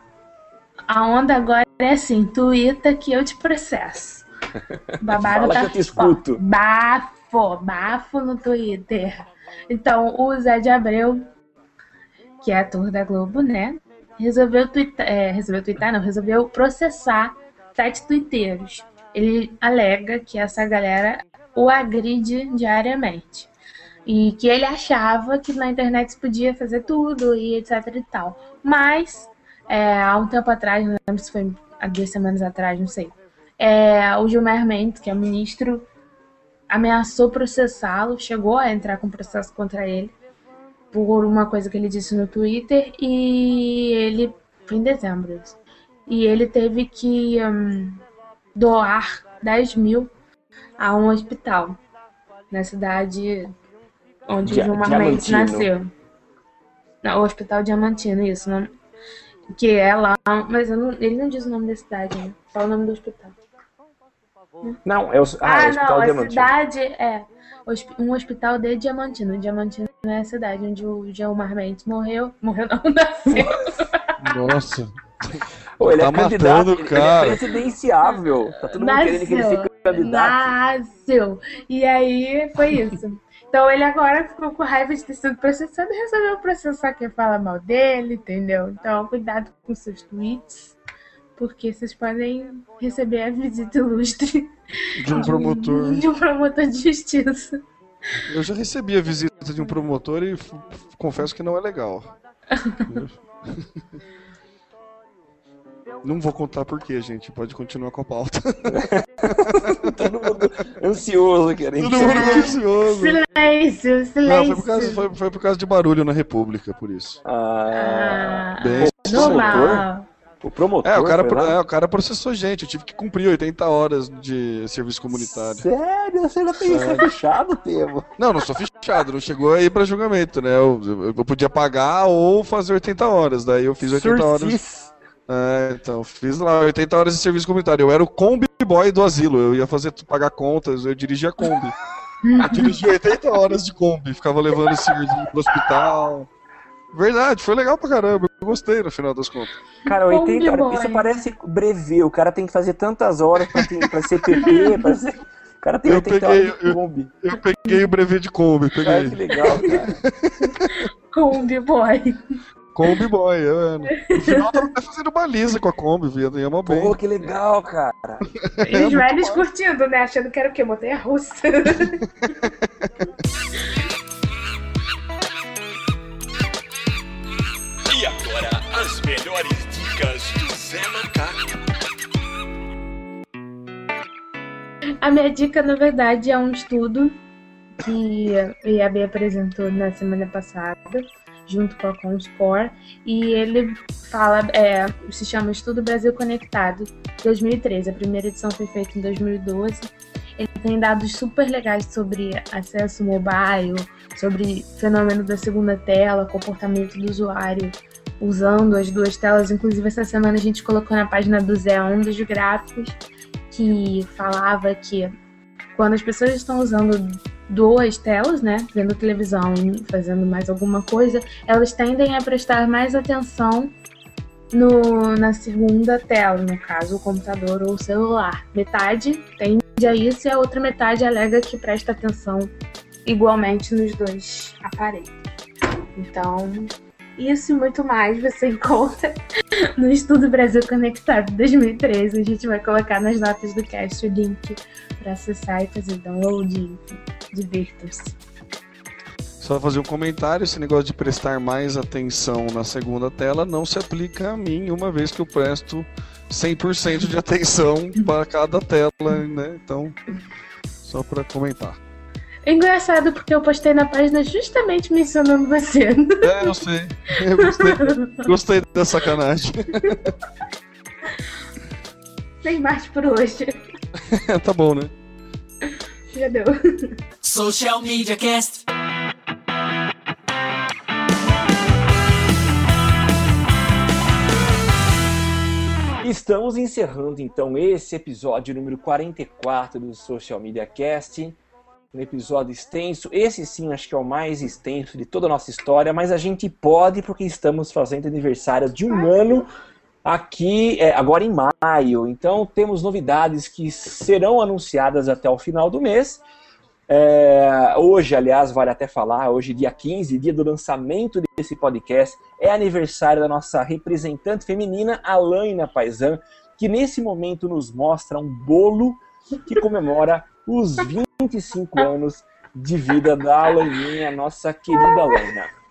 A onda agora é assim: Twitter que eu te processo. Babado Fala tá que eu te escuto. Bafo, bafo no Twitter. Então, o Zé de Abreu, que é ator da Globo, né? Resolveu twittar, é, resolveu twittar, não, resolveu processar sete twitteiros. Ele alega que essa galera o agride diariamente. E que ele achava que na internet se podia fazer tudo e etc e tal. Mas, é, há um tempo atrás, não lembro se foi há duas semanas atrás, não sei. É, o Gilmar Mendes, que é o ministro, ameaçou processá-lo, chegou a entrar com processo contra ele por uma coisa que ele disse no Twitter e ele foi em dezembro e ele teve que hum, doar 10 mil a um hospital na cidade onde Dia- o Gilmar Mendes nasceu. Não, o Hospital Diamantino, isso. Não, que é lá, mas eu não- ele não diz o nome da cidade, né? Só o nome do hospital. Não, é o, ah, é o Ah, Hospital não, a Diamantino. cidade é um hospital de Diamantino. Diamantino é a cidade onde o Gilmar Mendes morreu. Morreu não, nasceu. Nossa. Pô, ele Tá é candidato, matando cara. ele é presidenciável. Tá todo mundo querendo que ele Nasceu. fique candidato. Nasceu. E aí foi isso. Então ele agora ficou com raiva de ter sido processado e resolveu processar quem fala mal dele, entendeu? Então cuidado com seus tweets, porque vocês podem receber a visita ilustre De um promotor. de um promotor de justiça. Eu já recebi a visita de um promotor e confesso que não é legal. Não vou contar por quê, gente. Pode continuar com a pauta. Todo mundo ansioso querendo. Todo mundo ansioso. Silêncio, silêncio. Não, foi por, causa, foi, foi por causa de barulho na República, por isso. Ah, Ah, Bem, normal. o promotor. É, o cara, foi lá? é, o cara processou gente. Eu tive que cumprir 80 horas de serviço comunitário. Sério? Você já tem isso fechado, Temo? Não, não sou fichado, não chegou aí pra julgamento, né? Eu, eu- eu podia pagar ou fazer 80 horas. Daí eu fiz 80 horas. É, então, fiz lá 80 horas de serviço comunitário. Eu era o Kombi Boy do asilo. Eu ia fazer pagar contas, eu dirigia Kombi. Eu dirigi 80 horas de Kombi, ficava levando esse pro hospital. Verdade, foi legal pra caramba. Eu gostei no final das contas. Cara, Bom 80 horas. Isso parece brevê. O cara tem que fazer tantas horas pra, ter, pra ser PP. Pra ser... O cara tem Eu 80 peguei- horas de eu- Kombi. Eu peguei o brevet de Kombi, Cara, que peguei. legal, cara. Kombi Boy. Kombi Boy, eu, no final tava até fazendo baliza com a Kombi, ia, ia mó bem. Pô, que legal, cara. E os velhos curtindo, né? Achando que era o quê? Montanha russa. E agora, as melhores dicas do Zé Macaco. A minha dica, na verdade, é um estudo que o IAB apresentou na semana passada, junto com a Comscore, e ele fala, é, se chama Estudo Brasil Conectado 2013. A primeira edição foi feita em 2012. Ele tem dados super legais sobre acesso mobile, sobre fenômeno da segunda tela, comportamento do usuário usando as duas telas. Inclusive, essa semana a gente colocou na página do Zé um dos gráficos que falava que quando as pessoas estão usando duas telas, né, vendo televisão fazendo mais alguma coisa, elas tendem a prestar mais atenção no, na segunda tela, no caso, o computador ou o celular. Metade tende a isso e a outra metade alega que presta atenção igualmente nos dois aparelhos. Então, isso e muito mais você encontra no Estudo Brasil Conectado 2013. A gente vai colocar nas notas do cast o link para acessar e fazer download divirtam-se. Só fazer um comentário, esse negócio de prestar mais atenção na segunda tela não se aplica a mim, uma vez que eu presto 100% de atenção para cada tela, né? Então, só para comentar. É engraçado porque eu postei na página justamente mencionando você. É, eu sei. Eu gostei, gostei da sacanagem. Sem mais por hoje. tá bom, né? Já deu. Social Media Cast. Estamos encerrando então esse episódio número 44 do Social Media Cast. Um episódio extenso. Esse sim acho que é o mais extenso de toda a nossa história, mas a gente pode porque estamos fazendo aniversário de um ano aqui é, agora em maio. Então temos novidades que serão anunciadas até o final do mês. É, hoje, aliás, vale até falar, hoje, dia 15, dia do lançamento desse podcast, é aniversário da nossa representante feminina, Alaina Paisan, que nesse momento nos mostra um bolo que comemora os 25 anos de vida da Alaininha, nossa querida Alaina.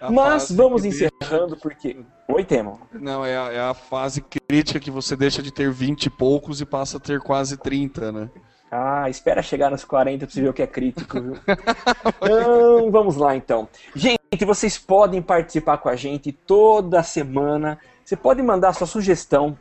A Mas vamos encerrando porque. Oi, Temo. Não, é a, é a fase crítica que você deixa de ter 20 e poucos e passa a ter quase 30, né? Ah, espera chegar nos 40 pra você ver o que é crítico, viu? então, vamos lá então. Gente, vocês podem participar com a gente toda semana. Você pode mandar sua sugestão,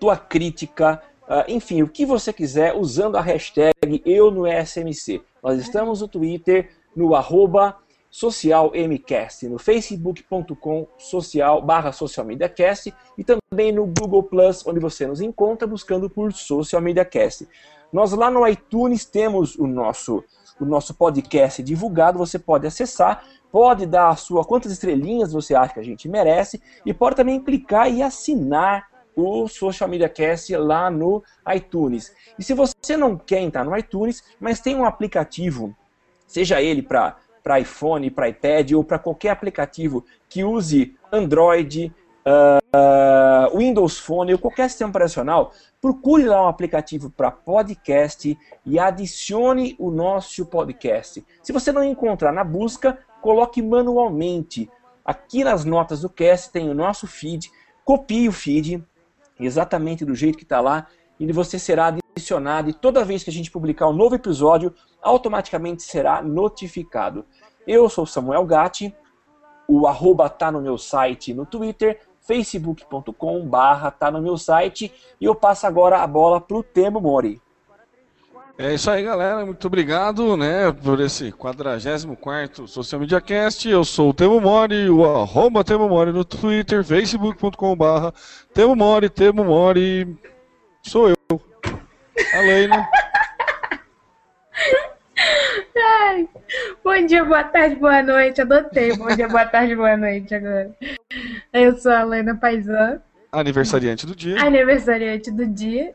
tua crítica, ah, enfim, o que você quiser usando a hashtag eu no SMC. Nós estamos no Twitter, no arroba socialmcast, no facebook.com social barra socialmediacast e também no Google Plus, onde você nos encontra buscando por Social Media Cast. Nós lá no iTunes temos o nosso, o nosso podcast divulgado, você pode acessar, pode dar a sua quantas estrelinhas você acha que a gente merece e pode também clicar e assinar o Social Media Cast lá no iTunes. E se você não quer entrar no iTunes, mas tem um aplicativo, seja ele para para iPhone, para iPad ou para qualquer aplicativo que use Android, uh, Windows Phone ou qualquer sistema operacional, procure lá um aplicativo para podcast e adicione o nosso podcast. Se você não encontrar na busca, coloque manualmente. Aqui nas notas do cast tem o nosso feed, copie o feed exatamente do jeito que está lá e você será adicionado e toda vez que a gente publicar um novo episódio, automaticamente será notificado. Eu sou Samuel Gatti, o arroba tá no meu site no Twitter, facebook.com barra tá no meu site e eu passo agora a bola pro Temo Mori. É isso aí, galera. Muito obrigado, né, por esse 44º Social Media Cast. Eu sou o Temo Mori, o arroba Temo Mori no Twitter, facebook.com barra Temo Mori, Temo Mori, sou eu. A Leina. Ai, bom dia, boa tarde, boa noite. Adotei. Bom dia, boa tarde, boa noite agora. Eu sou a Helena Paisan, Aniversariante do dia. aniversariante do dia.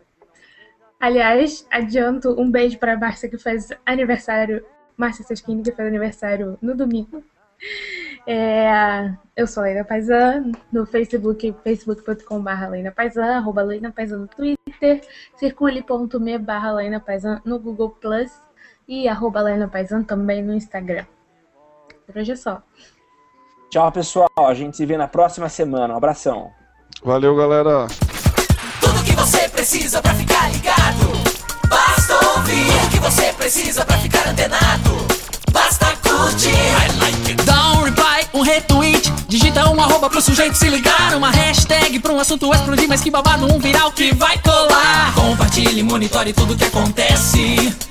Aliás, adianto um beijo para a Márcia que faz aniversário. Márcia Seschini, que faz aniversário no domingo. É, eu sou a Leina Paisan, no Facebook, facebook.com.br Leina Paisan, arroba Leina Paisan no Twitter, circule.me barra Leina Paisan no Google Plus e arroba Leina Paisan também no Instagram. Por hoje é só. Tchau, pessoal. A gente se vê na próxima semana. Um abração. Valeu, galera. Tudo que você precisa pra ficar ligado. Basta ouvir o que você precisa pra ficar antenado. Basta curtir. I like it. Dá um reply, um replay. arroba pro sujeito se ligar. Uma hashtag pra um assunto explodir, mas que babado, um viral que vai colar. Compartilhe, monitore tudo que acontece.